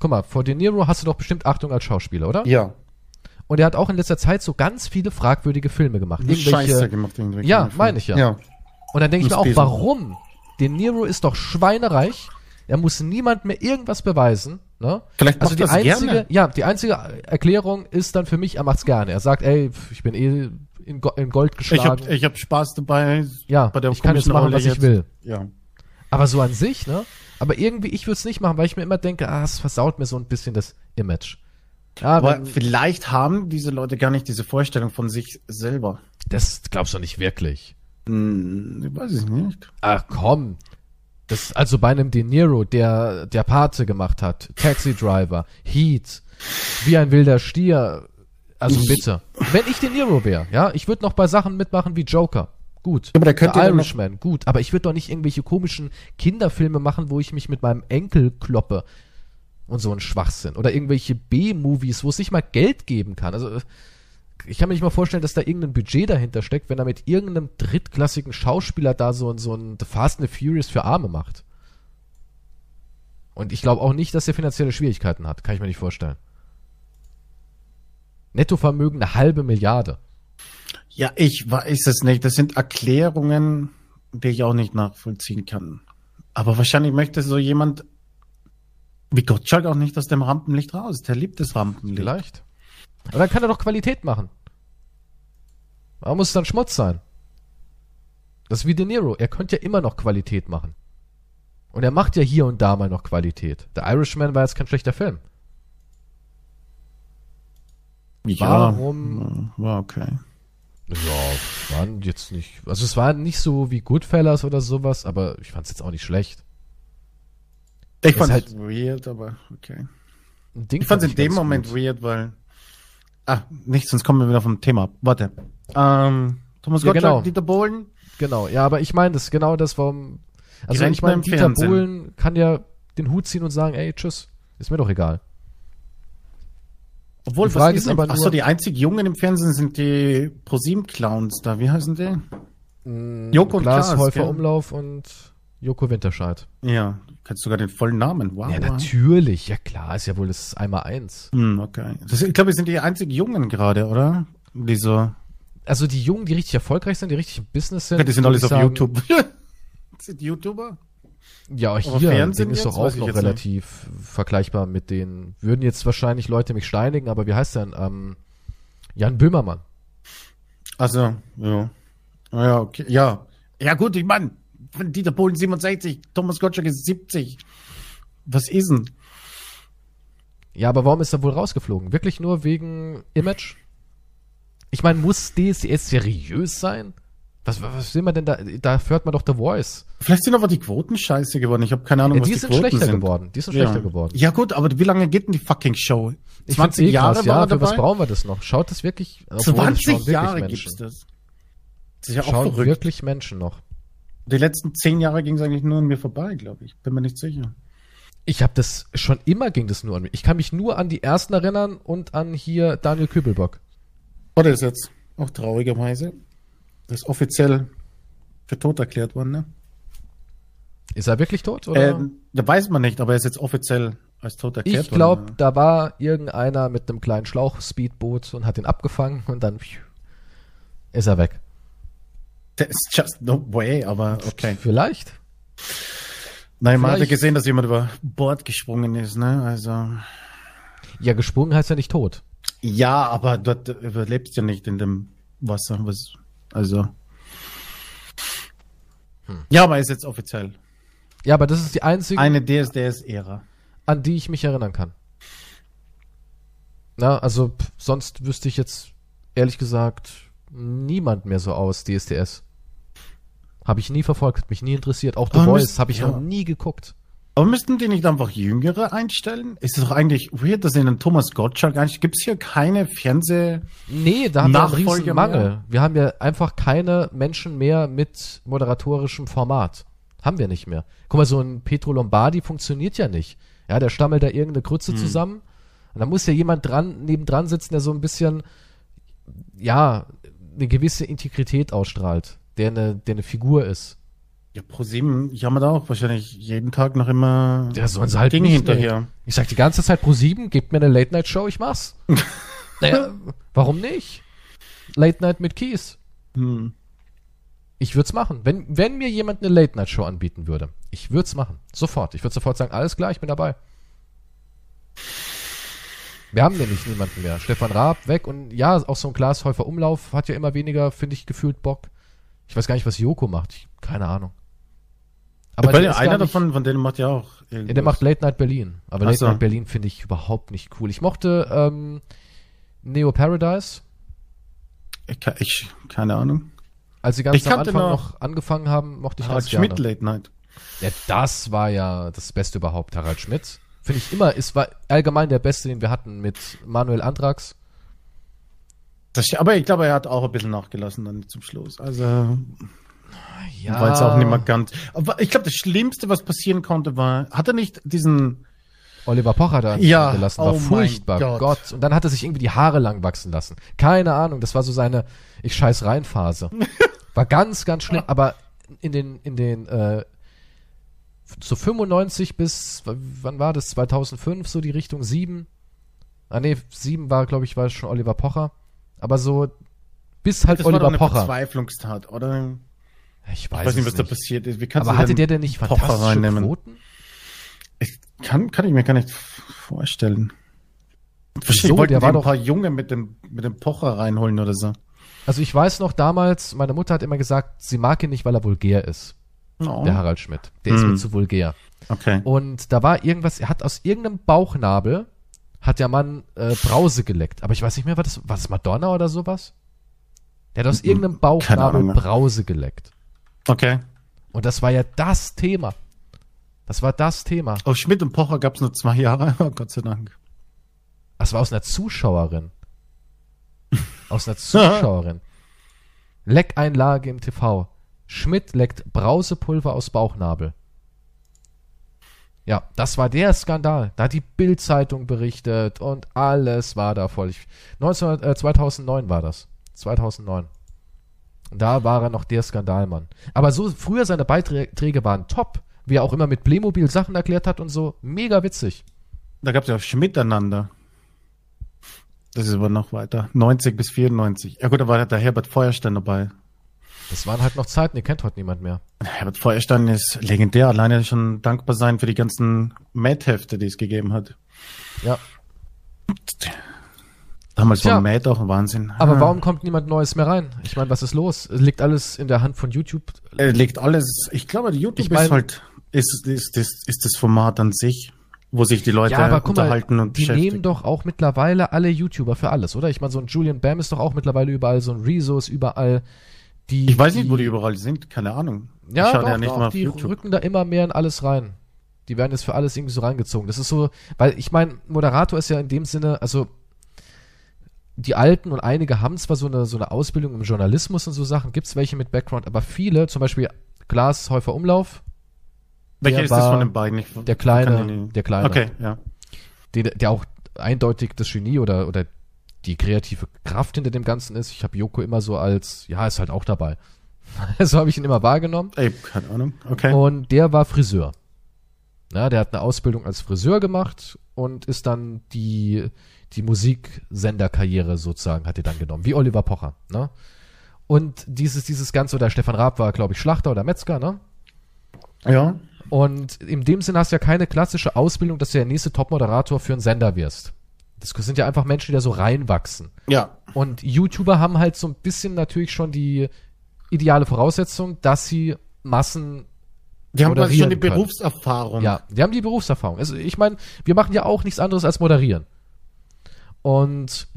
Guck mal, vor De Niro hast du doch bestimmt Achtung als Schauspieler, oder? Ja. Und er hat auch in letzter Zeit so ganz viele fragwürdige Filme gemacht. Scheiße gemacht irgendwie. Ja, meine ich ja. Ja. Und dann denke ich mir auch, warum? De Niro ist doch schweinereich. Er muss niemand mehr irgendwas beweisen. Ne? Vielleicht also macht die einzige, gerne. ja, die einzige Erklärung ist dann für mich, er macht's gerne. Er sagt, ey, ich bin eh in, Go in Gold Ich geschlagen. hab, ich hab Spaß dabei. ja, bei der ich kann jetzt machen, was ich jetzt. will. Ja. Aber so an sich, ne? Aber irgendwie, ich würde es nicht machen, weil ich mir immer denke, ah, es versaut mir so ein bisschen das Image. Ja, Aber wenn, vielleicht haben diese Leute gar nicht diese Vorstellung von sich selber. das glaubst du nicht wirklich. Hm, weiß ich nicht. Ach komm. Das also bei einem De Niro, der der Pate gemacht hat, Taxi Driver, Heat, wie ein wilder Stier. Also Ich- bitte. Wenn ich De Niro wäre, ja, ich würde noch bei Sachen mitmachen wie Joker. Gut. aber der könnte The ja noch- Irishman, gut. Aber ich würde doch nicht irgendwelche komischen Kinderfilme machen, wo ich mich mit meinem Enkel kloppe. Und so ein Schwachsinn. Oder irgendwelche B-Movies, wo es nicht mal Geld geben kann. Also, ich kann mir nicht mal vorstellen, dass da irgendein Budget dahinter steckt, wenn er mit irgendeinem drittklassigen Schauspieler da so, ein- so ein The Fast and the Furious für Arme macht. Und ich glaube auch nicht, dass er finanzielle Schwierigkeiten hat. Kann ich mir nicht vorstellen. Nettovermögen eine halbe Milliarde. Ja, ich weiß es nicht. Das sind Erklärungen, die ich auch nicht nachvollziehen kann. Aber wahrscheinlich möchte so jemand wie Gottschalk auch nicht aus dem Rampenlicht raus. Der liebt das Rampenlicht. Vielleicht. Aber dann kann er doch Qualität machen. Warum muss es dann Schmutz sein? Das ist wie De Niro. Er könnte ja immer noch Qualität machen. Und er macht ja hier und da mal noch Qualität. The Irishman war jetzt kein schlechter Film. Ja, Warum? War okay. Ja, waren jetzt nicht. Also es war nicht so wie Goodfellas oder sowas, aber ich fand es jetzt auch nicht schlecht. Ich fand halt- es weird, aber okay. Ich fand es in dem Moment gut. weird, weil. Ah, nicht, sonst kommen wir wieder vom Thema ab. Warte. Ähm, Thomas Ja, Gottschalk, genau. Dieter Bohlen. Genau, ja, aber ich meine, das ist genau das, warum. Also ich meine, im Dieter Fernsehen. Bohlen kann ja den Hut ziehen und sagen, ey, tschüss. Ist mir doch egal. Obwohl, Die Frage was ist ist aber nur- Achso, die einzig Jungen im Fernsehen sind die ProSieben-Clowns da. Wie heißen die? Joko und Klaas, Klaas, Häufer? Umlauf und Joko Winterscheid. Ja, du kennst sogar den vollen Namen. Wow. Ja, natürlich. Ja klar, ist ja wohl das einmal eins. Hm, okay. Das, ich glaube, wir sind die einzig Jungen gerade, oder? Die so. Also die Jungen, die richtig erfolgreich sind, die richtig im Business sind. Ja, die sind alles auf sagen, YouTube. sind YouTuber? Ja, hier, Fernsehen ist doch auch noch relativ vergleichbar mit den. Würden jetzt wahrscheinlich Leute mich steinigen, aber wie heißt der denn? Ähm, Jan Böhmermann. Also, ja. Ja, okay. Ja. Ja, gut, ich meine, Dieter Bohlen 67, Thomas Gottschalk ist 70. Was ist denn? Ja, aber warum ist er wohl rausgeflogen? Wirklich nur wegen Image? Ich meine, muss DSDS seriös sein? Was, was, was will man denn da? Da hört man doch The Voice. Vielleicht sind aber die Quoten scheiße geworden. Ich habe keine Ahnung, Ja, was die die, sind Quoten schlechter sind. geworden. Die sind ja. schlechter geworden. Ja gut, aber wie lange geht denn die fucking Show? Ich find's 20 eh Jahre krass, ja, für was brauchen wir das noch? Schaut das wirklich? obwohl, das schauen 20 wirklich Jahre Menschen. gibt's das. Das ist ja auch Schauen verrückt. wirklich Menschen noch. Die letzten 10 Jahre ging es eigentlich nur an mir vorbei, glaube ich. Bin mir nicht sicher. Ich habe das schon immer ging das nur an mich. Ich kann mich nur an die ersten erinnern und an hier Daniel Kübelbock. Oder ist jetzt auch traurigerweise. Das offiziell für tot erklärt worden, ne? Ist er wirklich tot? Oder? Äh, da weiß man nicht, aber er ist jetzt offiziell als tot erklärt ich worden. glaube, da war irgendeiner mit einem kleinen Schlauch-Speedboot und hat ihn abgefangen und dann pfiuh, ist er weg. Ist just no way, aber okay. Vielleicht. Nein, man hatte Vielleicht- gesehen, dass jemand über Bord gesprungen ist, ne? Also. Ja, gesprungen heißt ja nicht tot. Ja, aber dort überlebst du ja nicht in dem Wasser. Was, also. Hm. Ja, aber ist jetzt offiziell. Ja, aber das ist die einzige, Eine DSDS-Ära. an die ich mich erinnern kann. Na, also sonst wüsste ich jetzt ehrlich gesagt niemand mehr so aus DSDS. Habe ich nie verfolgt, hat mich nie interessiert. Auch The Aber Voice habe ich ja. noch nie geguckt. Aber müssten die nicht einfach Jüngere einstellen? Ist es doch eigentlich weird, dass in den Thomas Gottschalk eigentlich gibt es hier keine Fernseh... Nee, da haben wir einen Nachfolger riesen Mangel. mehr? Wir haben ja einfach keine Menschen mehr mit moderatorischem Format. Haben wir nicht mehr. Guck mal, so ein Petro Lombardi funktioniert ja nicht. Ja, der stammelt da irgendeine Grütze Hm. zusammen. Und da muss ja jemand dran, nebendran sitzen, der so ein bisschen, ja, eine gewisse Integrität ausstrahlt. Der eine, der eine Figur ist. Ja, ProSieben jammert auch wahrscheinlich jeden Tag noch immer Ja, sollen sie halt Dinge nicht, hinterher. Ich sag die ganze Zeit pro sieben, gebt mir eine Late-Night-Show, ich mach's. naja, warum nicht? Late Night mit Kies. Hm. Ich würde es machen. Wenn, wenn mir jemand eine Late-Night-Show anbieten würde, ich würde es machen. Sofort. Ich würde sofort sagen, alles klar, ich bin dabei. Wir haben nämlich niemanden mehr. Stefan Raab weg und ja, auch so ein Glashäufer Umlauf hat ja immer weniger, finde ich, gefühlt Bock. Ich weiß gar nicht, was Joko macht. Ich, keine Ahnung. Aber der ist einer davon, von denen macht ja auch ja, irgendwas. der macht Late Night Berlin. Aber Ach Late so. Night Berlin finde ich überhaupt nicht cool. Ich mochte ähm, Neo Paradise, Ich, ich, keine Ahnung. als sie ganz Ich am Anfang noch noch angefangen haben, mochte ich Harald gerne. Schmidt Late Night. Ja, das war ja das Beste überhaupt, Harald Schmidt. Finde ich immer, es war allgemein der Beste, den wir hatten mit Manuel Andrax. Das, aber ich glaube, er hat auch ein bisschen nachgelassen dann zum Schluss. Also Ja. war jetzt auch nicht mehr ganz. Aber ich glaube, das Schlimmste, was passieren konnte, war, hat er nicht diesen Oliver Pocher da Ja, gelassen, war oh furchtbar. Gott. Gott. Und dann hat er sich irgendwie die Haare lang wachsen lassen. Keine Ahnung, das war so seine Ich scheiß rein Phase. War ganz, ganz schlimm, aber in den, in den, äh, so 95 bis, wann war das? 2005, so die Richtung 7. Ah, nee, 7 war, glaube ich, war schon Oliver Pocher. Aber so, bis halt das war doch Oliver eine Pocher. Verzweiflungstat, oder? Ich Ich weiß, weiß nicht, was da nicht. passiert ist. Wie kannst Aber du hatte denn der denn nicht Pocher fantastische reinnehmen? Quoten? Ich kann, kann ich mir gar nicht vorstellen. Verstehe, So, der war ein doch- paar Junge mit dem, mit dem Pocher reinholen oder so. Also ich weiß noch damals, meine Mutter hat immer gesagt, sie mag ihn nicht, weil er vulgär ist. Oh. Der Harald Schmidt. Der ist Hm. mir zu vulgär. Okay. Und da war irgendwas, er hat aus irgendeinem Bauchnabel, hat der Mann äh, Brause geleckt. Aber ich weiß nicht mehr, war das, war das Madonna oder sowas? Der hat aus Mhm. irgendeinem Bauchnabel. Brause geleckt. Okay. Und das war ja das Thema. Das war das Thema. Auf Oh, Schmidt und Pocher gab es nur zwei Jahre. Gott sei Dank. Das war aus einer Zuschauerin. Aus einer Zuschauerin. Leckeinlage im TV. Schmidt leckt Brausepulver aus Bauchnabel. Ja, das war der Skandal. Da hat die Bild-Zeitung berichtet und alles war da voll. Ich, 19, äh, 2009 war das. 2009. Da war er noch der Skandalmann. Aber so früher seine Beiträge waren top. Wie er auch immer mit Playmobil Sachen erklärt hat und so. Mega witzig. Da gab es ja auch Schmiteinander. Das ist aber noch weiter. 90 bis 94. Ja gut, da war der Herbert Feuerstein dabei. Das waren halt noch Zeiten, die kennt heute niemand mehr. Herbert Feuerstein ist legendär. Alleine schon dankbar sein für die ganzen Mad-Hefte, die es gegeben hat. Ja. Damals Tja. war Mad auch ein Wahnsinn. Aber Ah. warum kommt niemand Neues mehr rein? Ich meine, was ist los? Es liegt alles in der Hand von YouTube. Er legt alles, ich glaube, YouTube Ich mein- ist halt, ist, ist, ist, ist das Format an sich, wo sich die Leute ja, aber guck mal, unterhalten und die nehmen doch auch mittlerweile alle YouTuber für alles, oder? Ich meine, so ein Julian Bam ist doch auch mittlerweile überall, so ein Rezo ist überall. Die, ich weiß nicht, wo die überall sind, keine Ahnung. Ja, ich doch, ja nicht doch, mal die YouTube. rücken da immer mehr in alles rein. Die werden jetzt für alles irgendwie so reingezogen. Das ist so, weil ich meine, Moderator ist ja in dem Sinne, also die Alten und einige haben zwar so eine, so eine Ausbildung im Journalismus und so Sachen, gibt's welche mit Background, aber viele, zum Beispiel Glas Häufer Umlauf, Welcher ist das von den beiden? Ich, der Kleine, der Kleine. Okay, ja. der, der auch eindeutig das Genie oder, oder die kreative Kraft hinter dem Ganzen ist. Ich habe Joko immer so als, ja, ist halt auch dabei. so habe ich ihn immer wahrgenommen. Ey, keine Ahnung. Okay. Und der war Friseur. Na, der hat eine Ausbildung als Friseur gemacht und ist dann die, die Musiksenderkarriere sozusagen, hat er dann genommen, wie Oliver Pocher. Ne? Und dieses, dieses Ganze, oder Stefan Raab war, glaube ich, Schlachter oder Metzger, ne? ja. Und in dem Sinne hast du ja keine klassische Ausbildung, dass du der nächste Top-Moderator für einen Sender wirst. Das sind ja einfach Menschen, die da so reinwachsen. Ja. Und YouTuber haben halt so ein bisschen natürlich schon die ideale Voraussetzung, dass sie Massen Die haben quasi schon die können. Berufserfahrung. Ja, die haben die Berufserfahrung. Also ich meine, wir machen ja auch nichts anderes als moderieren. Und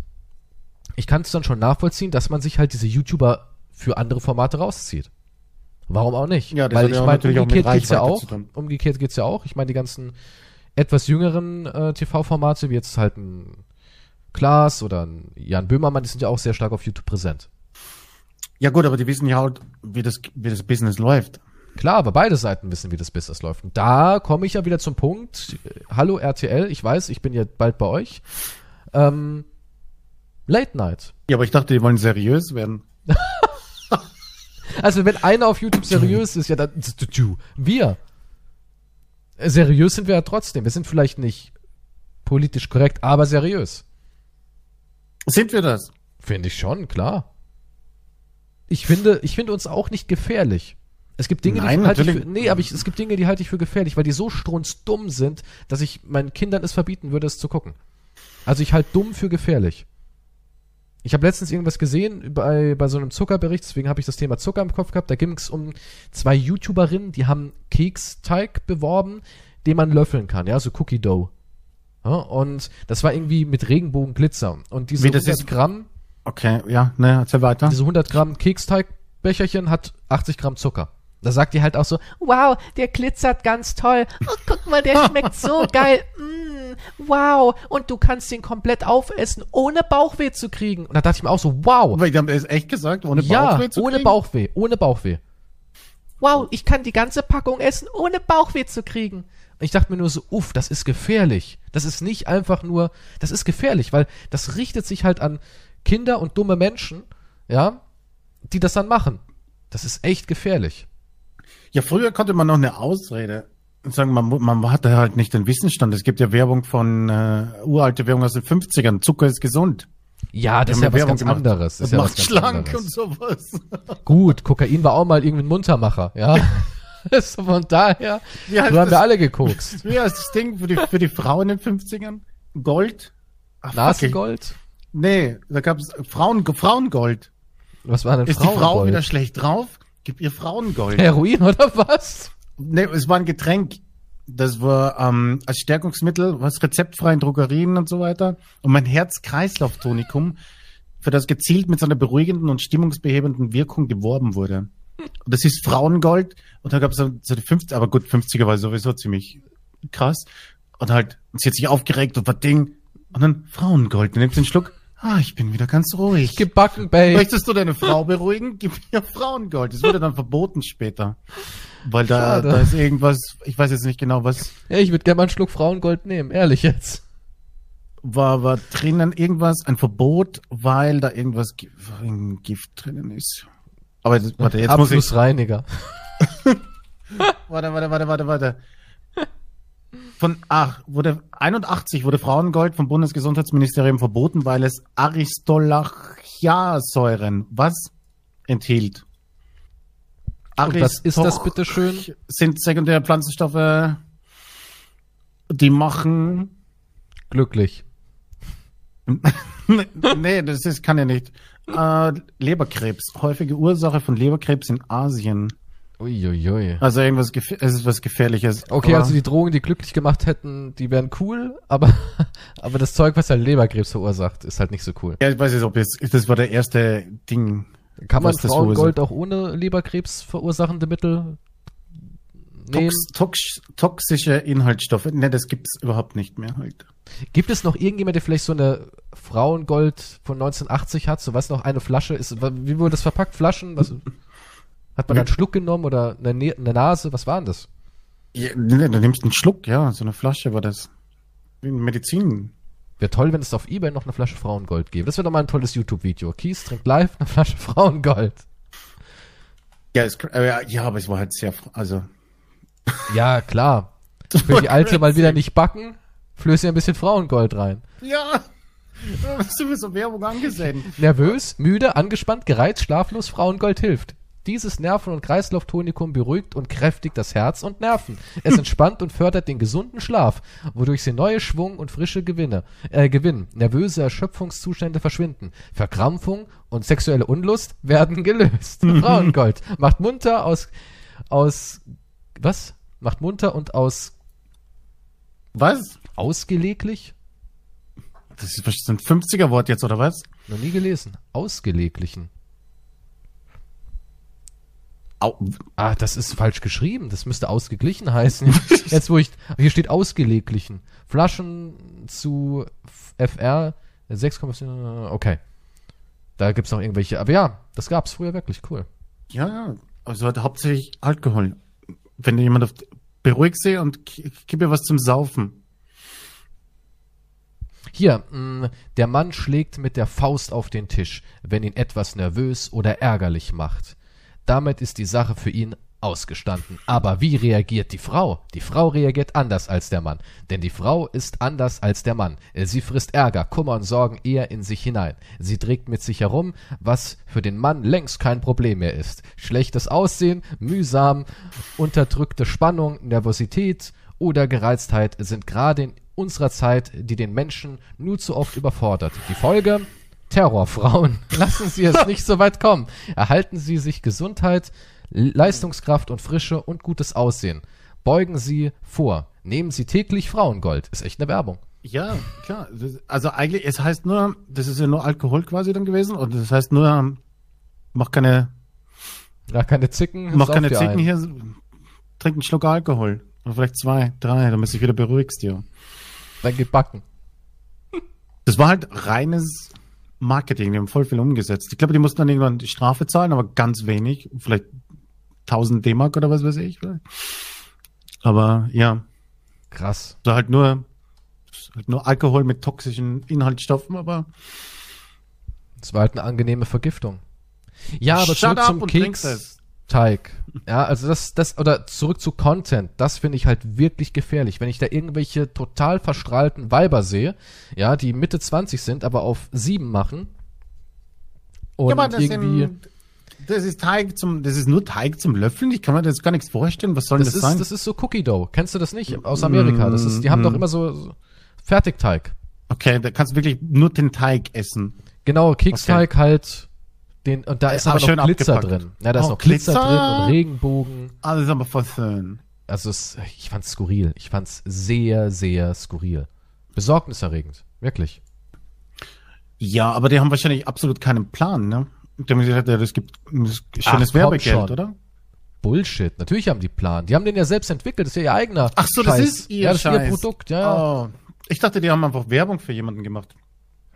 ich kann es dann schon nachvollziehen, dass man sich halt diese YouTuber für andere Formate rauszieht. Warum auch nicht? Ja, das Weil ja ich auch meine, natürlich auch mit umgekehrt geht's ja auch. Umgekehrt geht's ja auch. Ich meine, die ganzen etwas jüngeren äh, TV-Formate, wie jetzt halt ein Klaas oder ein Jan Böhmermann, die sind ja auch sehr stark auf YouTube präsent. Ja gut, aber die wissen ja halt, wie das, wie das Business läuft. Klar, aber beide Seiten wissen, wie das Business läuft. Und da komme ich ja wieder zum Punkt. Hallo RTL, ich weiß, ich bin ja bald bei euch. Ähm, Late Night. Ja, aber ich dachte, die wollen seriös werden. Also wenn einer auf YouTube seriös ist, ja dann wir. Seriös sind wir ja trotzdem. Wir sind vielleicht nicht politisch korrekt, aber seriös. Sind wir das? Finde ich schon, klar. Ich finde, ich finde uns auch nicht gefährlich. Es gibt Dinge, Nein, die halte ich für, nee, aber ich, es gibt Dinge, die halte ich für gefährlich, weil die so strunzdumm sind, dass ich meinen Kindern es verbieten würde, es zu gucken. Also ich halte dumm für gefährlich. Ich habe letztens irgendwas gesehen bei, bei so einem Zuckerbericht, deswegen habe ich das Thema Zucker im Kopf gehabt. Da ging es um zwei YouTuberinnen, die haben Keksteig beworben, den man löffeln kann, ja, so Cookie Dough. Ja, und das war irgendwie mit Regenbogenglitzer. Und diese Wie, das 100 ist- Gramm, Okay, ja, ne, erzähl weiter. diese 100 Gramm Keksteigbecherchen hat 80 Gramm Zucker. Da sagt die halt auch so, wow, der glitzert ganz toll. Oh, guck mal, der schmeckt so geil. Mm, wow. Und du kannst den komplett aufessen, ohne Bauchweh zu kriegen. Und da dachte ich mir auch so, wow. Aber die haben das echt gesagt, ohne ja, Bauchweh zu ohne kriegen? Bauchweh, ohne Bauchweh. Wow, ich kann die ganze Packung essen, ohne Bauchweh zu kriegen. Und ich dachte mir nur so, uff, das ist gefährlich. Das ist nicht einfach nur, das ist gefährlich, weil das richtet sich halt an Kinder und dumme Menschen, ja, die das dann machen. Das ist echt gefährlich. Ja, früher konnte man noch eine Ausrede sagen, man, man hatte halt nicht den Wissensstand. Es gibt ja Werbung von, äh, uralte Werbung aus den 50ern. Zucker ist gesund. Ja, das ist ja haben was Werbung ganz anderes. Das ist ja macht ganz schlank anderes. und sowas. Gut, Kokain war auch mal irgendwie ein Muntermacher, ja. so von daher, so haben wir das? alle gekokst. Wie heißt das Ding für die, für die Frau in den 50ern? Gold? Ach, Nasengold? Nee, da gab's Frauen, Frauengold. Was war denn Ist die Frau Frauengold? wieder schlecht drauf? Gib ihr Frauengold. Heroin oder was? Nee, es war ein Getränk. Das war ähm, als Stärkungsmittel, was rezeptfrei in Drogerien und so weiter. Und mein Herz-Kreislauf-Tonikum, für das gezielt mit so einer beruhigenden und stimmungsbehebenden Wirkung geworben wurde. Und das ist Frauengold. Und da gab es so, die 50, aber gut, 50er war sowieso ziemlich krass. Und halt, sie hat sich aufgeregt und was Ding. Und dann Frauengold. Du nimmst den Schluck. Ah, ich bin wieder ganz ruhig. Gebacken, Babe. Möchtest du deine Frau beruhigen? Gib ihr Frauengold. Das wurde dann verboten später. Weil da, Schade. da ist irgendwas, ich weiß jetzt nicht genau, was Ja, ich würde gerne mal einen Schluck Frauengold nehmen, ehrlich jetzt. war, war drinnen, irgendwas, ein Verbot, weil da irgendwas, ein Gift drinnen ist. Aber das, warte, jetzt muss ich, Abflussreiniger. warte, warte, warte, warte, warte. Von, ach, wurde, 81 wurde Frauengold vom Bundesgesundheitsministerium verboten, weil es Aristolachiasäuren, was? Enthielt. Und was ist das bitteschön? Sind sekundäre Pflanzenstoffe, die machen, Glücklich. nee, das ist, kann ja nicht. Äh, Leberkrebs. Häufige Ursache von Leberkrebs in Asien. Uiuiui. Also irgendwas, gef- es ist was Gefährliches. Okay, also die Drogen, die glücklich gemacht hätten, die wären cool, aber, aber das Zeug, was halt Leberkrebs verursacht, ist halt nicht so cool. Ja, ich weiß nicht, ob jetzt, das war der erste Ding. Kann man Frauengold auch ohne Leberkrebs verursachende Mittel nehmen? Tox, tox, toxische Inhaltsstoffe. Ne, das gibt's überhaupt nicht mehr halt. Gibt es noch irgendjemand, der vielleicht so eine Frauengold von 1980 hat? So was noch eine Flasche ist? Wie wurde das verpackt? Flaschen? Was, hat man einen Schluck genommen oder eine, Ne- eine Nase? Was war denn das? Ja, ne, du nimmst einen Schluck, ja, so eine Flasche war das. Medizin. Wäre toll, wenn es auf Ebay noch eine Flasche Frauengold gäbe. Das wäre doch mal ein tolles YouTube-Video. Kies trinkt live eine Flasche Frauengold. Ja, ist, äh, ja, ja, aber es war halt sehr, also. Ja, klar. Für die Alte mal wieder nicht backen, flößt ihr ein bisschen Frauengold rein. Ja! Hast du mir so Werbung angesehen? Nervös, müde, angespannt, gereizt, schlaflos, Frauengold hilft. Dieses Nerven- und Kreislauftonikum beruhigt und kräftigt das Herz und Nerven. Es entspannt und fördert den gesunden Schlaf, wodurch sie neue Schwung und frische Gewinne, äh, gewinnen. Nervöse Erschöpfungszustände verschwinden. Verkrampfung und sexuelle Unlust werden gelöst. Frauengold macht munter aus, aus, was? Macht munter und aus, Was? ausgeleglich? Das ist ein 50er-Wort jetzt, oder was? Noch nie gelesen. Ausgeleglichen. Au, Ah, das ist falsch geschrieben. Das müsste ausgeglichen heißen. Jetzt, wo ich, hier steht ausgeleglichen. Flaschen zu FR 6,4, okay. Da gibt's noch irgendwelche, aber ja, das gab's früher wirklich, cool. ja, ja. Also hat hauptsächlich Alkohol. Wenn jemand auf, beruhig sie und gib ihr was zum Saufen. Hier, mh, der Mann schlägt mit der Faust auf den Tisch, wenn ihn etwas nervös oder ärgerlich macht. Damit ist die Sache für ihn ausgestanden. Aber wie reagiert die Frau? Die Frau reagiert anders als der Mann. Denn die Frau ist anders als der Mann. Sie frisst Ärger, Kummer und Sorgen eher in sich hinein. Sie trägt mit sich herum, was für den Mann längst kein Problem mehr ist. Schlechtes Aussehen, mühsam, unterdrückte Spannung, Nervosität oder Gereiztheit sind gerade in unserer Zeit, die den Menschen nur zu oft überfordert. Die Folge? Terrorfrauen. Lassen Sie es nicht so weit kommen. Erhalten Sie sich Gesundheit, Leistungskraft und Frische und gutes Aussehen. Beugen Sie vor. Nehmen Sie täglich Frauengold. Ist echt eine Werbung. Ja, klar. Also eigentlich, es heißt nur, das ist ja nur Alkohol quasi dann gewesen und das heißt nur, mach keine, Ja, keine Zicken. mach keine Zicken ein. hier, trink einen Schluck Alkohol. Oder vielleicht zwei, drei, damit du dich wieder beruhigst, ja. Dann gebacken. Das war halt reines Marketing, die haben voll viel umgesetzt. Ich glaube, die mussten dann irgendwann die Strafe zahlen, aber ganz wenig, vielleicht 1000 D-Mark oder was weiß ich. Aber ja, Krass. so halt nur, halt nur Alkohol mit toxischen Inhaltsstoffen, aber Das war halt eine angenehme Vergiftung. Ja, aber Shut zurück zum und Keksteig. Ja, also das, das, oder zurück zu Content, das finde ich halt wirklich gefährlich. Wenn ich da irgendwelche total verstrahlten Weiber sehe, ja, die Mitte 20 sind, aber auf sieben machen. Und ja, das, irgendwie. sind, das ist Teig zum, das ist nur Teig zum Löffeln. Ich kann mir das gar nichts vorstellen. Was soll Das das, ist, sein? das ist so Cookie Dough. Kennst du das nicht? Aus Amerika. Das ist, die haben doch mm. immer so, so Fertigteig. okay, da kannst du wirklich nur den Teig essen. Genau, Keksteig halt. Den, und da ist aber aber noch schön Glitzer abgepackt. drin. Ja, da ist Oh, noch Glitzer, Glitzer. drin und Regenbogen. Alles aber voll schön. Also es, ich fand's skurril. Ich fand's sehr, sehr skurril. Besorgniserregend. Wirklich. Ja, aber die haben wahrscheinlich absolut keinen Plan, ne? Die haben gesagt, das gibt das ist Ach, schönes komm Werbegeld, schon. oder? Bullshit. Natürlich haben die Plan. Die haben den ja selbst entwickelt. Das ist ja ihr eigener Ach so, das Scheiß. ist ihr Ja, das ist ihr Produkt. Ja. Oh. Ich dachte, die haben einfach Werbung für jemanden gemacht.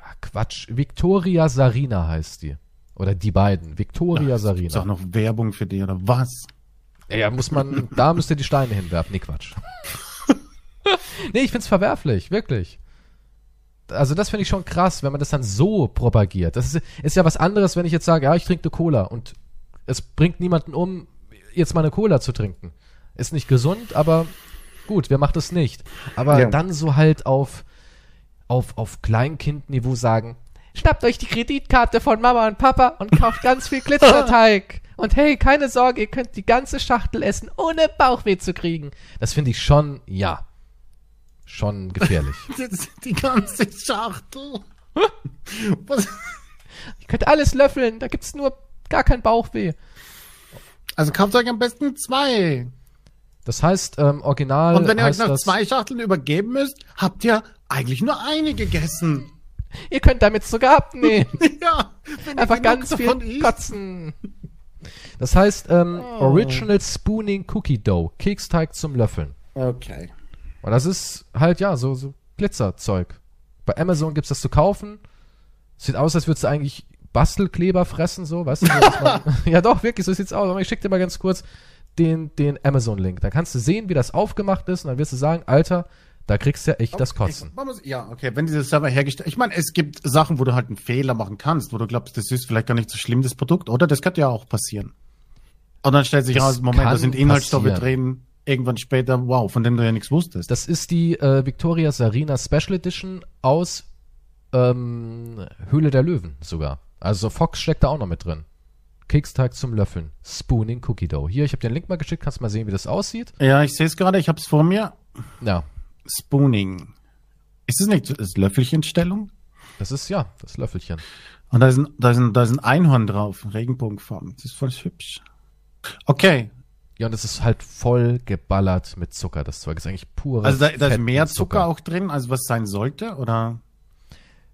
Ah, Quatsch. Victoria Sarina heißt die. Oder die beiden. Victoria Ist auch Sarina. noch Werbung für die, oder was? Ja, ja, muss man, da müsst ihr die Steine hinwerfen. Nee, Quatsch. nee, ich find's verwerflich. Wirklich. Also das finde ich schon krass, wenn man das dann so propagiert. Das ist, ist ja was anderes, wenn ich jetzt sage, ja, ich trinke eine Cola und es bringt niemanden um, jetzt mal eine Cola zu trinken. Ist nicht gesund, aber gut, wer macht es nicht? Aber Ja. dann so halt auf, auf, auf Kleinkindniveau sagen, schnappt euch die Kreditkarte von Mama und Papa und kauft ganz viel Glitzerteig. Und hey, keine Sorge, ihr könnt die ganze Schachtel essen, ohne Bauchweh zu kriegen. Das finde ich schon, ja, schon gefährlich. Die ganze Schachtel. Was? ihr könnt alles löffeln, da gibt's nur gar kein Bauchweh. Also kauft euch am besten zwei. Das heißt, ähm, original Und wenn ihr euch noch zwei Schachteln übergeben müsst, habt ihr eigentlich nur eine gegessen. Ihr könnt damit sogar abnehmen. ja, Einfach ganz viel isst. kotzen. Das heißt, ähm, Oh. Original Spooning Cookie Dough, Keksteig zum Löffeln. Okay. Und das ist halt, ja, so, so Glitzerzeug. Bei Amazon gibt's das zu kaufen. Sieht aus, als würdest du eigentlich Bastelkleber fressen, so, weißt du? So, man, ja doch, wirklich, so sieht's aus. Aber ich schick dir mal ganz kurz den, den Amazon-Link. Da kannst du sehen, wie das aufgemacht ist und dann wirst du sagen, Alter, da kriegst du ja echt das Kotzen. Ja, okay, wenn diese Server hergestellt, ich meine, es gibt Sachen, wo du halt einen Fehler machen kannst, wo du glaubst, das ist vielleicht gar nicht so schlimm, das Produkt, oder? Das könnte ja auch passieren. Und dann stellt sich Das raus, Moment, da sind Inhaltsstoffe drin, irgendwann später, wow, von denen du ja nichts wusstest. Das ist die äh, Victoria Sarina Special Edition aus ähm, Höhle der Löwen sogar. Also Fox steckt da auch noch mit drin. Keksteig zum Löffeln. Spooning Cookie Dough. Hier, ich habe den Link mal geschickt, kannst mal sehen, wie das aussieht. ja, ich sehe es gerade, ich hab's vor mir. Ja, Spooning. Ist das nicht das Löffelchenstellung? das ist ja das Löffelchen. Und da ist ein, da ist ein, da ist ein Einhorn drauf, Regenbogenfarben. Das ist voll hübsch. Okay, Ja, und es ist halt voll geballert mit Zucker. Das Zeug ist eigentlich pure also da, da ist mehr und Zucker auch drin, als was sein sollte, oder?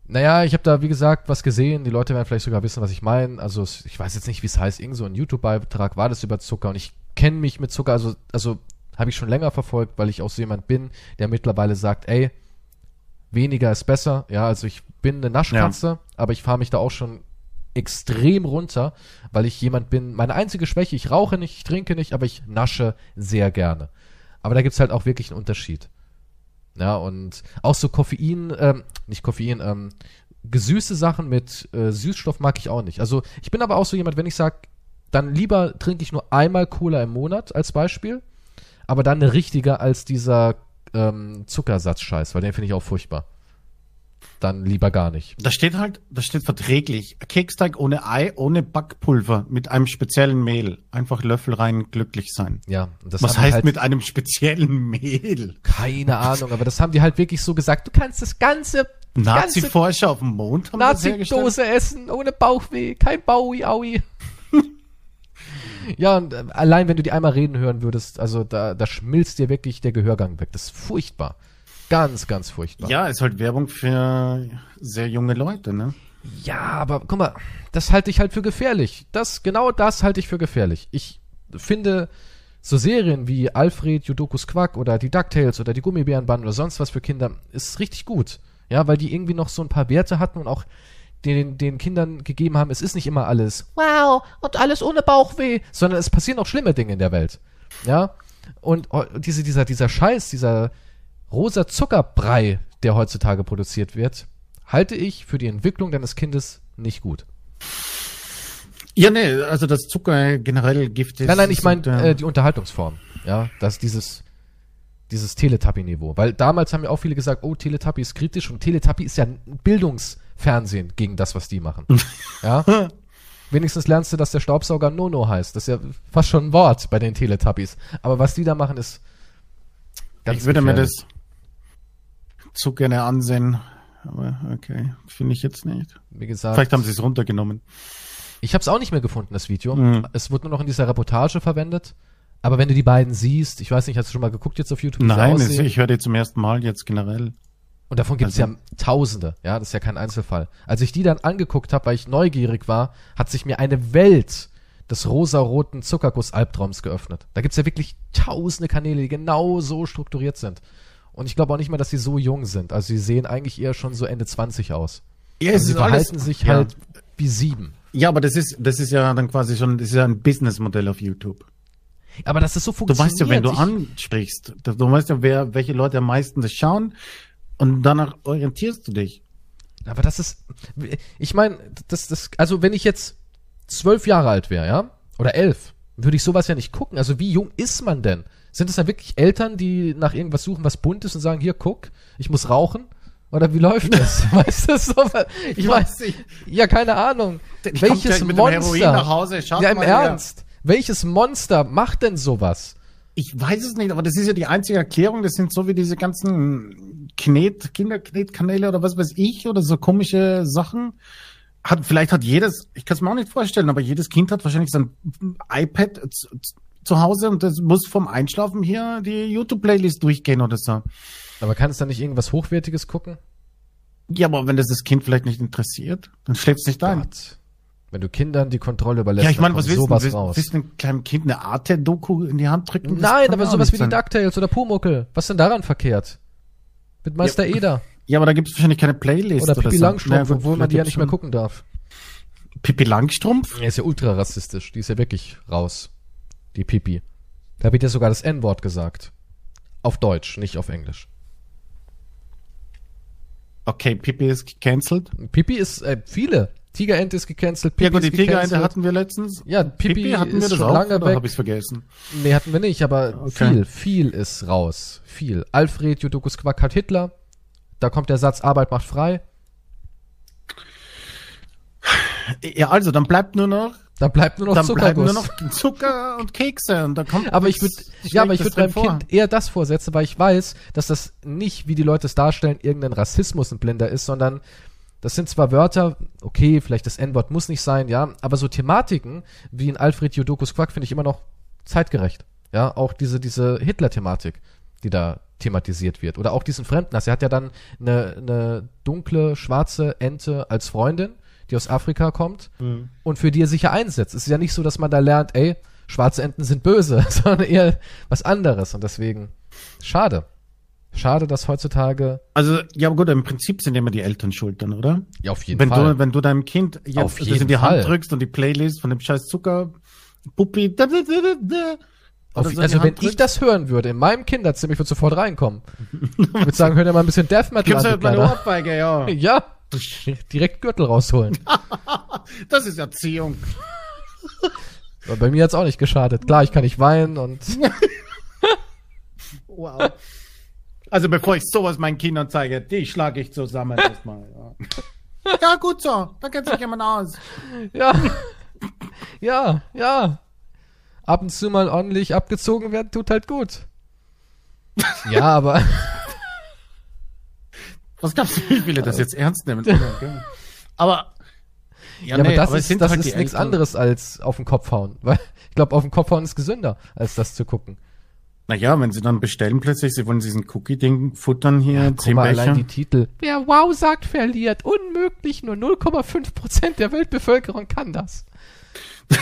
Naja, ich habe da, wie gesagt, was gesehen. Die Leute werden vielleicht sogar wissen, was ich meine. Also, es- ich weiß jetzt nicht, wie es heißt. Irgend so ein YouTube-Beitrag war das über Zucker und ich kenne mich mit Zucker, also, also habe ich schon länger verfolgt, weil ich auch so jemand bin, der mittlerweile sagt, ey, weniger ist besser. Ja, also ich bin eine Naschkatze, aber ich fahre mich da auch schon extrem runter, weil ich jemand bin, meine einzige Schwäche, ich rauche nicht, ich trinke nicht, aber ich nasche sehr gerne. Aber da gibt's halt auch wirklich einen Unterschied. Ja, und auch so Koffein, ähm, nicht Koffein, ähm, gesüßte Sachen mit äh, Süßstoff mag ich auch nicht. Also ich bin aber auch so jemand, wenn ich sag, dann lieber trinke ich nur einmal Cola im Monat als Beispiel, aber dann eine richtige als dieser ähm, Zuckersatzscheiß, weil den finde ich auch furchtbar. Dann lieber gar nicht. Da steht halt, da steht verträglich. Keksteig ohne Ei, ohne Backpulver, mit einem speziellen Mehl. Einfach Löffel rein, glücklich sein. Ja, das Was heißt halt, mit einem speziellen Mehl? keine Ahnung, aber das haben die halt wirklich so gesagt, du kannst das ganze Nazi-Forscher auf dem Mond haben? Nazi-Dose essen, ohne Bauchweh, kein Baui, Aui. Ja, und äh, allein wenn du die einmal reden hören würdest, also da, da schmilzt dir wirklich der Gehörgang weg. Das ist furchtbar. Ganz, ganz furchtbar. Ja, ist halt Werbung für sehr junge Leute, ne? Ja, aber guck mal, das halte ich halt für gefährlich. Das, genau das halte ich für gefährlich. Ich finde so Serien wie Alfred, Judokus Quack oder die DuckTales oder die Gummibärenband oder sonst was für Kinder ist richtig gut. Ja, weil die irgendwie noch so ein paar Werte hatten und auch den, den Kindern gegeben haben, es ist nicht immer alles wow und alles ohne Bauchweh, sondern es passieren auch schlimme Dinge in der Welt. Ja, und oh, diese, dieser, dieser Scheiß, dieser rosa Zuckerbrei, der heutzutage produziert wird, halte ich für die Entwicklung deines Kindes nicht gut. Ja, nee, also das Zucker generell Gift ist. Nein, nein, ich meine und, äh, die Unterhaltungsform. Ja, das dieses dieses Teletubby-Niveau. Weil damals haben ja auch viele gesagt, oh, Teletubby ist kritisch und Teletubby ist ja ein Bildungsfernsehen gegen das, was die machen. ja. Wenigstens lernst du, dass der Staubsauger Nono heißt. Das ist ja fast schon ein Wort bei den Teletubbies. Aber was die da machen, ist ich würde mir das zu gerne ansehen. Aber okay, finde ich jetzt nicht. Wie gesagt, Vielleicht haben sie es runtergenommen. Ich habe es auch nicht mehr gefunden, das Video. Mhm. Es wurde nur noch in dieser Reportage verwendet. Aber wenn du die beiden siehst, ich weiß nicht, hast du schon mal geguckt jetzt auf YouTube? Nein, es, aussehen? ich höre die zum ersten Mal jetzt generell. Und davon gibt es Also- ja Tausende. Ja, das ist ja kein Einzelfall. Als ich die dann angeguckt habe, weil ich neugierig war, hat sich mir eine Welt des rosaroten Zuckerguss-Albtraums geöffnet. Da gibt's ja wirklich tausende Kanäle, die genau so strukturiert sind. Und ich glaube auch nicht mal, dass sie so jung sind. Also sie sehen eigentlich eher schon so Ende 20 aus. Ja, Also sie verhalten sich ja. halt wie sieben. Ja, aber das ist, das ist ja dann quasi schon, das ist ja ein Businessmodell auf YouTube. Aber dass es so Du funktioniert. weißt ja, wenn du ich, ansprichst, du du weißt ja, wer, welche Leute am meisten das schauen und danach orientierst du dich. Aber das ist, ich meine, das, das, also wenn ich jetzt zwölf Jahre alt wäre, ja, oder elf, würde ich sowas ja nicht gucken. Also wie jung ist man denn? Sind es dann wirklich Eltern, die nach irgendwas suchen, was bunt ist und sagen, hier, guck, ich muss rauchen? Oder wie läuft das? weißt du, so, ich weiß, ich. ja, keine Ahnung. Ich Welches dem Heroin Monster? nach Hause, schaut ja, im mal her. Welches Monster macht denn sowas? Ich weiß es nicht, aber das ist ja die einzige Erklärung. Das sind so wie diese ganzen Knet, Kinderknetkanäle oder was weiß ich oder so komische Sachen. Hat, vielleicht hat jedes, ich kann es mir auch nicht vorstellen, aber jedes Kind hat wahrscheinlich sein iPad zu, zu Hause und das muss vom Einschlafen hier die YouTube-Playlist durchgehen oder so. Aber kann es dann nicht irgendwas Hochwertiges gucken? Ja, aber wenn das das Kind vielleicht nicht interessiert, dann schläft es nicht ein. Gott. Wenn du Kindern die Kontrolle überlässt, Ja, ich meine, was willst du? sowas Willst, raus. willst du einem kleinen Kind eine Arte-Doku in die Hand drücken? Das Nein, aber ja sowas wie die sein. DuckTales oder Pumuckel. Was denn daran verkehrt? Mit Meister Eder Ja, aber da gibt es wahrscheinlich keine Playlist. oder Pippi so. Langstrumpf, gut, obwohl man die ja nicht mehr gucken darf. Pippi Langstrumpf? Er ist ja ultra rassistisch. Die ist ja wirklich raus. Die Pippi. Da wird ja sogar das N-Wort gesagt. Auf Deutsch, nicht auf Englisch. Okay, Pippi ist gecancelt. Pippi ist, äh, viele. Tigerente ist gecancelt. Pippi Ja gut, die Tigerente hatten wir letztens. Ja, Pippi, hatten wir ist das schon auch, lange oder weg. habe ich vergessen? Nee, hatten wir nicht, aber Okay. viel, viel ist raus. Viel. Alfred Jodokus Quack hat Hitler. Da kommt der Satz, Arbeit macht frei. Ja, also dann bleibt nur noch, Da bleibt nur noch dann bleiben Zuckerguss. nur noch Zucker und Kekse und da kommt. Aber ich würde, ja, aber ich würde meinem vor. Kind eher das vorsetzen, weil ich weiß, dass das nicht, wie die Leute es darstellen, irgendein Rassismus ein Blinder ist, sondern das sind zwar Wörter, okay, vielleicht das N-Wort muss nicht sein, ja, aber so Thematiken wie in Alfred Jodokus Quack finde ich immer noch zeitgerecht. Ja, auch diese, diese Hitler-Thematik. die da thematisiert wird. Oder auch diesen Fremdenhass. Er hat ja dann eine, eine dunkle, schwarze Ente als Freundin, die aus Afrika kommt Mhm. und für die er sich ja einsetzt. Es ist ja nicht so, dass man da lernt, ey, schwarze Enten sind böse, sondern eher was anderes. Und deswegen, schade. Schade, dass heutzutage, Also, ja, gut, im Prinzip sind immer die Eltern schuld dann, oder? ja, auf jeden wenn Fall. du, wenn du deinem Kind jetzt Auf das jeden in die Fall. Hand drückst und die Playlist von dem scheiß Zucker, Puppi, da, da, da, da, Auf, oder so also wenn Hand ich das hören würde, in meinem Kinderzimmer, ich würde sofort reinkommen. Ich würde sagen, hör dir mal ein bisschen Death Metal Gibt's an, halt meine Kleiner. Ohrfeige, ja. Ja, direkt Gürtel rausholen. Das ist Erziehung. Aber bei mir hat's auch nicht geschadet. Klar, ich kann nicht weinen und Wow. Also bevor ich sowas meinen Kindern zeige, die schlage ich zusammen erstmal. Ja. ja, gut so. Da kennt sich jemand aus. ja, ja, ja. Ab und zu mal ordentlich abgezogen werden, tut halt gut. Ja, aber Was glaubst du, wie viele das jetzt ernst nehmen? Aber, Ja, aber das es ist, das halt ist nichts anderes als auf den Kopf hauen. Weil ich glaube, auf den Kopf hauen ist gesünder, als das zu gucken. Naja, wenn sie dann bestellen plötzlich, sie wollen diesen Cookie-Ding futtern hier, Guck zehn mal, Becher. allein die Titel. Wer Wow sagt, verliert. Unmöglich, nur 0,5 Prozent der Weltbevölkerung kann das.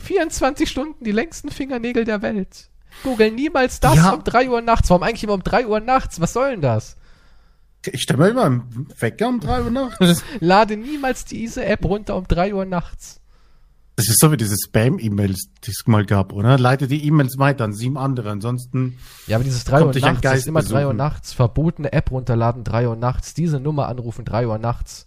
24 Stunden die längsten Fingernägel der Welt. Google niemals das Ja. um 3 Uhr nachts. Warum eigentlich immer um 3 Uhr nachts? Was soll denn das? Ich stelle mir immer einen Wecker um drei Uhr nachts. Lade niemals diese App runter um 3 Uhr nachts. Das ist so wie diese Spam-E-Mails, die es mal gab, oder? Leite die E-Mails weiter an sieben andere, ansonsten. Ja, aber dieses 3 Kommt Uhr nachts, das ist immer 3 Uhr besuchen. nachts. Verbotene App runterladen, 3 Uhr nachts. Diese Nummer anrufen, 3 Uhr nachts.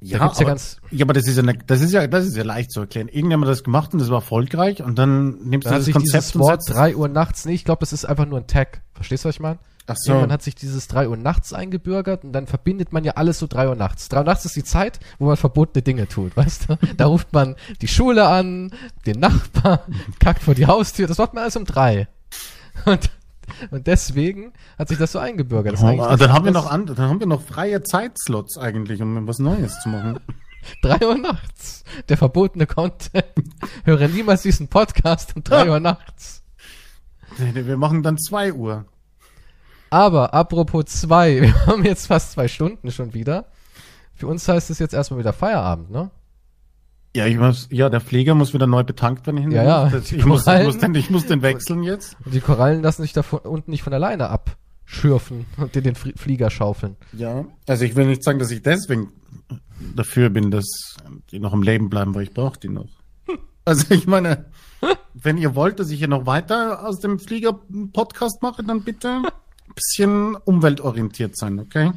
Ja, gibt's ja aber, ganz- ja, aber das ist ja, ne, das ist ja, das ist ja leicht zu erklären. Irgendjemand hat das gemacht und das war erfolgreich und dann nimmst Da du das Konzept dieses Wort setzt. 3 Uhr nachts, nee, ich glaube, das ist einfach nur ein Tag. Verstehst du, was ich meine? Ach so. Irgendwann hat sich dieses 3 Uhr nachts eingebürgert und dann verbindet man ja alles so 3 Uhr nachts. 3 Uhr nachts ist die Zeit, wo man verbotene Dinge tut, weißt du? Da ruft man die Schule an, den Nachbar, kackt vor die Haustür, das macht man alles um 3. Und, und deswegen hat sich das so eingebürgert. Das Oh, dann nichts haben wir noch andere, dann haben wir noch freie Zeitslots eigentlich, um was Neues zu machen. 3 Uhr nachts. Der verbotene Content. Höre niemals diesen Podcast um 3 Uhr nachts. Wir machen dann zwei Uhr. Aber apropos zwei, wir haben jetzt fast zwei Stunden schon wieder. Für uns heißt es jetzt erstmal wieder Feierabend, ne? Ja, ich muss, ja, der Flieger muss wieder neu betankt werden. Ja, ja, ich, muss, ich, muss den, ich muss den wechseln jetzt. Und die Korallen lassen sich da von, unten nicht von alleine abschürfen und dir den Flieger schaufeln. Ja, also ich will nicht sagen, dass ich deswegen dafür bin, dass die noch im Leben bleiben, weil ich brauche die noch. Also ich meine, wenn ihr wollt, dass ich hier noch weiter aus dem Flieger-Podcast mache, dann bitte bisschen umweltorientiert sein, okay?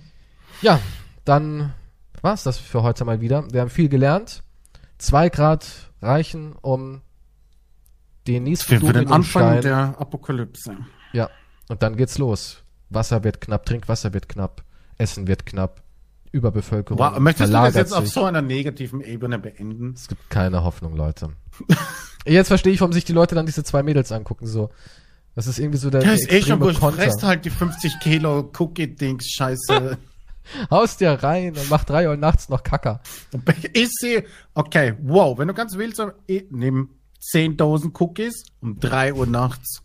Ja, dann war's das für heute mal wieder. Wir haben viel gelernt. Zwei Grad reichen, um den nächsten Für, für den Anfang Dominostein- der Apokalypse. Ja, und dann geht's los. Wasser wird knapp, Trinkwasser wird knapp, Essen wird knapp, Überbevölkerung. Wow, möchtest du das jetzt auf sich. so einer negativen Ebene beenden? Es gibt keine Hoffnung, Leute. Jetzt verstehe ich, warum sich die Leute dann diese zwei Mädels angucken, so. Das ist irgendwie so der, Das ist eh schon. Konter. Fresst halt die 50 Kilo Cookie-Dings, scheiße. Haust dir rein und mach drei Uhr nachts noch Kacker. Ich sehe, okay, wow, wenn du ganz willst, nimm 10.000 Cookies um 3 Uhr nachts.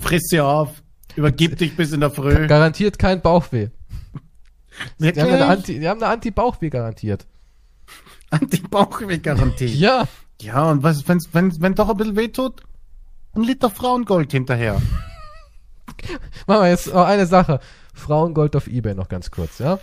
Friss sie auf, übergib dich bis in der Früh. Garantiert kein Bauchweh. Die haben eine? Anti, die haben eine Anti-Bauchweh garantiert. Anti-Bauchweh-Garantie. Ja. Ja, und was, wenn's, wenn, wenn doch ein bisschen weh tut? Ein Liter Frauengold hinterher. Machen wir jetzt noch eine Sache. Frauengold auf Ebay noch ganz kurz, ja?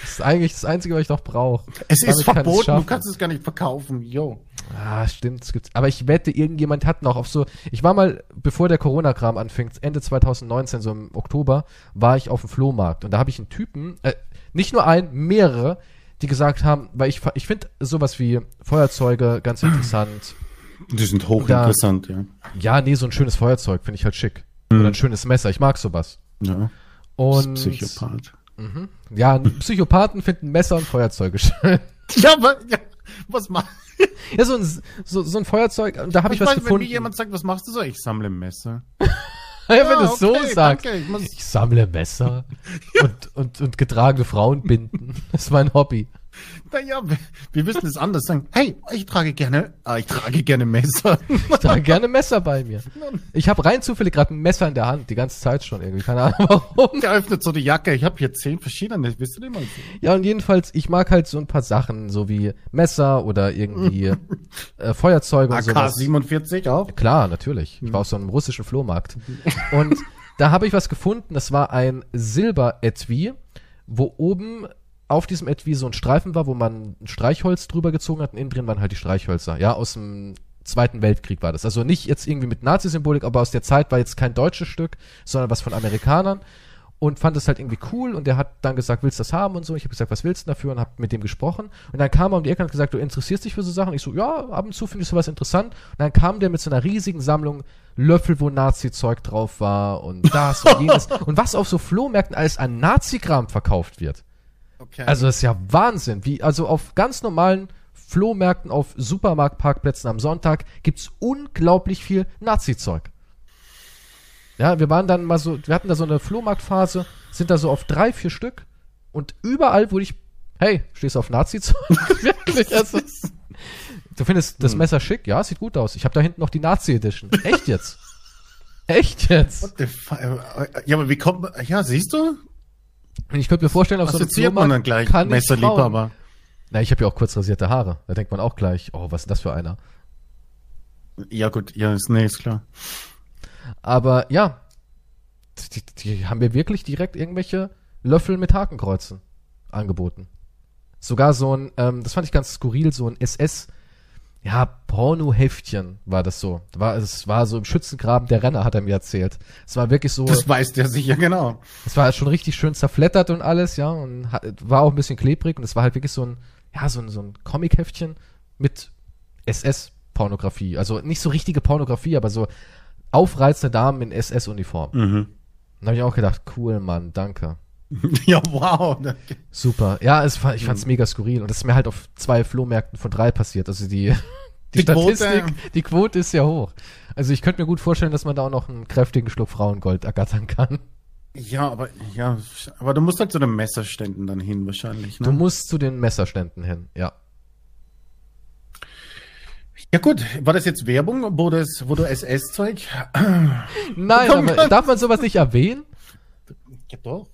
Das ist eigentlich das Einzige, was ich noch brauche. Es ist kann verboten, du kannst es gar nicht verkaufen. Jo. Ah, stimmt. es gibt's. Aber ich wette, irgendjemand hat noch auf so. Ich war mal, bevor der Corona-Kram anfing, Ende 2019, so im Oktober, war ich auf dem Flohmarkt und da habe ich einen Typen, äh, nicht nur einen, mehrere, die gesagt haben, weil ich, ich finde sowas wie Feuerzeuge ganz interessant. Die sind hochinteressant, ja. Ja, nee, so ein schönes Feuerzeug finde ich halt schick. Oder ein schönes Messer. Ich mag sowas. Ja. Und Psychopath. ja, Psychopathen finden Messer und Feuerzeuge schön. Ja, aber, ja, was machst ja, so ein, so, so ein Feuerzeug, und da habe ich, was meine, Wenn gefunden. mir jemand sagt, was machst du so? Ich sammle Messer. ja, wenn Ja, du es so okay, sagst. danke, ich ich sammle Messer und, und, und getragene Frauenbinden. Das ist mein Hobby. Naja, wir, müssen es anders sagen. Hey, ich trage gerne, ah, ich trage gerne Messer. Ich trage gerne Messer bei mir. Ich habe rein zufällig gerade ein Messer in der Hand, die ganze Zeit schon irgendwie. Keine Ahnung warum. Der öffnet so die Jacke. Ich habe hier zehn verschiedene. Willst du den mal sehen? Ja, und jedenfalls, ich mag halt so ein paar Sachen, so wie Messer oder irgendwie äh, Feuerzeuge und sowas. AK-47 auch? Klar, natürlich. Ich war auf so einem russischen Flohmarkt. Und da habe ich was gefunden, das war ein Silber-Etui, wo oben auf diesem Etui so ein Streifen war, wo man ein Streichholz drüber gezogen hat und innen drin waren halt die Streichhölzer. Ja, aus dem Zweiten Weltkrieg war das. Also nicht jetzt irgendwie mit Nazi-Symbolik, aber aus der Zeit war jetzt kein deutsches Stück, sondern was von Amerikanern und fand es halt irgendwie cool und der hat dann gesagt, willst du das haben und so. Ich habe gesagt, was willst du dafür und habe mit dem gesprochen und dann kam er um die Ecke und hat gesagt, du interessierst dich für so Sachen. Ich so, ja, ab und zu finde ich sowas interessant. Und dann kam der mit so einer riesigen Sammlung Löffel, wo Nazi-Zeug drauf war und das und jenes und was auf so Flohmärkten alles an Nazi-Kram verkauft wird. Okay. Also das ist ja Wahnsinn, wie also auf ganz normalen Flohmärkten, auf Supermarktparkplätzen am Sonntag gibt's unglaublich viel Nazi-Zeug. Ja, wir waren dann mal so, wir hatten da so eine Flohmarktphase, sind da so auf drei, vier Stück und überall wurde ich, hey, stehst du auf Nazi-Zeug? Wirklich, also, du findest das Hm. Messer schick? Ja, sieht gut aus. Ich habe da hinten noch die Nazi-Edition. Echt jetzt? Echt jetzt? What the fu- ja, aber wie kommt man, ja, siehst du? Und ich könnte mir vorstellen, auf so einem Assoziiert man dann gleich kann Messerliebhaber. Na, ich habe ja auch kurz rasierte Haare. Da denkt man auch gleich, oh, was ist das für einer? Ja, gut, ja, ist, nee, ist klar. Aber ja, die, die haben mir wirklich direkt irgendwelche Löffel mit Hakenkreuzen angeboten. Sogar so ein, ähm, das fand ich ganz skurril, so ein SS, ja, Porno-Heftchen war das so. War, es war so im Schützengraben der Renner, hat er mir erzählt. Es war wirklich so, Das weiß der sicher genau. es war schon richtig schön zerflettert und alles, ja, und hat, war auch ein bisschen klebrig und es war halt wirklich so ein, ja, so ein, so ein Comic-Heftchen mit SS-Pornografie. Also nicht so richtige Pornografie, aber so aufreizende Damen in SS-Uniform. Mhm. Da habe ich auch gedacht, cool, Mann, danke. Ja, wow. Super. Ja, es ich fand's mega skurril. Und das ist mir halt auf zwei Flohmärkten von drei passiert. Also die, die, Die Quote. Statistik, die Quote ist ja hoch. Also ich könnte mir gut vorstellen, dass man da auch noch einen kräftigen Schluck Frauengold ergattern kann. Ja, aber, ja, aber du musst halt zu den Messerständen dann hin wahrscheinlich, ne? Du musst zu den Messerständen hin, ja. ja gut, war das jetzt Werbung, wo, das, wo du SS-Zeug? Nein, aber darf man sowas nicht erwähnen? Ja doch.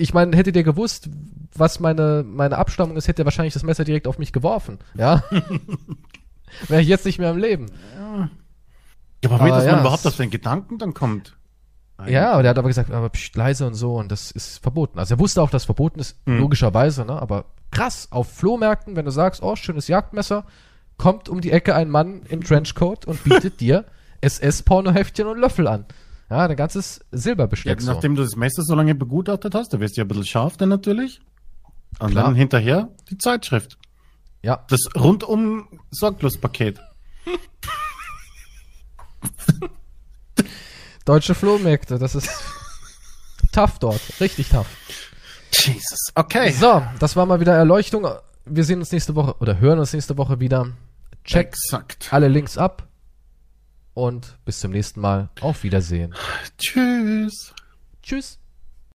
Ich meine, hättet ihr gewusst, was meine, meine Abstammung ist, hättet ihr wahrscheinlich das Messer direkt auf mich geworfen. Ja? Wäre ich jetzt nicht mehr im Leben. Ja, aber wie Aber das ja, man überhaupt es- auf den Gedanken dann kommt. Ja, aber der hat aber gesagt, aber pst, leise und so und das ist verboten. Also er wusste auch, dass verboten ist, Mhm. logischerweise, ne? Aber krass, auf Flohmärkten, wenn du sagst, oh, schönes Jagdmesser, kommt um die Ecke ein Mann im Trenchcoat und bietet dir SS-Pornoheftchen und Löffel an. Ja, ein ganzes Ja, Silberbesteck so. nachdem du das Messer so lange begutachtet hast, da wirst du ja ein bisschen scharf dann natürlich. Und Klar. dann hinterher die Zeitschrift. Ja, Das rundum Sorglospaket. deutsche Flohmärkte, das ist tough dort, richtig tough. Jesus. Okay. So, das war mal wieder Erleuchtung. Wir sehen uns nächste Woche oder hören uns nächste Woche wieder. Check Exakt. alle Links ab und bis zum nächsten Mal. Auf Wiedersehen. Tschüss. Tschüss.